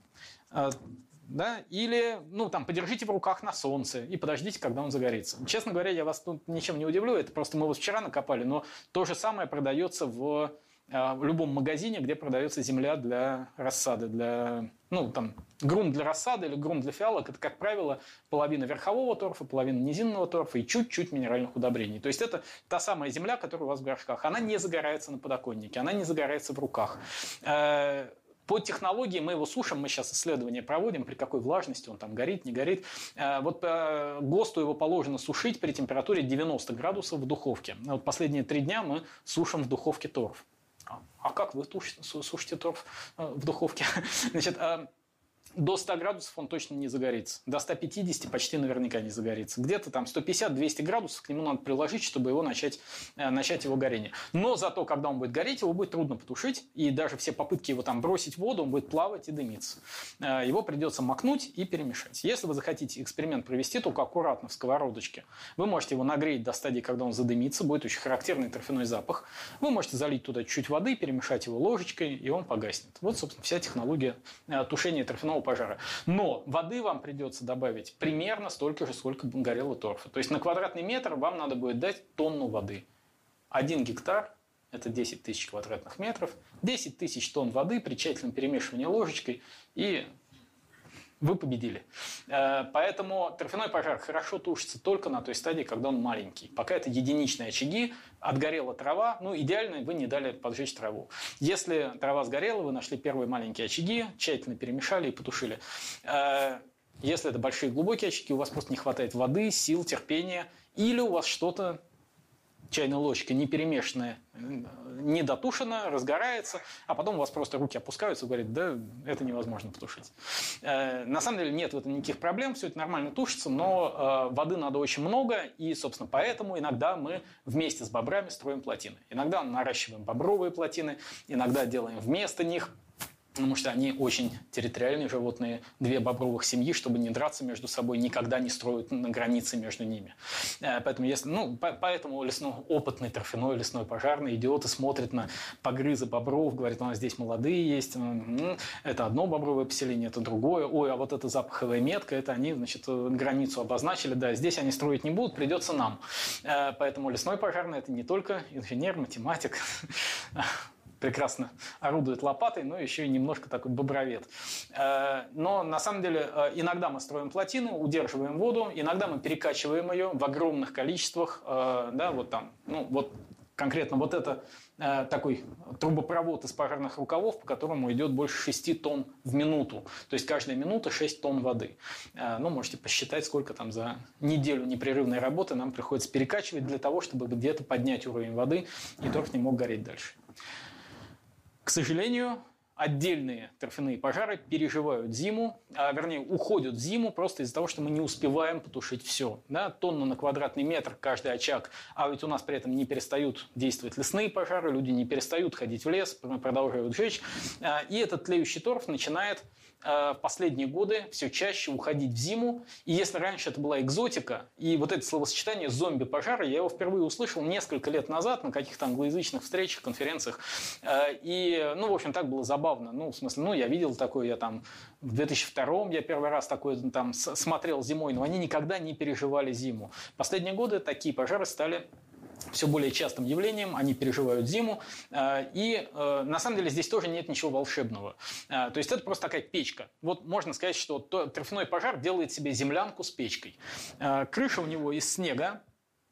да, или, ну, там, подержите в руках на солнце и подождите, когда он загорится. Честно говоря, я вас тут ничем не удивлю, это просто мы вот вчера накопали, но то же самое продается в, э, в любом магазине, где продается земля для рассады, для, ну, там, грунт для рассады или грунт для фиалок, это, как правило, половина верхового торфа, половина низинного торфа и чуть-чуть минеральных удобрений. То есть это та самая земля, которая у вас в горшках. Она не загорается на подоконнике, она не загорается в руках э, по технологии мы его сушим, мы сейчас исследования проводим, при какой влажности он там горит, не горит. Э, вот по ГОСТу его положено сушить при температуре 90 градусов в духовке. Вот последние три дня мы сушим в духовке торф. А, а как вы сушите торф э, в духовке? [laughs] Значит, э, до 100 градусов он точно не загорится. До 150 почти наверняка не загорится. Где-то там 150-200 градусов к нему надо приложить, чтобы его начать, э, начать его горение. Но зато, когда он будет гореть, его будет трудно потушить. И даже все попытки его там бросить в воду, он будет плавать и дымиться. Э, его придется макнуть и перемешать. Если вы захотите эксперимент провести, только аккуратно в сковородочке. Вы можете его нагреть до стадии, когда он задымится. Будет очень характерный торфяной запах. Вы можете залить туда чуть воды, перемешать его ложечкой, и он погаснет. Вот, собственно, вся технология э, тушения торфяного пожара. Но воды вам придется добавить примерно столько же, сколько горело торфа. То есть на квадратный метр вам надо будет дать тонну воды. Один гектар – это 10 тысяч квадратных метров, 10 тысяч тонн воды при тщательном перемешивании ложечкой, и вы победили. Э, поэтому торфяной пожар хорошо тушится только на той стадии, когда он маленький. Пока это единичные очаги, отгорела трава, ну, идеально вы не дали поджечь траву. Если трава сгорела, вы нашли первые маленькие очаги, тщательно перемешали и потушили. Э, если это большие глубокие очаги, у вас просто не хватает воды, сил, терпения, или у вас что-то чайная ложечка не перемешанная, не дотушена, разгорается, а потом у вас просто руки опускаются и говорят, да, это невозможно потушить. Э, на самом деле нет в этом никаких проблем, все это нормально тушится, но э, воды надо очень много, и, собственно, поэтому иногда мы вместе с бобрами строим плотины. Иногда наращиваем бобровые плотины, иногда делаем вместо них потому что они очень территориальные животные, две бобровых семьи, чтобы не драться между собой, никогда не строят на границе между ними. Э, поэтому, если, ну, поэтому лесной, опытный торфяной лесной пожарный идиоты смотрят на погрызы бобров, говорят, у нас здесь молодые есть, это одно бобровое поселение, это другое, ой, а вот эта запаховая метка, это они, значит, границу обозначили, да, здесь они строить не будут, придется нам. Э, поэтому лесной пожарный – это не только инженер, математик, [laughs] прекрасно орудует лопатой, но еще и немножко такой бобровед. Э, но на самом деле э, иногда мы строим плотины, удерживаем воду, иногда мы перекачиваем ее в огромных количествах, э, да, вот там, ну вот конкретно вот это такой трубопровод из пожарных рукавов, по которому идет больше 6 тонн в минуту. То есть каждая минута 6 тонн воды. Ну, можете посчитать, сколько там за неделю непрерывной работы нам приходится перекачивать для того, чтобы где-то поднять уровень воды, и торф не мог гореть дальше. К сожалению, отдельные торфяные пожары переживают зиму, а вернее уходят в зиму просто из-за того, что мы не успеваем потушить все. Да? Тонна на квадратный метр каждый очаг, а ведь у нас при этом не перестают действовать лесные пожары, люди не перестают ходить в лес, продолжают жечь. А, и этот тлеющий торф начинает в последние годы все чаще уходить в зиму. И если раньше это была экзотика, и вот это словосочетание «зомби-пожары», я его впервые услышал несколько лет назад на каких-то англоязычных встречах, конференциях. Э, и, ну, в общем, так было забавно. Ну, в смысле, ну, я видел такое, я там в 2002 я первый раз такое там смотрел зимой, но они никогда не переживали зиму. Последние годы такие пожары стали все более частым явлением, они переживают зиму, э, и э, на самом деле здесь тоже нет ничего волшебного. Э, то есть это просто такая печка. Вот можно сказать, что торфяной пожар делает себе землянку с печкой. Крыша у него из снега,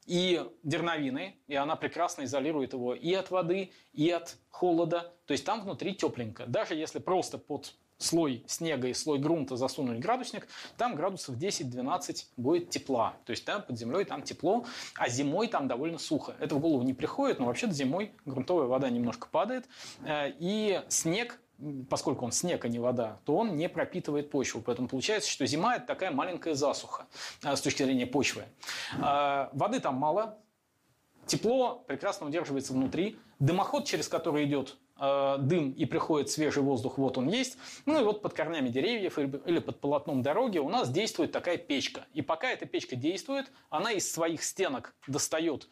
и дерновины, и она прекрасно изолирует его и от воды, и от холода. То есть там внутри тепленько. Даже если просто под слой снега и слой грунта засунуть градусник, там градусов 10-12 будет тепла. То есть там под землей там тепло, а зимой там довольно сухо. Это в голову не приходит, но вообще-то зимой грунтовая вода немножко падает, э, и снег поскольку он снег, а не вода, то он не пропитывает почву. Поэтому получается, что зима – это такая маленькая засуха э, с точки зрения почвы. Э, воды там мало, тепло прекрасно удерживается внутри. Дымоход, через который идет Э, дым и приходит свежий воздух, вот он есть. Ну и вот под корнями деревьев или под полотном дороги у нас действует такая печка. И пока эта печка действует, она из своих стенок достает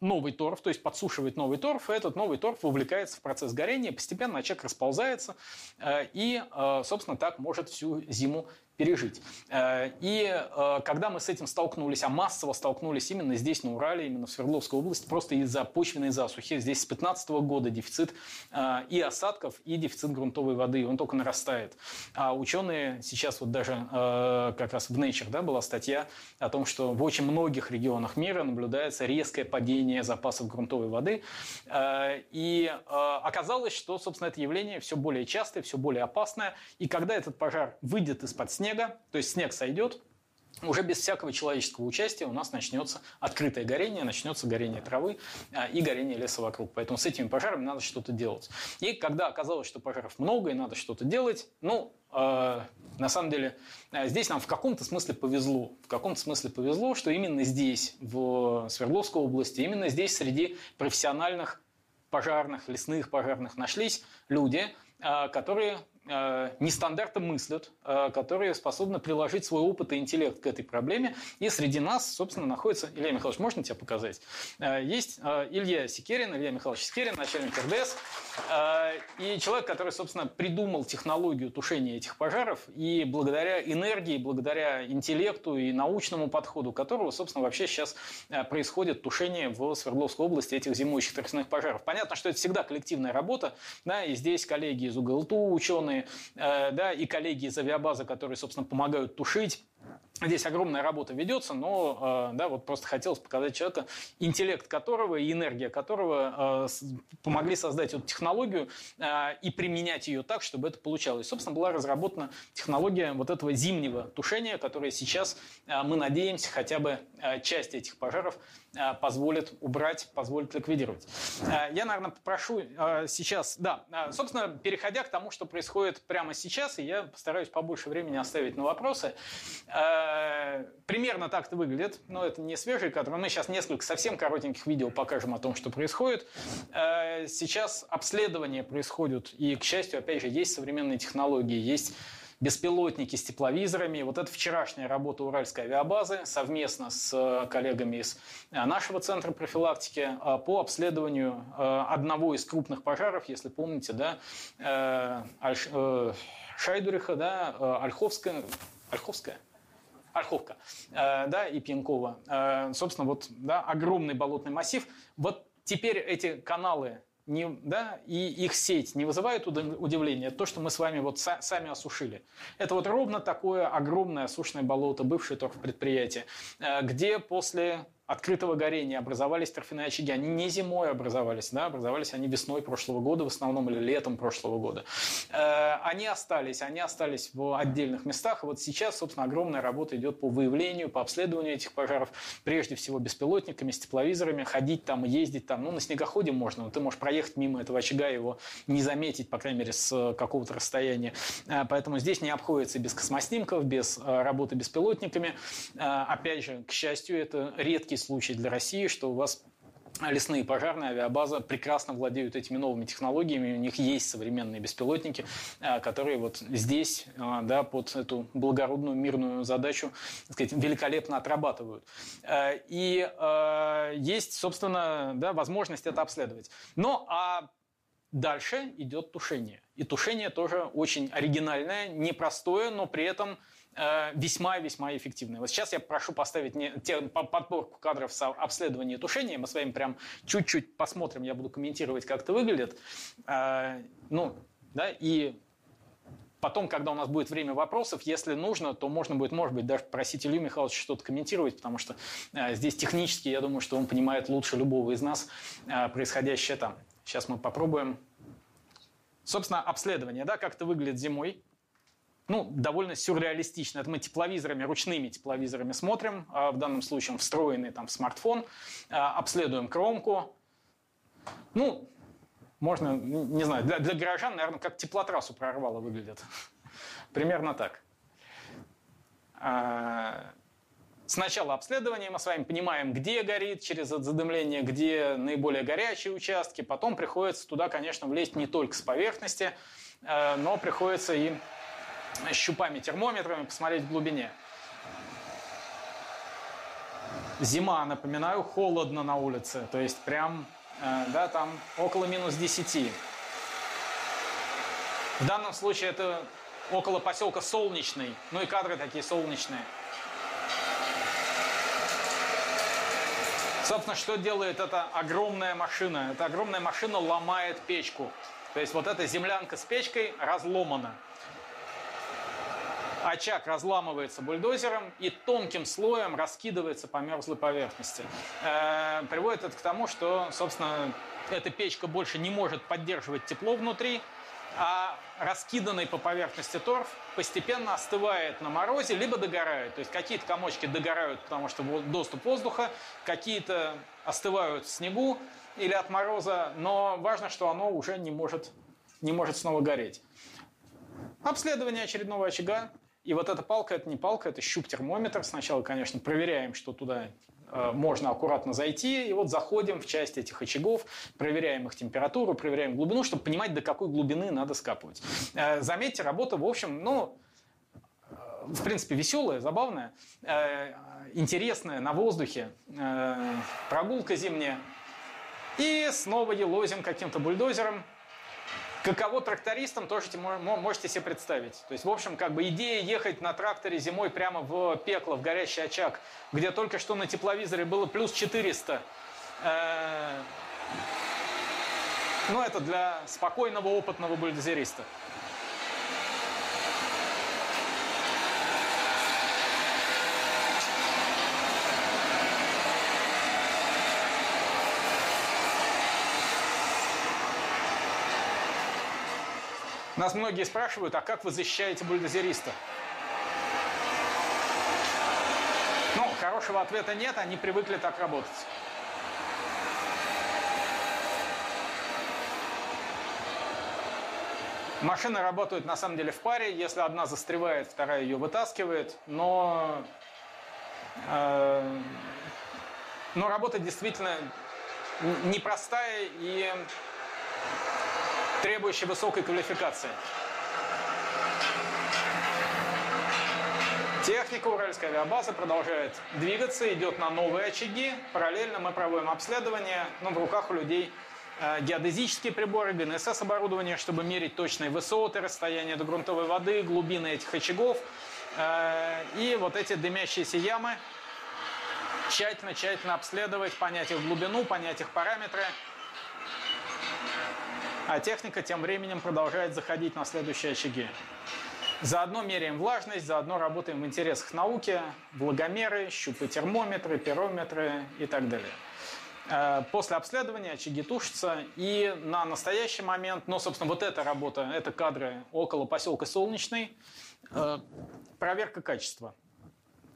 новый торф, то есть подсушивает новый торф, и этот новый торф вовлекается в процесс горения, постепенно очаг расползается, э, и, собственно, так может всю зиму пережить. Э, и э, когда мы с этим столкнулись, а массово столкнулись именно здесь, на Урале, именно в Свердловской области, просто из-за почвенной засухи. Здесь с 2015 года дефицит э, и осадков, и дефицит грунтовой воды. Он только нарастает. А ученые сейчас вот даже как раз в Nature да, была статья о том, что в очень многих регионах мира наблюдается резкое падение запасов грунтовой воды. И оказалось, что, собственно, это явление все более частое, все более опасное. И когда этот пожар выйдет из-под снега, то есть снег сойдет, уже без всякого человеческого участия у нас начнется открытое горение, начнется горение травы а, и горение леса вокруг. Поэтому с этими пожарами надо что-то делать. И когда оказалось, что пожаров много и надо что-то делать, ну, э, на самом деле, э, здесь нам в каком-то смысле повезло. В каком-то смысле повезло, что именно здесь, в Свердловской области, именно здесь среди профессиональных пожарных, лесных пожарных нашлись люди, э, которые э, нестандартно мыслят, э, которые способны приложить свой опыт и интеллект к этой проблеме. И среди нас, собственно, находится... Илья Михайлович, можно тебя показать? Э, есть э, Илья Секерин, Илья Михайлович Секерин, начальник РДС. И человек, который, собственно, придумал технологию тушения этих пожаров. И благодаря энергии, благодаря интеллекту и научному подходу которого, собственно, вообще сейчас происходит тушение в Свердловской области этих зимующих торфяных пожаров. Понятно, что это всегда коллективная работа, да, и здесь коллеги из УГЛТУ, ученые, э, да, и коллеги из авиабазы, которые, собственно, помогают тушить Здесь огромная работа ведется, но да, вот просто хотелось показать человека, интеллект которого и энергия которого помогли создать эту технологию и применять ее так, чтобы это получалось. Собственно, была разработана технология вот этого зимнего тушения, которая сейчас, мы надеемся, хотя бы часть этих пожаров Э, позволит убрать, позволит ликвидировать. Э, я, наверное, попрошу э, сейчас, да, собственно, переходя к тому, что происходит прямо сейчас, и я постараюсь побольше времени оставить на вопросы. Примерно так это выглядит, но это не свежий кадр. Мы сейчас несколько совсем коротеньких видео покажем о том, что происходит. Сейчас обследование происходит, и, к счастью, опять же, есть современные технологии, есть беспилотники с тепловизорами. Вот это вчерашняя работа Уральской авиабазы совместно с э, коллегами из э, нашего центра профилактики э, по обследованию одного из крупных пожаров, если помните, да. Шайдуриха, да, Ольховская, Ольховская, Ольховка, да, и Пьянкова. Собственно, вот, да, огромный болотный массив. Вот теперь эти каналы не, да, и их сеть не вызывает удивления, то, что мы с вами вот сами осушили. Это вот ровно такое огромное осушенное болото, бывшее торфпредприятие, э, где после открытого горения образовались торфяные очаги. Они не зимой образовались, да, образовались они весной прошлого года в основном или летом прошлого года. Э, они остались, они остались в отдельных местах. И вот сейчас, собственно, огромная работа идет по выявлению, по обследованию этих пожаров, прежде всего беспилотниками, с тепловизорами, ходить там, ездить там. Ну, на снегоходе можно, но ты можешь проехать мимо этого очага, его не заметить, по крайней мере, с какого-то расстояния. Э, поэтому здесь не обходится без космоснимков, без э, работы беспилотниками. Опять же, к счастью, это редкий случай для России, что у вас лесные пожарные, авиабаза прекрасно владеют этими новыми технологиями, у них есть современные беспилотники, э, которые вот здесь, э, да, под эту благородную мирную задачу, так сказать, великолепно отрабатывают. Э, и есть, собственно, да, возможность это обследовать. Но а дальше идет тушение. И тушение тоже очень оригинальное, непростое, но при этом э, эффективные. Вот сейчас я прошу поставить не, те, подборку кадров с обследования тушения. Мы с вами прям чуть-чуть посмотрим, я буду комментировать, как это выглядит. Э, ну, да, и Потом, когда у нас будет время вопросов, если нужно, то можно будет, может быть, даже просить Илью Михайловича что-то комментировать, потому что э, здесь технически, я думаю, что он понимает лучше любого из нас э, происходящее там. Сейчас мы попробуем. Собственно, обследование, да, как это выглядит зимой ну, довольно сюрреалистично. Это мы тепловизорами, ручными тепловизорами смотрим, а в данном случае встроенный там в смартфон, а, обследуем кромку. Ну, можно, не знаю, для, для горожан, наверное, как теплотрассу прорвало выглядит. [laughs] Примерно так. А, сначала обследование, мы с вами понимаем, где горит через задымление, где наиболее горячие участки. Потом приходится туда, конечно, влезть не только с поверхности, но приходится и щупами, термометрами, посмотреть в глубине. Зима, напоминаю, холодно на улице, то есть прям, э, да, там около минус 10. В данном случае это около поселка Солнечный, ну и кадры такие солнечные. Собственно, что делает эта огромная машина? Эта огромная машина ломает печку. То есть вот эта землянка с печкой разломана очаг разламывается бульдозером и тонким слоем раскидывается по мерзлой поверхности. Э, приводит это к тому, что, собственно, эта печка больше не может поддерживать тепло внутри, а раскиданный по поверхности торф постепенно остывает на морозе, либо догорает. То есть какие-то комочки догорают, потому что доступ воздуха, какие-то остывают в снегу или от мороза, но важно, что оно уже не может, не может снова гореть. Обследование очередного очага и вот эта палка, это не палка, это щуп-термометр. Сначала, конечно, проверяем, что туда э, можно аккуратно зайти, и вот заходим в часть этих очагов, проверяем их температуру, проверяем глубину, чтобы понимать, до какой глубины надо скапывать. Э, заметьте, работа, в общем, ну, э, в принципе, веселая, забавная, интересная, на воздухе, прогулка зимняя. И снова елозим каким-то бульдозером, Каково трактористам, тоже можете себе представить. То есть, в общем, как бы идея ехать на тракторе зимой прямо в пекло, в горящий очаг, где только что на тепловизоре было плюс 400. Э, ну, это для спокойного, опытного бульдозериста. Нас многие спрашивают, а как вы защищаете бульдозериста? Ну, хорошего ответа нет, они привыкли так работать. Машины работают на самом деле в паре. Если одна застревает, вторая ее вытаскивает. Но, э, но работа действительно непростая и требующий высокой квалификации. Техника Уральской авиабазы продолжает двигаться, идет на новые очаги. Параллельно мы проводим обследование, но в руках у людей э, геодезические приборы, ГНСС оборудование, чтобы мерить точные высоты, расстояние до грунтовой воды, глубины этих очагов. Э, и вот эти дымящиеся ямы тщательно-тщательно обследовать, понять их глубину, понять их параметры – а техника тем временем продолжает заходить на следующие очаги. Заодно меряем влажность, заодно работаем в интересах науки, влагомеры, щупы термометры, пирометры и так далее. Э, после обследования очаги тушатся, и на настоящий момент, ну, собственно, вот эта работа, это кадры около поселка Солнечный, э, проверка качества.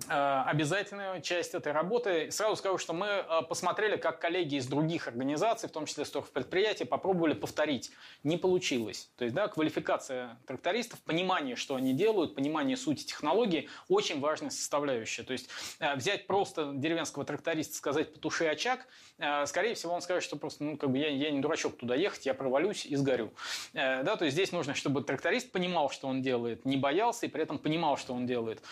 Э, обязательная часть этой работы. Сразу скажу, что мы э, посмотрели, как коллеги из других организаций, в том числе предприятий, попробовали повторить. Не получилось. То есть да, квалификация трактористов, понимание, что они делают, понимание сути технологии – очень важная составляющая. То есть э, взять просто деревенского тракториста, сказать «потуши очаг», скорее всего, он скажет, что просто ну, как бы я, я не дурачок туда ехать, я провалюсь и сгорю. Да, то есть здесь нужно, чтобы тракторист понимал, что он делает, не боялся и при этом понимал, что он делает.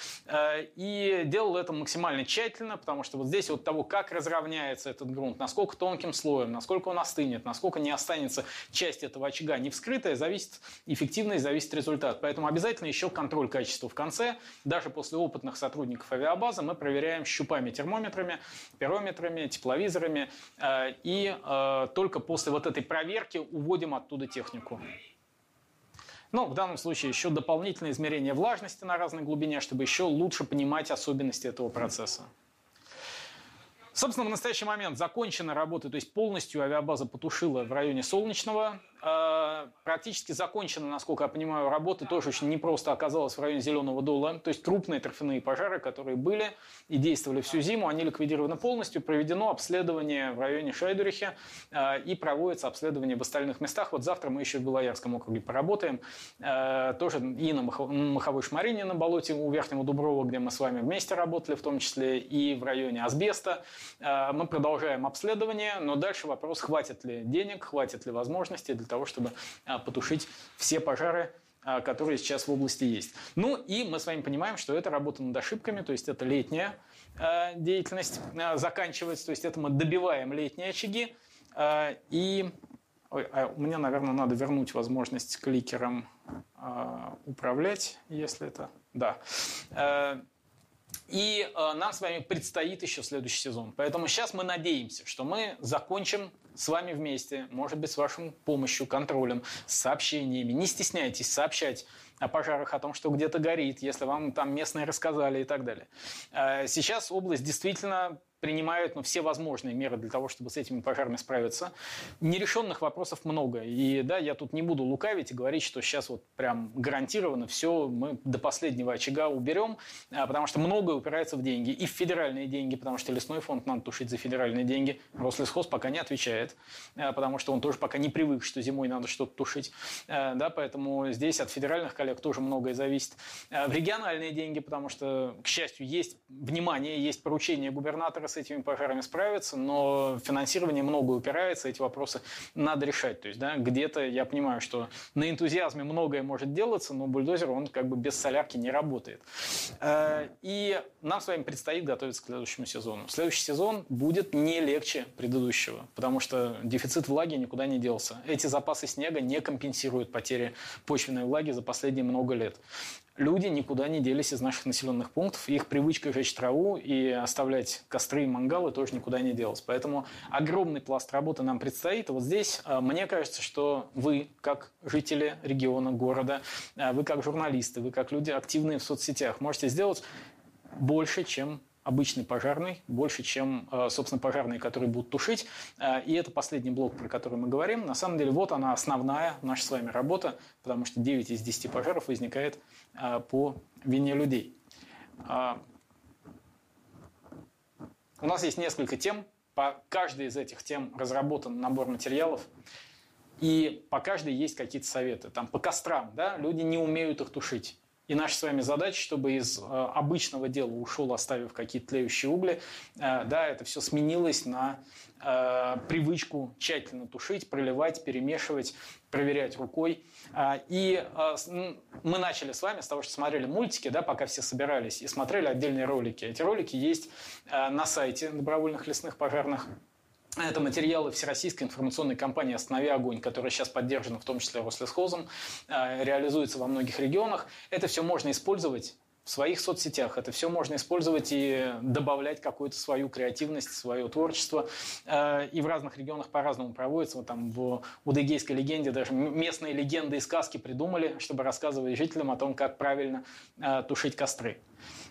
И делал это максимально тщательно, потому что вот здесь вот того, как разровняется этот грунт, насколько тонким слоем, насколько он остынет, насколько не останется часть этого очага не вскрытая, зависит эффективность, зависит результат. Поэтому обязательно еще контроль качества в конце. Даже после опытных сотрудников авиабазы мы проверяем щупами, термометрами, пирометрами, тепловизорами. Э, и э, только после вот этой проверки уводим оттуда технику. Ну, в данном случае еще дополнительное измерение влажности на разной глубине, чтобы еще лучше понимать особенности этого процесса. Собственно, в настоящий момент закончена работа, то есть полностью авиабаза потушила в районе Солнечного. Э, практически закончена, насколько я понимаю, работа тоже очень непросто оказалась в районе Зеленого Дола. То есть крупные торфяные пожары, которые были и действовали всю зиму, они ликвидированы полностью. Проведено обследование в районе Шайдурихе э, и проводится обследование в остальных местах. Вот завтра мы еще в Белоярском округе поработаем. Э, тоже и на Маховой Шмарине на болоте у Верхнего Дуброва, где мы с вами вместе работали, в том числе и в районе Асбеста. Мы продолжаем обследование, но дальше вопрос, хватит ли денег, хватит ли возможностей для того, чтобы а, потушить все пожары, а, которые сейчас в области есть. Ну и мы с вами понимаем, что это работа над ошибками, то есть это летняя деятельность заканчивается, то есть это мы добиваем летние очаги. И Ой, а мне, наверное, надо вернуть возможность кликером управлять, если это... Да. И э, нам с вами предстоит еще следующий сезон. Поэтому сейчас мы надеемся, что мы закончим с вами вместе, может быть, с вашей помощью, контролем, сообщениями. Не стесняйтесь сообщать о пожарах, о том, что где-то горит, если вам там местные рассказали и так далее. Э, сейчас область действительно принимают ну, все возможные меры для того, чтобы с этими пожарами справиться. Нерешенных вопросов много. И да, я тут не буду лукавить и говорить, что сейчас вот прям гарантированно все мы до последнего очага уберем, а, потому что многое упирается в деньги. И в федеральные деньги, потому что лесной фонд надо тушить за федеральные деньги. Рослесхоз пока не отвечает, а, потому что он тоже пока не привык, что зимой надо что-то тушить. А, да, поэтому здесь от федеральных коллег тоже многое зависит. В региональные деньги, потому что, к счастью, есть внимание, есть поручение губернатора с этими пожарами справиться, но финансирование много упирается, эти вопросы надо решать. То есть, да, где-то я понимаю, что на энтузиазме многое может делаться, но бульдозер, он как бы без солярки не работает. Э, и нам с вами предстоит готовиться к следующему сезону. Следующий сезон будет не легче предыдущего, потому что дефицит влаги никуда не делся. Эти запасы снега не компенсируют потери почвенной влаги за последние много лет люди никуда не делись из наших населенных пунктов. Их привычка жечь траву и оставлять костры и мангалы тоже никуда не делась. Поэтому огромный пласт работы нам предстоит. Вот здесь э, мне кажется, что вы, как жители региона, города, э, вы как журналисты, вы как люди активные в соцсетях, можете сделать больше, чем обычный пожарный, больше, чем, э, собственно, пожарные, которые будут тушить. Э, и это последний блок, про который мы говорим. На самом деле, вот она основная наша с вами работа, потому что 9 из 10 пожаров возникает э, по вине людей. У нас есть несколько тем. По каждой из этих тем разработан набор материалов. И по каждой есть какие-то советы. Там по кострам, да, люди не умеют их тушить. И наша с вами задача, чтобы из э, обычного дела ушел, оставив какие-то тлеющие угли, э, да, это все сменилось на э, привычку тщательно тушить, проливать, перемешивать, проверять рукой. И мы начали с вами с того, что смотрели мультики, да, пока все собирались, и смотрели отдельные ролики. Эти ролики есть на сайте добровольных лесных пожарных это материалы Всероссийской информационной кампании «Останови огонь», которая сейчас поддержана в том числе Рослесхозом, э, реализуется во многих регионах. Это все можно использовать в своих соцсетях. Это все можно использовать и добавлять какую-то свою креативность, свое творчество. Э, и в разных регионах по-разному проводится. Вот там в Удыгейской легенде даже местные легенды и сказки придумали, чтобы рассказывать жителям о том, как правильно э, тушить костры.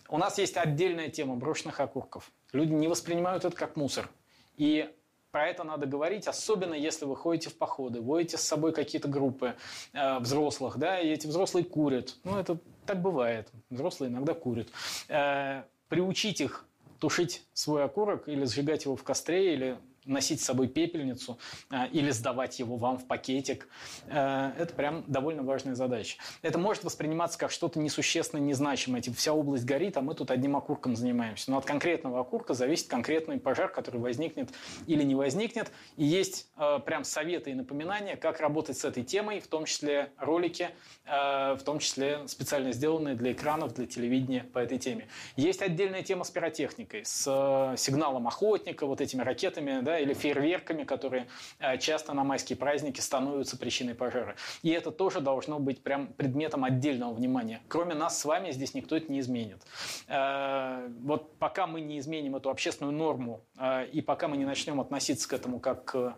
У нас есть отдельная тема брошенных окурков. Люди не воспринимают это как мусор. И про это надо говорить, особенно если вы ходите в походы, водите с собой какие-то группы э, взрослых, да, и эти взрослые курят. Ну, это так бывает. Взрослые иногда курят. Э, приучить их тушить свой окурок или сжигать его в костре, или носить с собой пепельницу э, или сдавать его вам в пакетик. Э, это прям довольно важная задача. Это может восприниматься как что-то несущественно незначимое. Типа вся область горит, а мы тут одним окурком занимаемся. Но от конкретного окурка зависит конкретный пожар, который возникнет или не возникнет. И есть э, прям советы и напоминания, как работать с этой темой, в том числе ролики, в том числе специально сделанные для экранов, для телевидения по этой теме. Есть отдельная тема с пиротехникой, с сигналом охотника, вот этими ракетами, да, или фейерверками, которые э, часто на майские праздники становятся причиной пожара. И это тоже должно быть прям предметом отдельного внимания. Кроме нас с вами здесь никто это не изменит. Э, вот пока мы не изменим эту общественную норму, э, и пока мы не начнем относиться к этому как к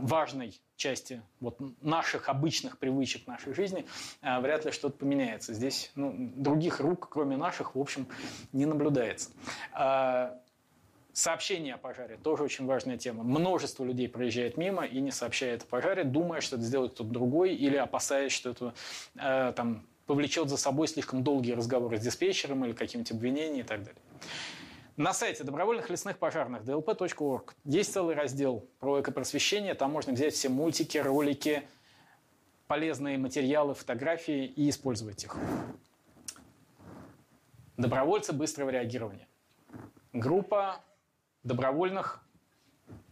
важной части вот наших обычных привычек нашей жизни, вряд ли что-то поменяется. Здесь ну, других рук, кроме наших, в общем, не наблюдается. Сообщение о пожаре тоже очень важная тема. Множество людей проезжает мимо и не сообщает о пожаре, думая, что это сделает кто-то другой, или опасаясь, что это э, там, повлечет за собой слишком долгие разговоры с диспетчером или какие-нибудь обвинения и так далее. На сайте добровольных лесных пожарных dlp.org есть целый раздел про экопросвещение. Там можно взять все мультики, ролики, полезные материалы, фотографии и использовать их. Добровольцы быстрого реагирования. Группа добровольных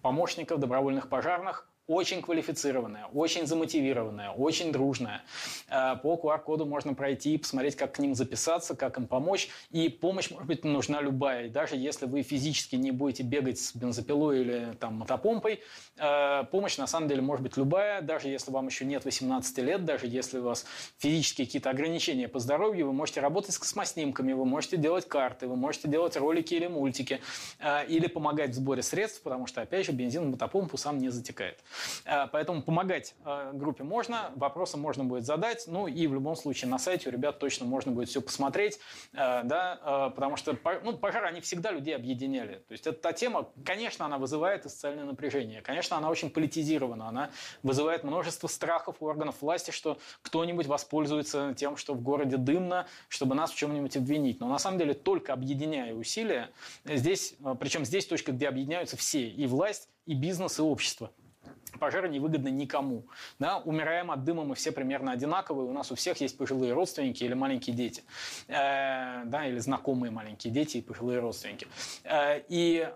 помощников, добровольных пожарных очень квалифицированная, очень замотивированная, очень дружная. Э, по QR-коду можно пройти посмотреть, как к ним записаться, как им помочь. И помощь, может быть, нужна любая. И даже если вы физически не будете бегать с бензопилой или там, мотопомпой, э, помощь на самом деле может быть любая. Даже если вам еще нет 18 лет, даже если у вас физические какие-то ограничения по здоровью, вы можете работать с космоснимками, вы можете делать карты, вы можете делать ролики или мультики, э, или помогать в сборе средств, потому что, опять же, бензин в мотопомпу сам не затекает. Э, поэтому помогать э, группе можно, вопросы можно будет задать, ну и в любом случае на сайте у ребят точно можно будет все посмотреть, э, да, потому что ну, пожары, они всегда людей объединяли. То есть это та тема, конечно, она вызывает социальное напряжение, конечно, она очень политизирована, она вызывает множество страхов у органов власти, что кто-нибудь воспользуется тем, что в городе дымно, чтобы нас в чем-нибудь обвинить. Но на самом деле только объединяя усилия, здесь, причем здесь точка, где объединяются все, и власть, и бизнес, и общество пожары невыгодны никому. Да? Умираем от дыма мы все примерно одинаковые. У нас у всех есть пожилые родственники или маленькие дети. Э, да, или знакомые маленькие дети и пожилые родственники. Э, и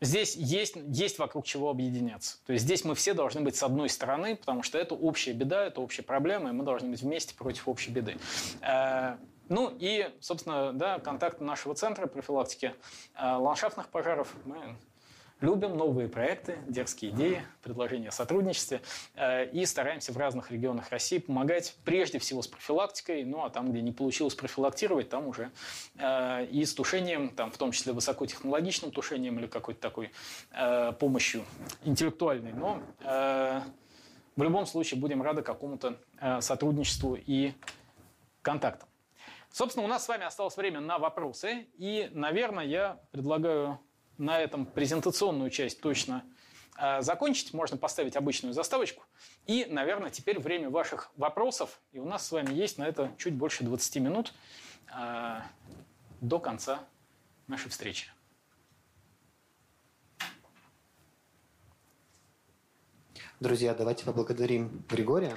Здесь есть, есть вокруг чего объединяться. То есть здесь мы все должны быть с одной стороны, потому что это общая беда, это общая проблема, и мы должны быть вместе против общей беды. Э, ну и, собственно, да, контакты нашего центра профилактики э, ландшафтных пожаров мы Любим новые проекты, дерзкие идеи, предложения о сотрудничестве э, и стараемся в разных регионах России помогать прежде всего с профилактикой, ну а там, где не получилось профилактировать, там уже э, и с тушением, там, в том числе высокотехнологичным тушением или какой-то такой э, помощью интеллектуальной. Но в любом случае будем рады какому-то сотрудничеству и контактам. Собственно, у нас с вами осталось время на вопросы, и, наверное, я предлагаю на этом презентационную часть точно э, закончить. Можно поставить обычную заставочку. И, наверное, теперь время ваших вопросов. И у нас с вами есть на это чуть больше 20 минут э, до конца нашей встречи. Друзья, давайте поблагодарим Григория.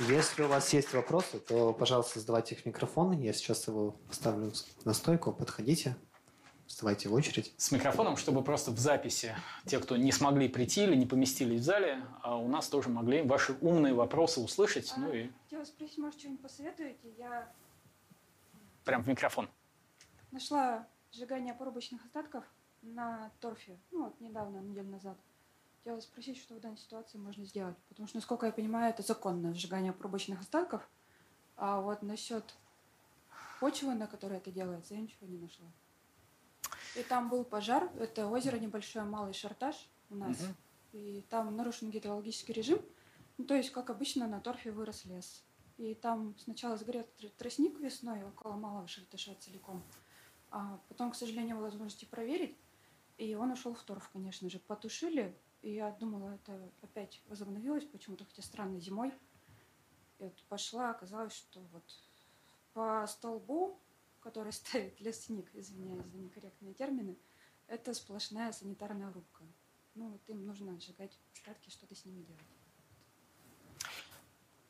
Если у вас есть вопросы, то, пожалуйста, задавайте их в микрофон. Я сейчас его поставлю на стойку. Подходите, вставайте в очередь. С микрофоном, чтобы просто в записи те, кто не смогли прийти или не поместились в зале, а у нас тоже могли ваши умные вопросы услышать. А, ну и... Хотела спросить, может, что-нибудь посоветуете? Я... Прям в микрофон. Нашла сжигание порубочных остатков на торфе. Ну, вот недавно, неделю назад хотела спросить, что в данной ситуации можно сделать. Потому что, насколько я понимаю, это законное сжигание пробочных остатков. А вот насчет почвы, на которой это делается, я ничего не нашла. И там был пожар. Это озеро небольшое, малый шартаж у нас. Угу. И там нарушен гидрологический режим. Ну, то есть, как обычно, на торфе вырос лес. И там сначала сгорел тростник весной около малого шарташа целиком. А потом, к сожалению, возможности проверить. И он ушел в торф, конечно же. Потушили, и я думала, это опять возобновилось почему-то, хотя странно, зимой. И вот пошла, оказалось, что вот по столбу, который [laughs] ставит лесник, извиняюсь за некорректные термины, это сплошная санитарная рубка. Ну, вот им нужно сжигать остатки, что-то с ними делать.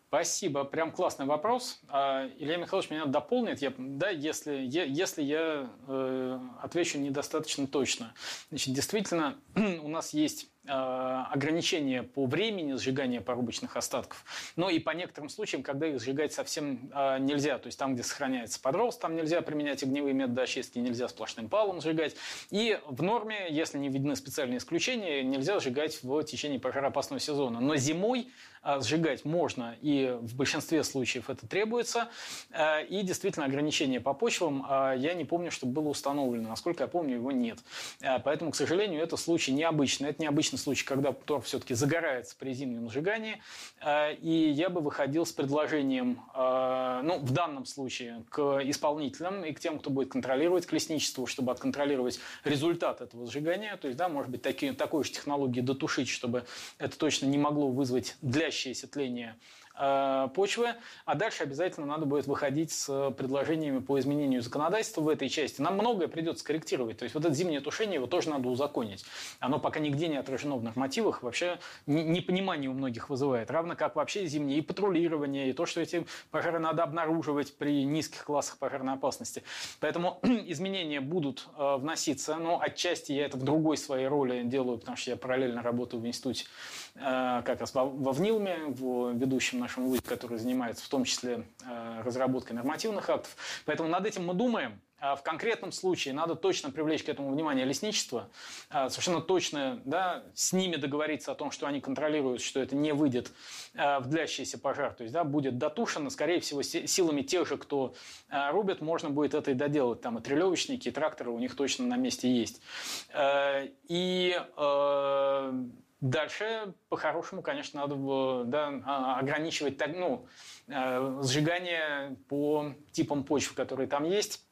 Спасибо, прям классный вопрос. А, Илья Михайлович меня дополнит, я, да, если, если я э, отвечу недостаточно точно. Значит, действительно, [clears throat] у нас есть ограничения по времени сжигания порубочных остатков, но и по некоторым случаям, когда их сжигать совсем э, нельзя. То есть там, где сохраняется подрост, там нельзя применять огневые методы очистки, нельзя сплошным палом сжигать. И в норме, если не введены специальные исключения, нельзя сжигать в течение пожароопасного сезона. Но зимой э, сжигать можно, и в большинстве случаев это требуется. И действительно ограничения по почвам я не помню, чтобы было установлено. Насколько я помню, его нет. Поэтому, к сожалению, это случай необычный. Это необычный единственный случай, когда торф все-таки загорается при зимнем сжигании. Э, и я бы выходил с предложением, э, ну, в данном случае, к исполнителям и к тем, кто будет контролировать, к лесничеству, чтобы отконтролировать результат этого сжигания. То есть, да, может быть, такие, такой же технологии дотушить, чтобы это точно не могло вызвать длящееся тление почвы, а дальше обязательно надо будет выходить с предложениями по изменению законодательства в этой части. Нам многое придется корректировать. То есть вот это зимнее тушение его тоже надо узаконить. Оно пока нигде не отражено в нормативах, вообще непонимание у многих вызывает. Равно как вообще зимнее и патрулирование, и то, что эти пожары надо обнаруживать при низких классах пожарной опасности. Поэтому [clears throat] изменения будут э, вноситься, но отчасти я это в другой своей роли делаю, потому что я параллельно работаю в институте э, как раз во, ВНИЛМе, в ведущем нашем вузе, который занимается в том числе э, разработкой нормативных актов. Поэтому над этим мы думаем. А в конкретном случае надо точно привлечь к этому внимание лесничество, а, совершенно точно да, с ними договориться о том, что они контролируют, что это не выйдет в длящийся пожар, то есть да, будет дотушено, скорее всего, силами тех же, кто рубит, можно будет это и доделать. Там и трелевочники, и тракторы у них точно на месте есть. И Дальше, по-хорошему, конечно, надо да, а, ограничивать ну, э, сжигание по типам почв, которые там есть.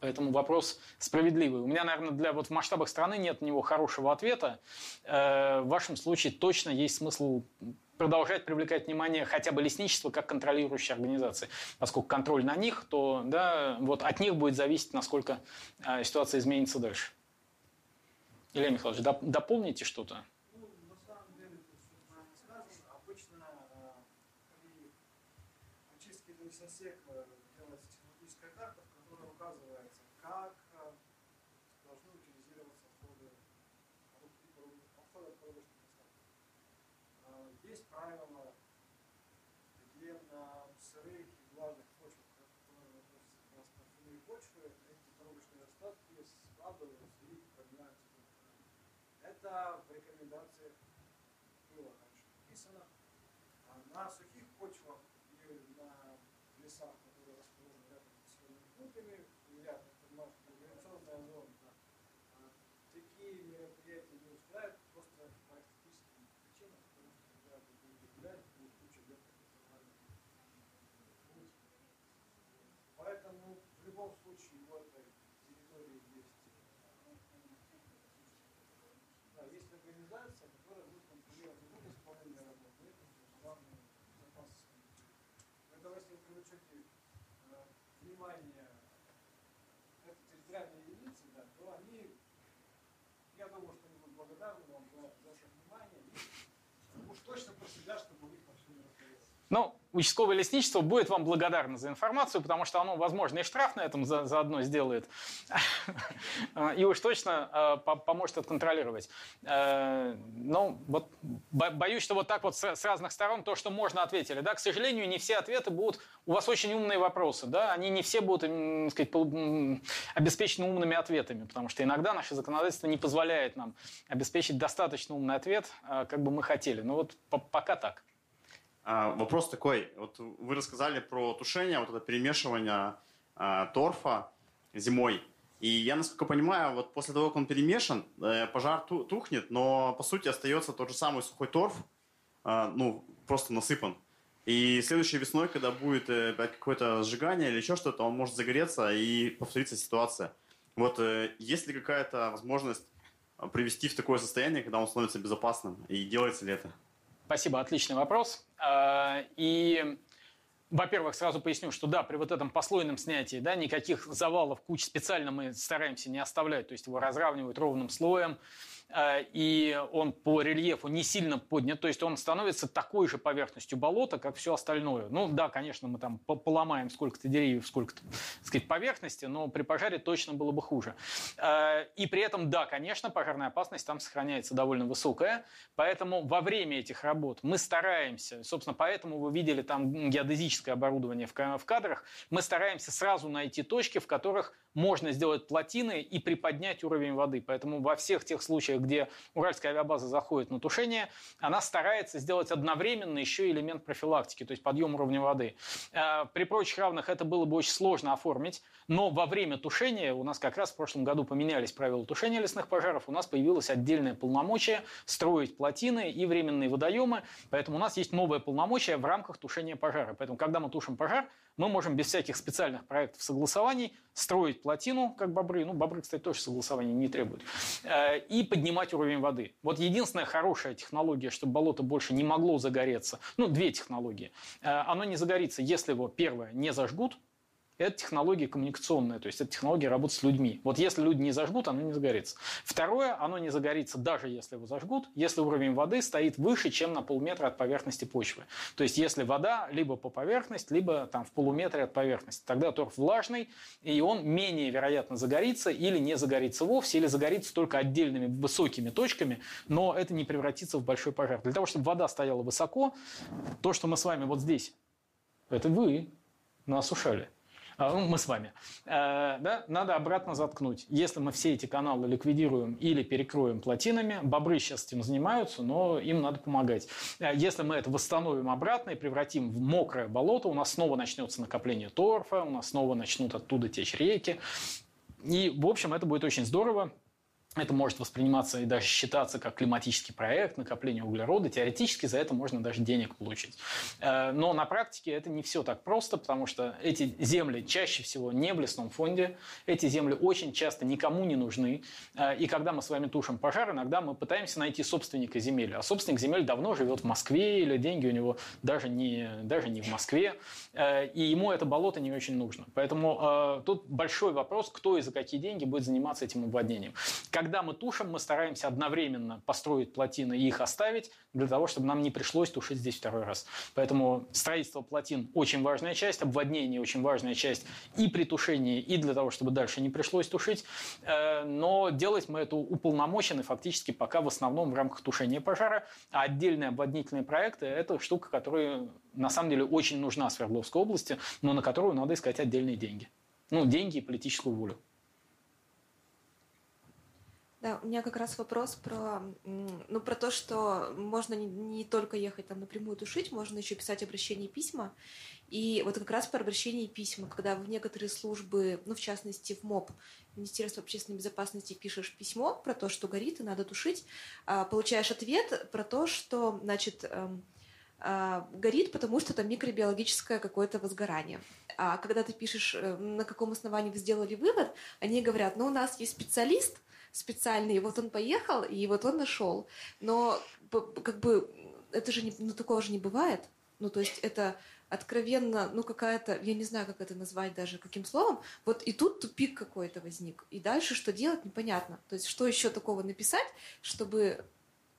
Поэтому вопрос справедливый. У меня, наверное, для вот в масштабах страны нет на него хорошего ответа. Э, в вашем случае точно есть смысл продолжать привлекать внимание хотя бы лесничества как контролирующей организации. Поскольку контроль на них, то да, вот от них будет зависеть, насколько э, ситуация изменится дальше. Илья Михайлович, доп- дополните что-то? Ну, на самом деле, тут все правильно сказано. Обычно э, при очистке лесосека делается технологическая карта, в которой указывается, как э, должны утилизироваться отходы, отходы от пробочных остатков. Э, Есть правила, где на сырых и влажных почвах, которые относятся к раз торфяные почвы, эти пробочные остатки складываются и поднимаются в воздух. Это в рекомендациях было раньше написано. А на сухих почвах и на лесах, которые расположены рядом с населенными пунктами, и рядом мелиорационная зона, да, а, такие мероприятия не устраивают просто по эстетическим потому что когда вы будете гулять, будет куча легких. Поэтому в любом случае в этой территории есть да, есть организация, которая будет контролировать не только исполнение работ, но и главное безопасность. Поэтому если вы привлечете э, внимание этой территориальной единицы, да, то они, я думаю, что они будут благодарны вам за, за это внимание. И уж точно про себя, чтобы у них расстоялось. Ну, участковое лесничество будет вам благодарно за информацию, потому что оно, возможно, и штраф на этом за- заодно сделает. [laughs] И уж точно э, по- поможет это контролировать. Э, Ну, вот бо- боюсь, что вот так вот с разных сторон то, что можно, ответили. Да, к сожалению, не все ответы будут... У вас очень умные вопросы, да, они не все будут, м, сказать, обеспечены умными ответами, потому что иногда наше законодательство не позволяет нам обеспечить достаточно умный ответ, э, как бы мы хотели. Но вот по- пока так. А, вопрос такой. Вот вы рассказали про тушение, вот это перемешивание а, торфа зимой. И я, насколько понимаю, вот после того, как он перемешан, э, пожар ту- тухнет, но по сути остается тот же самый сухой торф, а, ну, просто насыпан. И следующей весной, когда будет э, какое-то сжигание или еще что-то, он может загореться и повторится ситуация. Вот э, есть ли какая-то возможность привести в такое состояние, когда он становится безопасным? И делается ли это? Спасибо, отличный вопрос. А, И, во-первых, сразу поясню, что да, при вот этом послойном снятии, да, никаких завалов, куч специально мы стараемся не оставлять, то есть его разравнивают ровным слоем, и он по рельефу не сильно поднят, то есть он становится такой же поверхностью болота, как все остальное. Ну да, конечно, мы там по- поломаем сколько-то деревьев, сколько-то, так сказать, поверхности, но при пожаре точно было бы хуже. А, И при этом, да, конечно, пожарная опасность там сохраняется довольно высокая, поэтому во время этих работ мы стараемся, собственно, поэтому вы видели там геодезическое оборудование в кадрах, мы стараемся сразу найти точки, в которых можно сделать плотины и приподнять уровень воды. Поэтому во всех тех случаях, где Уральская авиабаза заходит на тушение, она старается сделать одновременно еще элемент профилактики, то есть подъем уровня воды. Э, При прочих равных это было бы очень сложно оформить, но во время тушения, у нас как раз в прошлом году поменялись правила тушения лесных пожаров, у нас появилось отдельное полномочие строить плотины и временные водоемы, поэтому у нас есть новое полномочие в рамках тушения пожара. Поэтому, когда мы тушим пожар, мы можем без всяких специальных проектов согласований строить плотину, как бобры, ну, бобры, кстати, тоже согласования не требуют, э, и поднимать уровень воды. Вот единственная хорошая технология, чтобы болото больше не могло загореться, ну, две технологии. Э, Оно не загорится, если его, первое, не зажгут, это технология коммуникационная, то есть это технология работы с людьми. Вот если люди не зажгут, оно не загорится. Второе, оно не загорится даже если его зажгут, если уровень воды стоит выше, чем на полметра от поверхности почвы. То есть если вода либо по поверхности, либо там в полуметре от поверхности. Тогда торф влажный, и он менее вероятно загорится или не загорится вовсе, или загорится только отдельными высокими точками, но это не превратится в большой пожар. Для того, чтобы вода стояла высоко, то, что мы с вами вот здесь, это вы нас осушали. Ну, мы с вами, Э, да, надо обратно заткнуть. Если мы все эти каналы ликвидируем или перекроем плотинами, бобры сейчас этим занимаются, но им надо помогать. Э, Если мы это восстановим обратно и превратим в мокрое болото, у нас снова начнется накопление торфа, у нас снова начнут оттуда течь реки. И, в общем, это будет очень здорово. Это может восприниматься и даже считаться как климатический проект, накопление углерода. Теоретически за это можно даже денег получить. Э, Но на практике это не все так просто, потому что эти земли чаще всего не в лесном фонде. Эти земли очень часто никому не нужны. Э, И когда мы с вами тушим пожар, иногда мы пытаемся найти собственника земель. А собственник земель давно живет в Москве, или деньги у него даже не, даже не в Москве. Э, И ему это болото не очень нужно. Поэтому тут большой вопрос, кто и за какие деньги будет заниматься этим обводнением. Когда мы тушим, мы стараемся одновременно построить плотины и их оставить, для того, чтобы нам не пришлось тушить здесь второй раз. Поэтому строительство плотин очень важная часть, обводнение очень важная часть и при тушении, и для того, чтобы дальше не пришлось тушить. Э, но делать мы это уполномочены фактически пока в основном в рамках тушения пожара, а отдельные обводнительные проекты – это штука, которая на самом деле очень нужна Свердловской области, но на которую надо искать отдельные деньги. Ну, деньги и политическую волю. Да, у меня как раз вопрос про, ну, про то, что можно не, не только ехать там напрямую тушить, можно еще писать обращения и письма. И вот как раз про обращения и письма, когда в некоторые службы, ну, в частности, в МОП, Министерство общественной безопасности, пишешь письмо про то, что горит и надо тушить, а получаешь ответ про то, что, значит, эм, а, горит, потому что там микробиологическое какое-то возгорание. А когда ты пишешь, э, на каком основании вы сделали вывод, они говорят, ну, у нас есть специалист, специальный, и вот он поехал, и вот он нашел. Но как бы это же не, ну, такого же не бывает. Ну, то есть это откровенно, ну, какая-то, я не знаю, как это назвать даже, каким словом, вот и тут тупик какой-то возник. И дальше что делать, непонятно. То есть что еще такого написать, чтобы,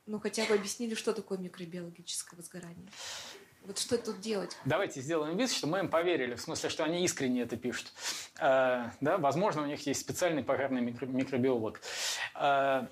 ну, хотя бы объяснили, что такое микробиологическое возгорание. Вот что тут делать? Давайте сделаем вид, что мы им поверили, в смысле, что они искренне это пишут. Э, да, возможно, у них есть специальный пожарный микро- микробиолог. Э,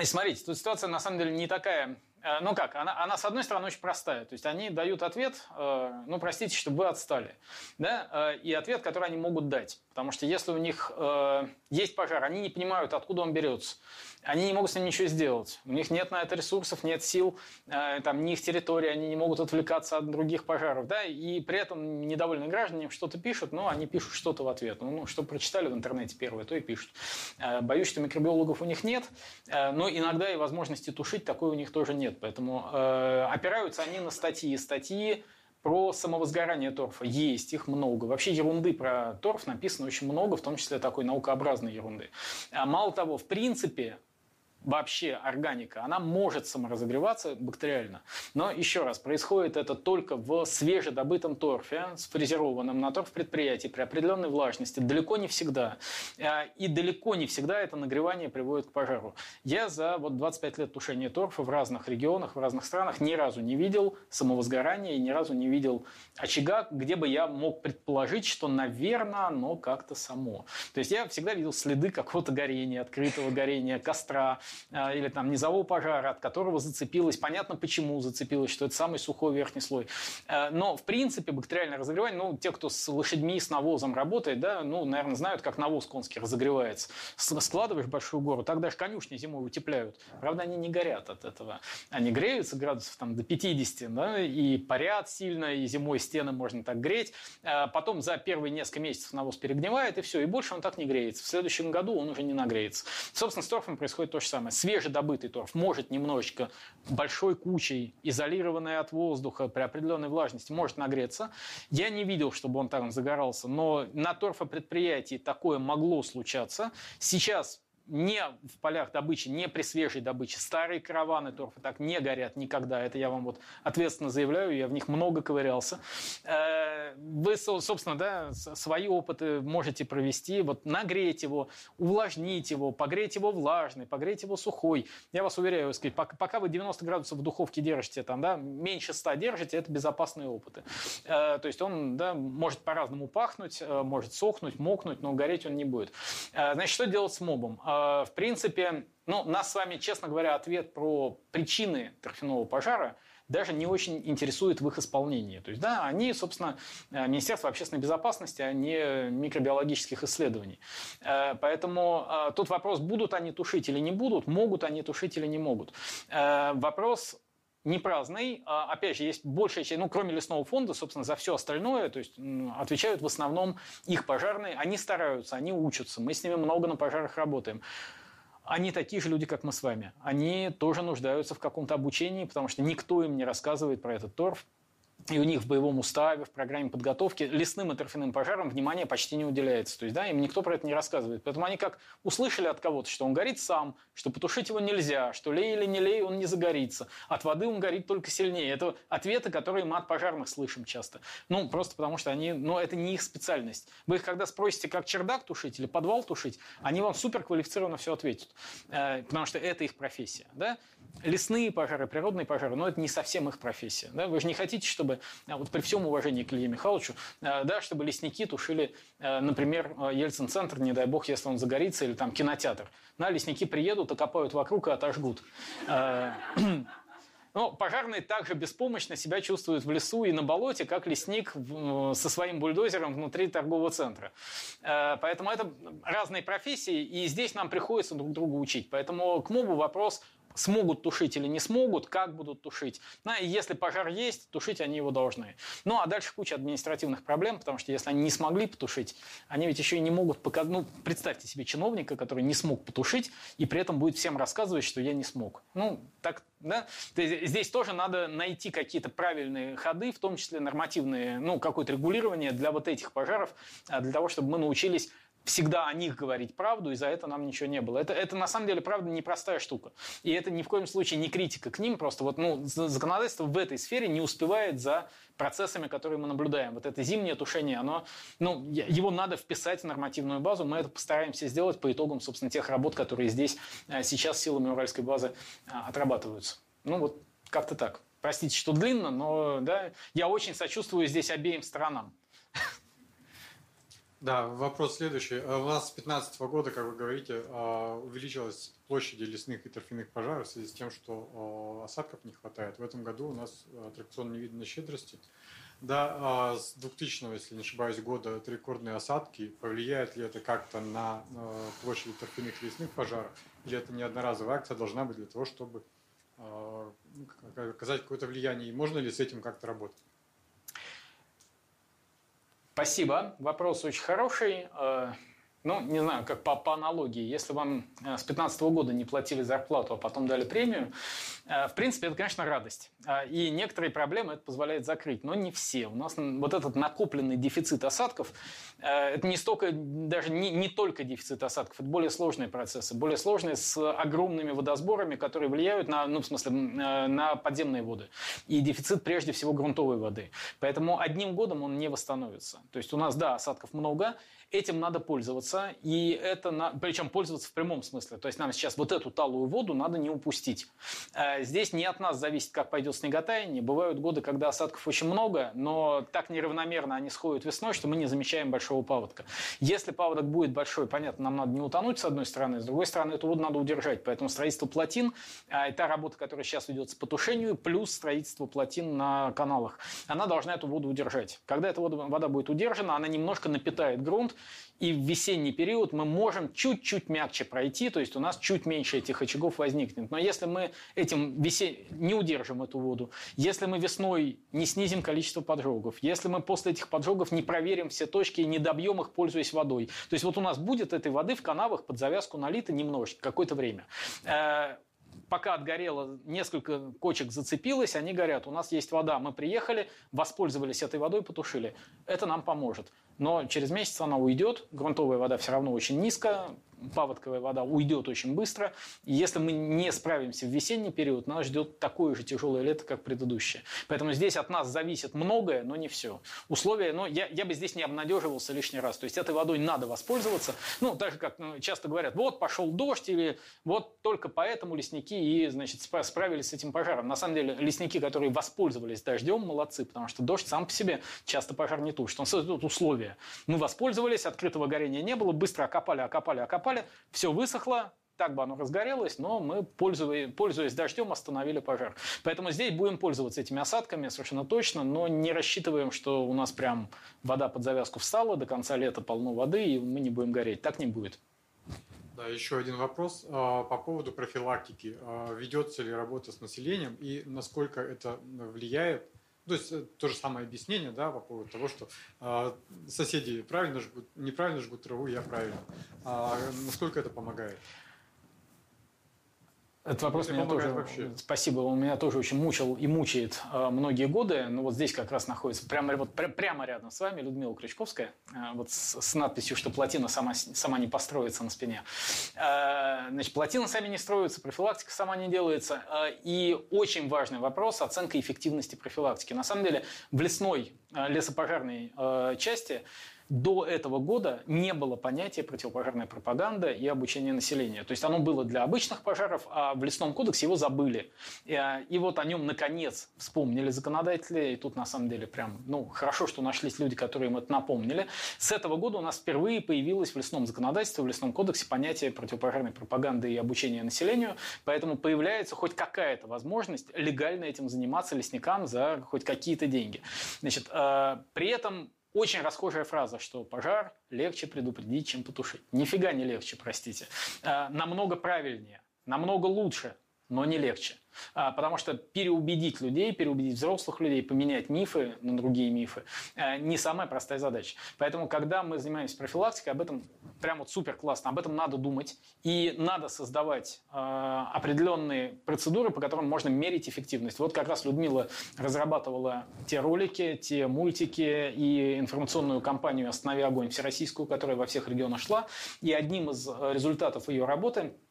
и смотрите, тут ситуация на самом деле не такая э, ну как, она, она с одной стороны очень простая. То есть они дают ответ, э, ну простите, чтобы вы отстали. Да? Э, и ответ, который они могут дать. Потому что если у них э, есть пожар, они не понимают, откуда он берется они не могут с ним ничего сделать. У них нет на это ресурсов, нет сил, э, там, ни их территории, они не могут отвлекаться от других пожаров. Да? И при этом недовольные граждане им что-то пишут, но они пишут что-то в ответ. Ну, ну, что прочитали в интернете первое, то и пишут. Э, боюсь, что микробиологов у них нет, э, но иногда и возможности тушить такой у них тоже нет. Поэтому э, опираются они на статьи. Статьи про самовозгорание торфа есть, их много. Вообще ерунды про торф написано очень много, в том числе такой наукообразной ерунды. А мало того, в принципе, вообще органика, она может саморазогреваться бактериально. Но еще раз, происходит это только в свежедобытом торфе, сфрезерованном на торф предприятии при определенной влажности. Далеко не всегда. А, и далеко не всегда это нагревание приводит к пожару. Я за вот 25 лет тушения торфа в разных регионах, в разных странах ни разу не видел самовозгорания и ни разу не видел очага, где бы я мог предположить, что, наверное, оно как-то само. То есть я всегда видел следы какого-то горения, открытого горения, костра, или там низового пожара, от которого зацепилось. Понятно, почему зацепилось, что это самый сухой верхний слой. А, но, в принципе, бактериальное разогревание, ну, те, кто с лошадьми, с навозом работает, да, ну, наверное, знают, как навоз конский разогревается. Складываешь большую гору, так даже конюшни зимой утепляют. Правда, они не горят от этого. Они греются градусов там до 50, да, и парят сильно, и зимой стены можно так греть. А потом за первые несколько месяцев навоз перегнивает, и все, и больше он так не греется. В следующем году он уже не нагреется. Собственно, с торфом происходит то же самое самое, свежедобытый торф может немножечко большой кучей, изолированный от воздуха при определенной влажности, может нагреться. Я не видел, чтобы он там загорался, но на торфопредприятии такое могло случаться. Сейчас не в полях добычи, не при свежей добыче. Старые караваны торфа так не горят никогда. Это я вам вот ответственно заявляю, я в них много ковырялся. Э, вы, собственно, да, свои опыты можете провести. Вот нагреть его, увлажнить его, погреть его влажный, погреть его сухой. Я вас уверяю, сказать, пока вы 90 градусов в духовке держите, там, да, меньше 100 держите, это безопасные опыты. Э, то есть он да, может по-разному пахнуть, э, может сохнуть, мокнуть, но гореть он не будет. Значит, что делать с мобом? Э, в принципе, ну, нас с вами, честно говоря, ответ про причины торфяного пожара даже не очень интересует в их исполнении. То есть, да, они, собственно, э, Министерство общественной безопасности, а не микробиологических исследований. Э, поэтому тут вопрос, будут они тушить или не будут, могут они тушить или не могут. Вопрос не праздный. А, опять же, есть большая часть, ну, кроме лесного фонда, собственно, за все остальное, то есть отвечают в основном их пожарные. Они стараются, они учатся, мы с ними много на пожарах работаем. Они такие же люди, как мы с вами. Они тоже нуждаются в каком-то обучении, потому что никто им не рассказывает про этот торф. И у них в боевом уставе, в программе подготовки лесным и торфяным пожарам внимания почти не уделяется. То есть, да, им никто про это не рассказывает. Поэтому они как услышали от кого-то, что он горит сам, что потушить его нельзя, что лей или не лей, он не загорится. От воды он горит только сильнее. Это ответы, которые мы от пожарных слышим часто. Ну, просто потому что они, ну, это не их специальность. Вы их когда спросите, как чердак тушить или подвал тушить, они вам супер квалифицированно все ответят. Э, потому что это их профессия, да лесные пожары, природные пожары, но это не совсем их профессия. Да? Вы же не хотите, чтобы, вот при всем уважении к Илье Михайловичу, а, да, чтобы лесники тушили, а, например, Ельцин-центр, не дай бог, если он загорится, или там кинотеатр. Да, лесники приедут, окопают вокруг и отожгут. [clears throat] Но пожарные также беспомощно себя чувствуют в лесу и на болоте, как лесник со своим бульдозером внутри торгового центра. Поэтому это разные профессии, и здесь нам приходится друг друга учить. Поэтому к МОБу вопрос смогут тушить или не смогут, как будут тушить. Ну, и если пожар есть, тушить они его должны. Ну, а дальше куча административных проблем, потому что если они не смогли потушить, они ведь еще и не могут показать... Ну, представьте себе чиновника, который не смог потушить, и при этом будет всем рассказывать, что я не смог. Ну, так, да? Здесь тоже надо найти какие-то правильные ходы, в том числе нормативные, ну, какое-то регулирование для вот этих пожаров, а, для того, чтобы мы научились всегда о них говорить правду, и за это нам ничего не было. Это, это на самом деле, правда, непростая штука. И это ни в коем случае не критика к ним, просто вот, ну, законодательство в этой сфере не успевает за процессами, которые мы наблюдаем. Вот это зимнее тушение, оно, ну, его надо вписать в нормативную базу, мы это постараемся сделать по итогам, собственно, тех работ, которые здесь э, сейчас силами Уральской базы э, отрабатываются. Ну, вот как-то так. Простите, что длинно, но да, я очень сочувствую здесь обеим сторонам. [laughs] Да, вопрос следующий. А у нас с 2015 года, как вы говорите, а, увеличилась площади лесных и торфяных пожаров в связи с тем, что а, осадков не хватает. В этом году у нас аттракцион невиданной щедрости. Да, с 2000, если не ошибаюсь, года это рекордные осадки. Повлияет ли это как-то на площади торфяных и лесных пожаров? Или это не одноразовая акция должна быть для того, чтобы оказать какое-то влияние? И можно ли с этим как-то работать? Спасибо. Вопрос очень хороший. Э, ну, не знаю, как по, по аналогии, если вам э, с 2015 года не платили зарплату, а потом дали премию, э, в принципе, это, конечно, радость. Э, и некоторые проблемы это позволяет закрыть, но не все. У нас вот этот накопленный дефицит осадков, это не столько, даже не, не только дефицит осадков, это более сложные процессы, более сложные с огромными водосборами, которые влияют на, ну, в смысле, на подземные воды. И дефицит, прежде всего, грунтовой воды. Поэтому одним годом он не восстановится. То есть у нас, да, осадков много, Этим надо пользоваться, и это, на... причем пользоваться в прямом смысле. То есть нам сейчас вот эту талую воду надо не упустить. Э, здесь не от нас зависит, как пойдет снеготаяние. Бывают годы, когда осадков очень много, но так неравномерно они сходят весной, что мы не замечаем большого паводка. Если паводок будет большой, понятно, нам надо не утонуть с одной стороны, с другой стороны эту воду надо удержать. Поэтому строительство плотин, та работа, которая сейчас ведется по тушению, плюс строительство плотин на каналах, она должна эту воду удержать. Когда эта вода будет удержана, она немножко напитает грунт, и в весенний период мы можем чуть-чуть мягче пройти, то есть у нас чуть меньше этих очагов возникнет. Но если мы этим весен... не удержим эту воду, если мы весной не снизим количество поджогов, если мы после этих поджогов не проверим все точки и не добьем их, пользуясь водой, то есть вот у нас будет этой воды в канавах под завязку налито немножечко, какое-то время э, пока отгорело, несколько кочек зацепилось, они горят. У нас есть вода, мы приехали, воспользовались этой водой, потушили. Это нам поможет но через месяц она уйдет, грунтовая вода все равно очень низко, паводковая вода уйдет очень быстро. И если мы не справимся в весенний период, нас ждет такое же тяжелое лето, как предыдущее. Поэтому здесь от нас зависит многое, но не все. Условия, но я, я бы здесь не обнадеживался лишний раз. То есть этой водой надо воспользоваться. Ну, так же, как ну, часто говорят, вот пошел дождь, или вот только поэтому лесники и, значит, справились с этим пожаром. На самом деле, лесники, которые воспользовались дождем, молодцы, потому что дождь сам по себе часто пожар не тушит. Он создает условия. Мы воспользовались, открытого горения не было, быстро окопали, окопали, окопали, закопали, все высохло, так бы оно разгорелось, но мы, пользуясь, пользуясь дождем, остановили пожар. Поэтому здесь будем пользоваться этими осадками совершенно точно, но не рассчитываем, что у нас прям вода под завязку встала, до конца лета полно воды, и мы не будем гореть. Так не будет. Да, еще один вопрос а, по поводу профилактики. А, ведется ли работа с населением и насколько это влияет то есть э, то же самое объяснение, да, по поводу того, что э, соседи правильно жгут, неправильно жгут траву, я правильно. А насколько это помогает? Этот вопрос меня тоже, вообще. спасибо, он меня тоже очень мучил и мучает э, многие годы. Но вот здесь как раз находится прямо, вот, пря, прямо рядом с вами Людмила Крючковская, э, вот с, с надписью, что плотина сама, сама не построится на спине. Э, значит, плотина сами не строится, профилактика сама не делается. Э, и очень важный вопрос – оценка эффективности профилактики. На самом деле в лесной, э, лесопожарной э, части до этого года не было понятия противопожарная пропаганда и обучение населения. То есть оно было для обычных пожаров, а в лесном кодексе его забыли. И, а, и вот о нем наконец вспомнили законодатели. И тут на самом деле прям, ну, хорошо, что нашлись люди, которые им это напомнили. С этого года у нас впервые появилось в лесном законодательстве, в лесном кодексе понятие противопожарной пропаганды и обучения населению. Поэтому появляется хоть какая-то возможность легально этим заниматься лесникам за хоть какие-то деньги. Значит, э, при этом очень расхожая фраза, что пожар легче предупредить, чем потушить. Нифига не легче, простите. А, намного правильнее, намного лучше, но не легче. А, потому что переубедить людей, переубедить взрослых людей, поменять мифы на другие мифы а, не самая простая задача. Поэтому, когда мы занимаемся профилактикой, об этом прям вот супер классно, об этом надо думать. И надо создавать а, определенные процедуры, по которым можно мерить эффективность. Вот как раз Людмила разрабатывала те ролики, те мультики и информационную кампанию «Останови огонь» всероссийскую, которая во всех регионах шла. И одним из результатов ее работы –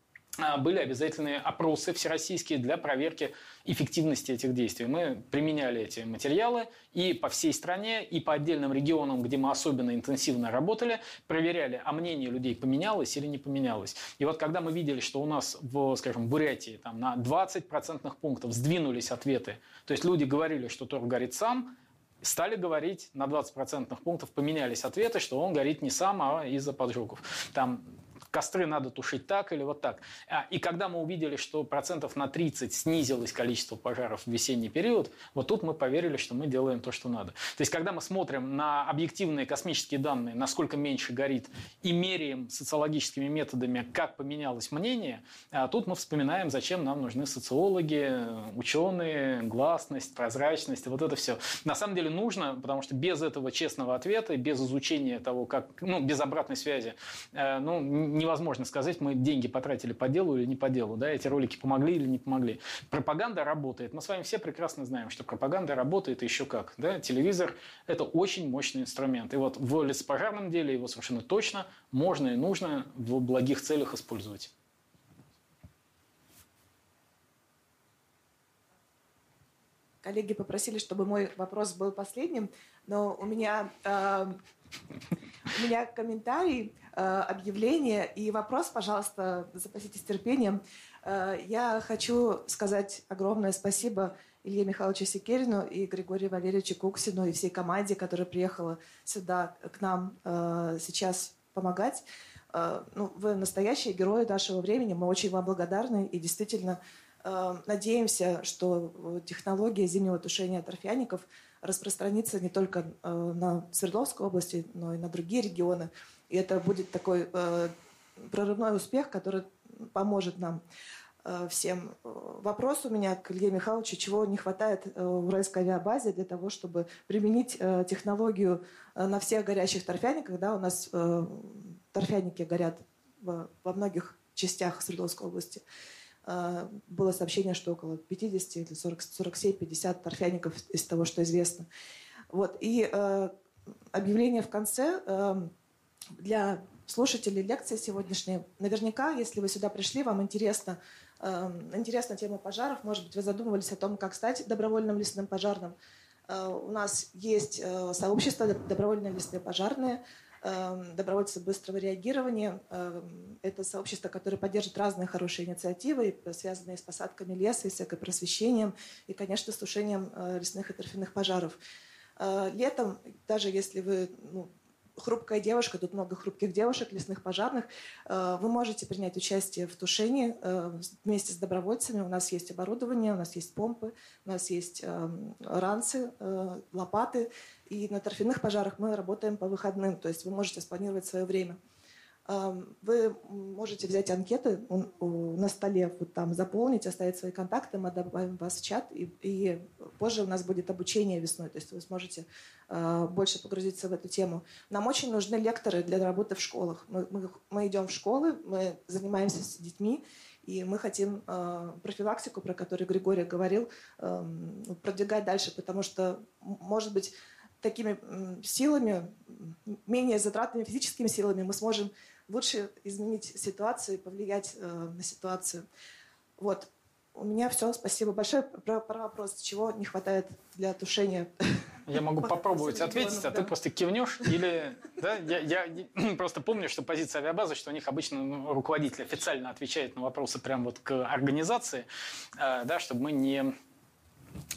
были обязательные опросы всероссийские для проверки эффективности этих действий. Мы применяли эти материалы и по всей стране, и по отдельным регионам, где мы особенно интенсивно работали, проверяли, а мнение людей поменялось или не поменялось. И вот когда мы видели, что у нас в, скажем, Бурятии там, на 20 процентных пунктов сдвинулись ответы, то есть люди говорили, что торг горит сам, стали говорить на 20 процентных пунктов, поменялись ответы, что он горит не сам, а из-за поджогов. Там костры надо тушить так или вот так. А, и когда мы увидели, что процентов на 30 снизилось количество пожаров в весенний период, вот тут мы поверили, что мы делаем то, что надо. То есть, когда мы смотрим на объективные космические данные, насколько меньше горит, и меряем социологическими методами, как поменялось мнение, а тут мы вспоминаем, зачем нам нужны социологи, ученые, гласность, прозрачность, вот это все. На самом деле нужно, потому что без этого честного ответа, без изучения того, как, ну, без обратной связи, э, ну, невозможно сказать, мы деньги потратили по делу или не по делу, да, эти ролики помогли или не помогли. Пропаганда работает. Мы с вами все прекрасно знаем, что пропаганда работает еще как. Да? Телевизор – это очень мощный инструмент. И вот в лесопожарном деле его совершенно точно можно и нужно в благих целях использовать. Коллеги попросили, чтобы мой вопрос был последним, но у меня, э, у меня комментарий объявление и вопрос, пожалуйста, запаситесь терпением. Э, я хочу сказать огромное спасибо Илье Михайловичу Секерину и Григорию Валерьевичу Куксину и всей команде, которая приехала сюда к нам э, сейчас помогать. Ну, вы настоящие герои нашего времени, мы очень вам благодарны и действительно надеемся, что технология зимнего тушения торфяников распространится не только на Свердловскую область, но и на другие регионы. И это будет такой э, прорывной успех, который поможет нам э, всем. Вопрос у меня к Илье Михайловичу, чего не хватает э, в уральской авиабазе для того, чтобы применить э, технологию э, на всех горящих торфяниках. Да, у нас э, торфяники горят в, во многих частях Свердловской области. Э, было сообщение, что около 50 или 47-50 торфяников из того, что известно. Вот. И э, объявление в конце э, для слушателей лекции сегодняшней. Наверняка, если вы сюда пришли, вам интересно, э, интересна тема пожаров. Может быть, вы задумывались о том, как стать добровольным лесным пожарным. Э, у нас есть э, сообщество добровольные лесные пожарные, э, добровольцы быстрого реагирования. Э, это сообщество, которое поддержит разные хорошие инициативы, связанные с посадками леса, и с экопросвещением, и, конечно, с тушением э, лесных и торфяных пожаров. Э, летом, даже если вы ну, хрупкая девушка, тут много хрупких девушек, лесных пожарных. Э, вы можете принять участие в тушении э, вместе с добровольцами. У нас есть оборудование, у нас есть помпы, у нас есть эм, ранцы, э, лопаты. И на торфяных пожарах мы работаем по выходным, то есть вы можете спланировать свое время. Вы можете взять анкеты на столе, вот там заполнить, оставить свои контакты, мы добавим вас в чат, и, и позже у нас будет обучение весной, то есть вы сможете э, больше погрузиться в эту тему. Нам очень нужны лекторы для работы в школах. Мы, мы, мы идем в школы, мы занимаемся с детьми, И мы хотим э, профилактику, про которую Григорий говорил, продвигать дальше, потому что, может быть, такими силами, менее затратными физическими силами мы сможем лучше изменить ситуацию и повлиять э, на ситуацию. Вот. У меня все. Спасибо большое. Про, про вопрос, чего не хватает для тушения. Я могу [laughs] попробовать ответить, а ты просто кивнешь или... Да, я, я [clears throat] просто помню, что позиция авиабазы, что у них обычно ну, руководитель официально отвечает на вопросы прямо вот к организации, э, да, чтобы мы не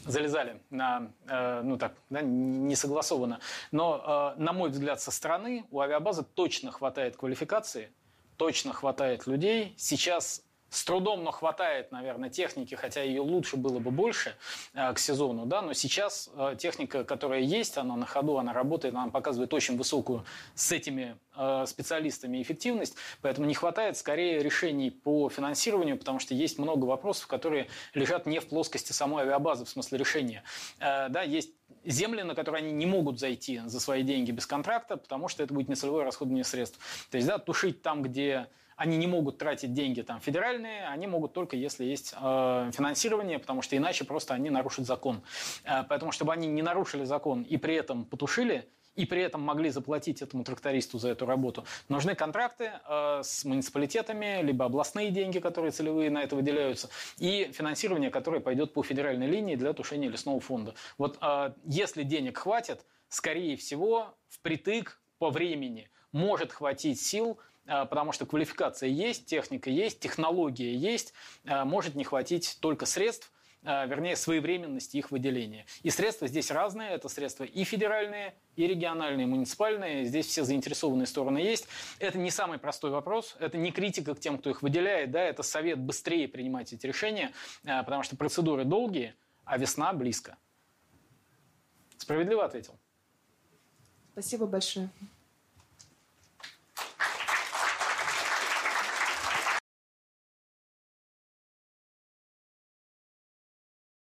залезали на, э, ну так, да, не согласованно. Но, э, на мой взгляд, со стороны у авиабазы точно хватает квалификации, точно хватает людей. Сейчас с трудом, но хватает, наверное, техники, хотя ее лучше было бы больше э, к сезону, да, но сейчас э, техника, которая есть, она на ходу, она работает, она показывает очень высокую с этими э, специалистами эффективность, поэтому не хватает скорее решений по финансированию, потому что есть много вопросов, которые лежат не в плоскости самой авиабазы, в смысле решения. Да, есть земли, на которые они не могут зайти за свои деньги без контракта, потому что это будет нецелевое расходование средств. То есть, да, тушить там, где они не могут тратить деньги там федеральные, они могут только если есть э, финансирование, потому что иначе просто они нарушат закон. Э, поэтому, чтобы они не нарушили закон и при этом потушили, и при этом могли заплатить этому трактористу за эту работу. Нужны контракты э, с муниципалитетами, либо областные деньги, которые целевые на это выделяются, и финансирование, которое пойдет по федеральной линии для тушения лесного фонда. Вот э, если денег хватит, скорее всего, впритык по времени может хватить сил потому что квалификация есть, техника есть, технология есть, а, может не хватить только средств, а, вернее, своевременности их выделения. И средства здесь разные, это средства и федеральные, и региональные, и муниципальные, здесь все заинтересованные стороны есть. Это не самый простой вопрос, это не критика к тем, кто их выделяет, да, это совет быстрее принимать эти решения, потому что процедуры долгие, а весна близко. Справедливо ответил. Спасибо большое.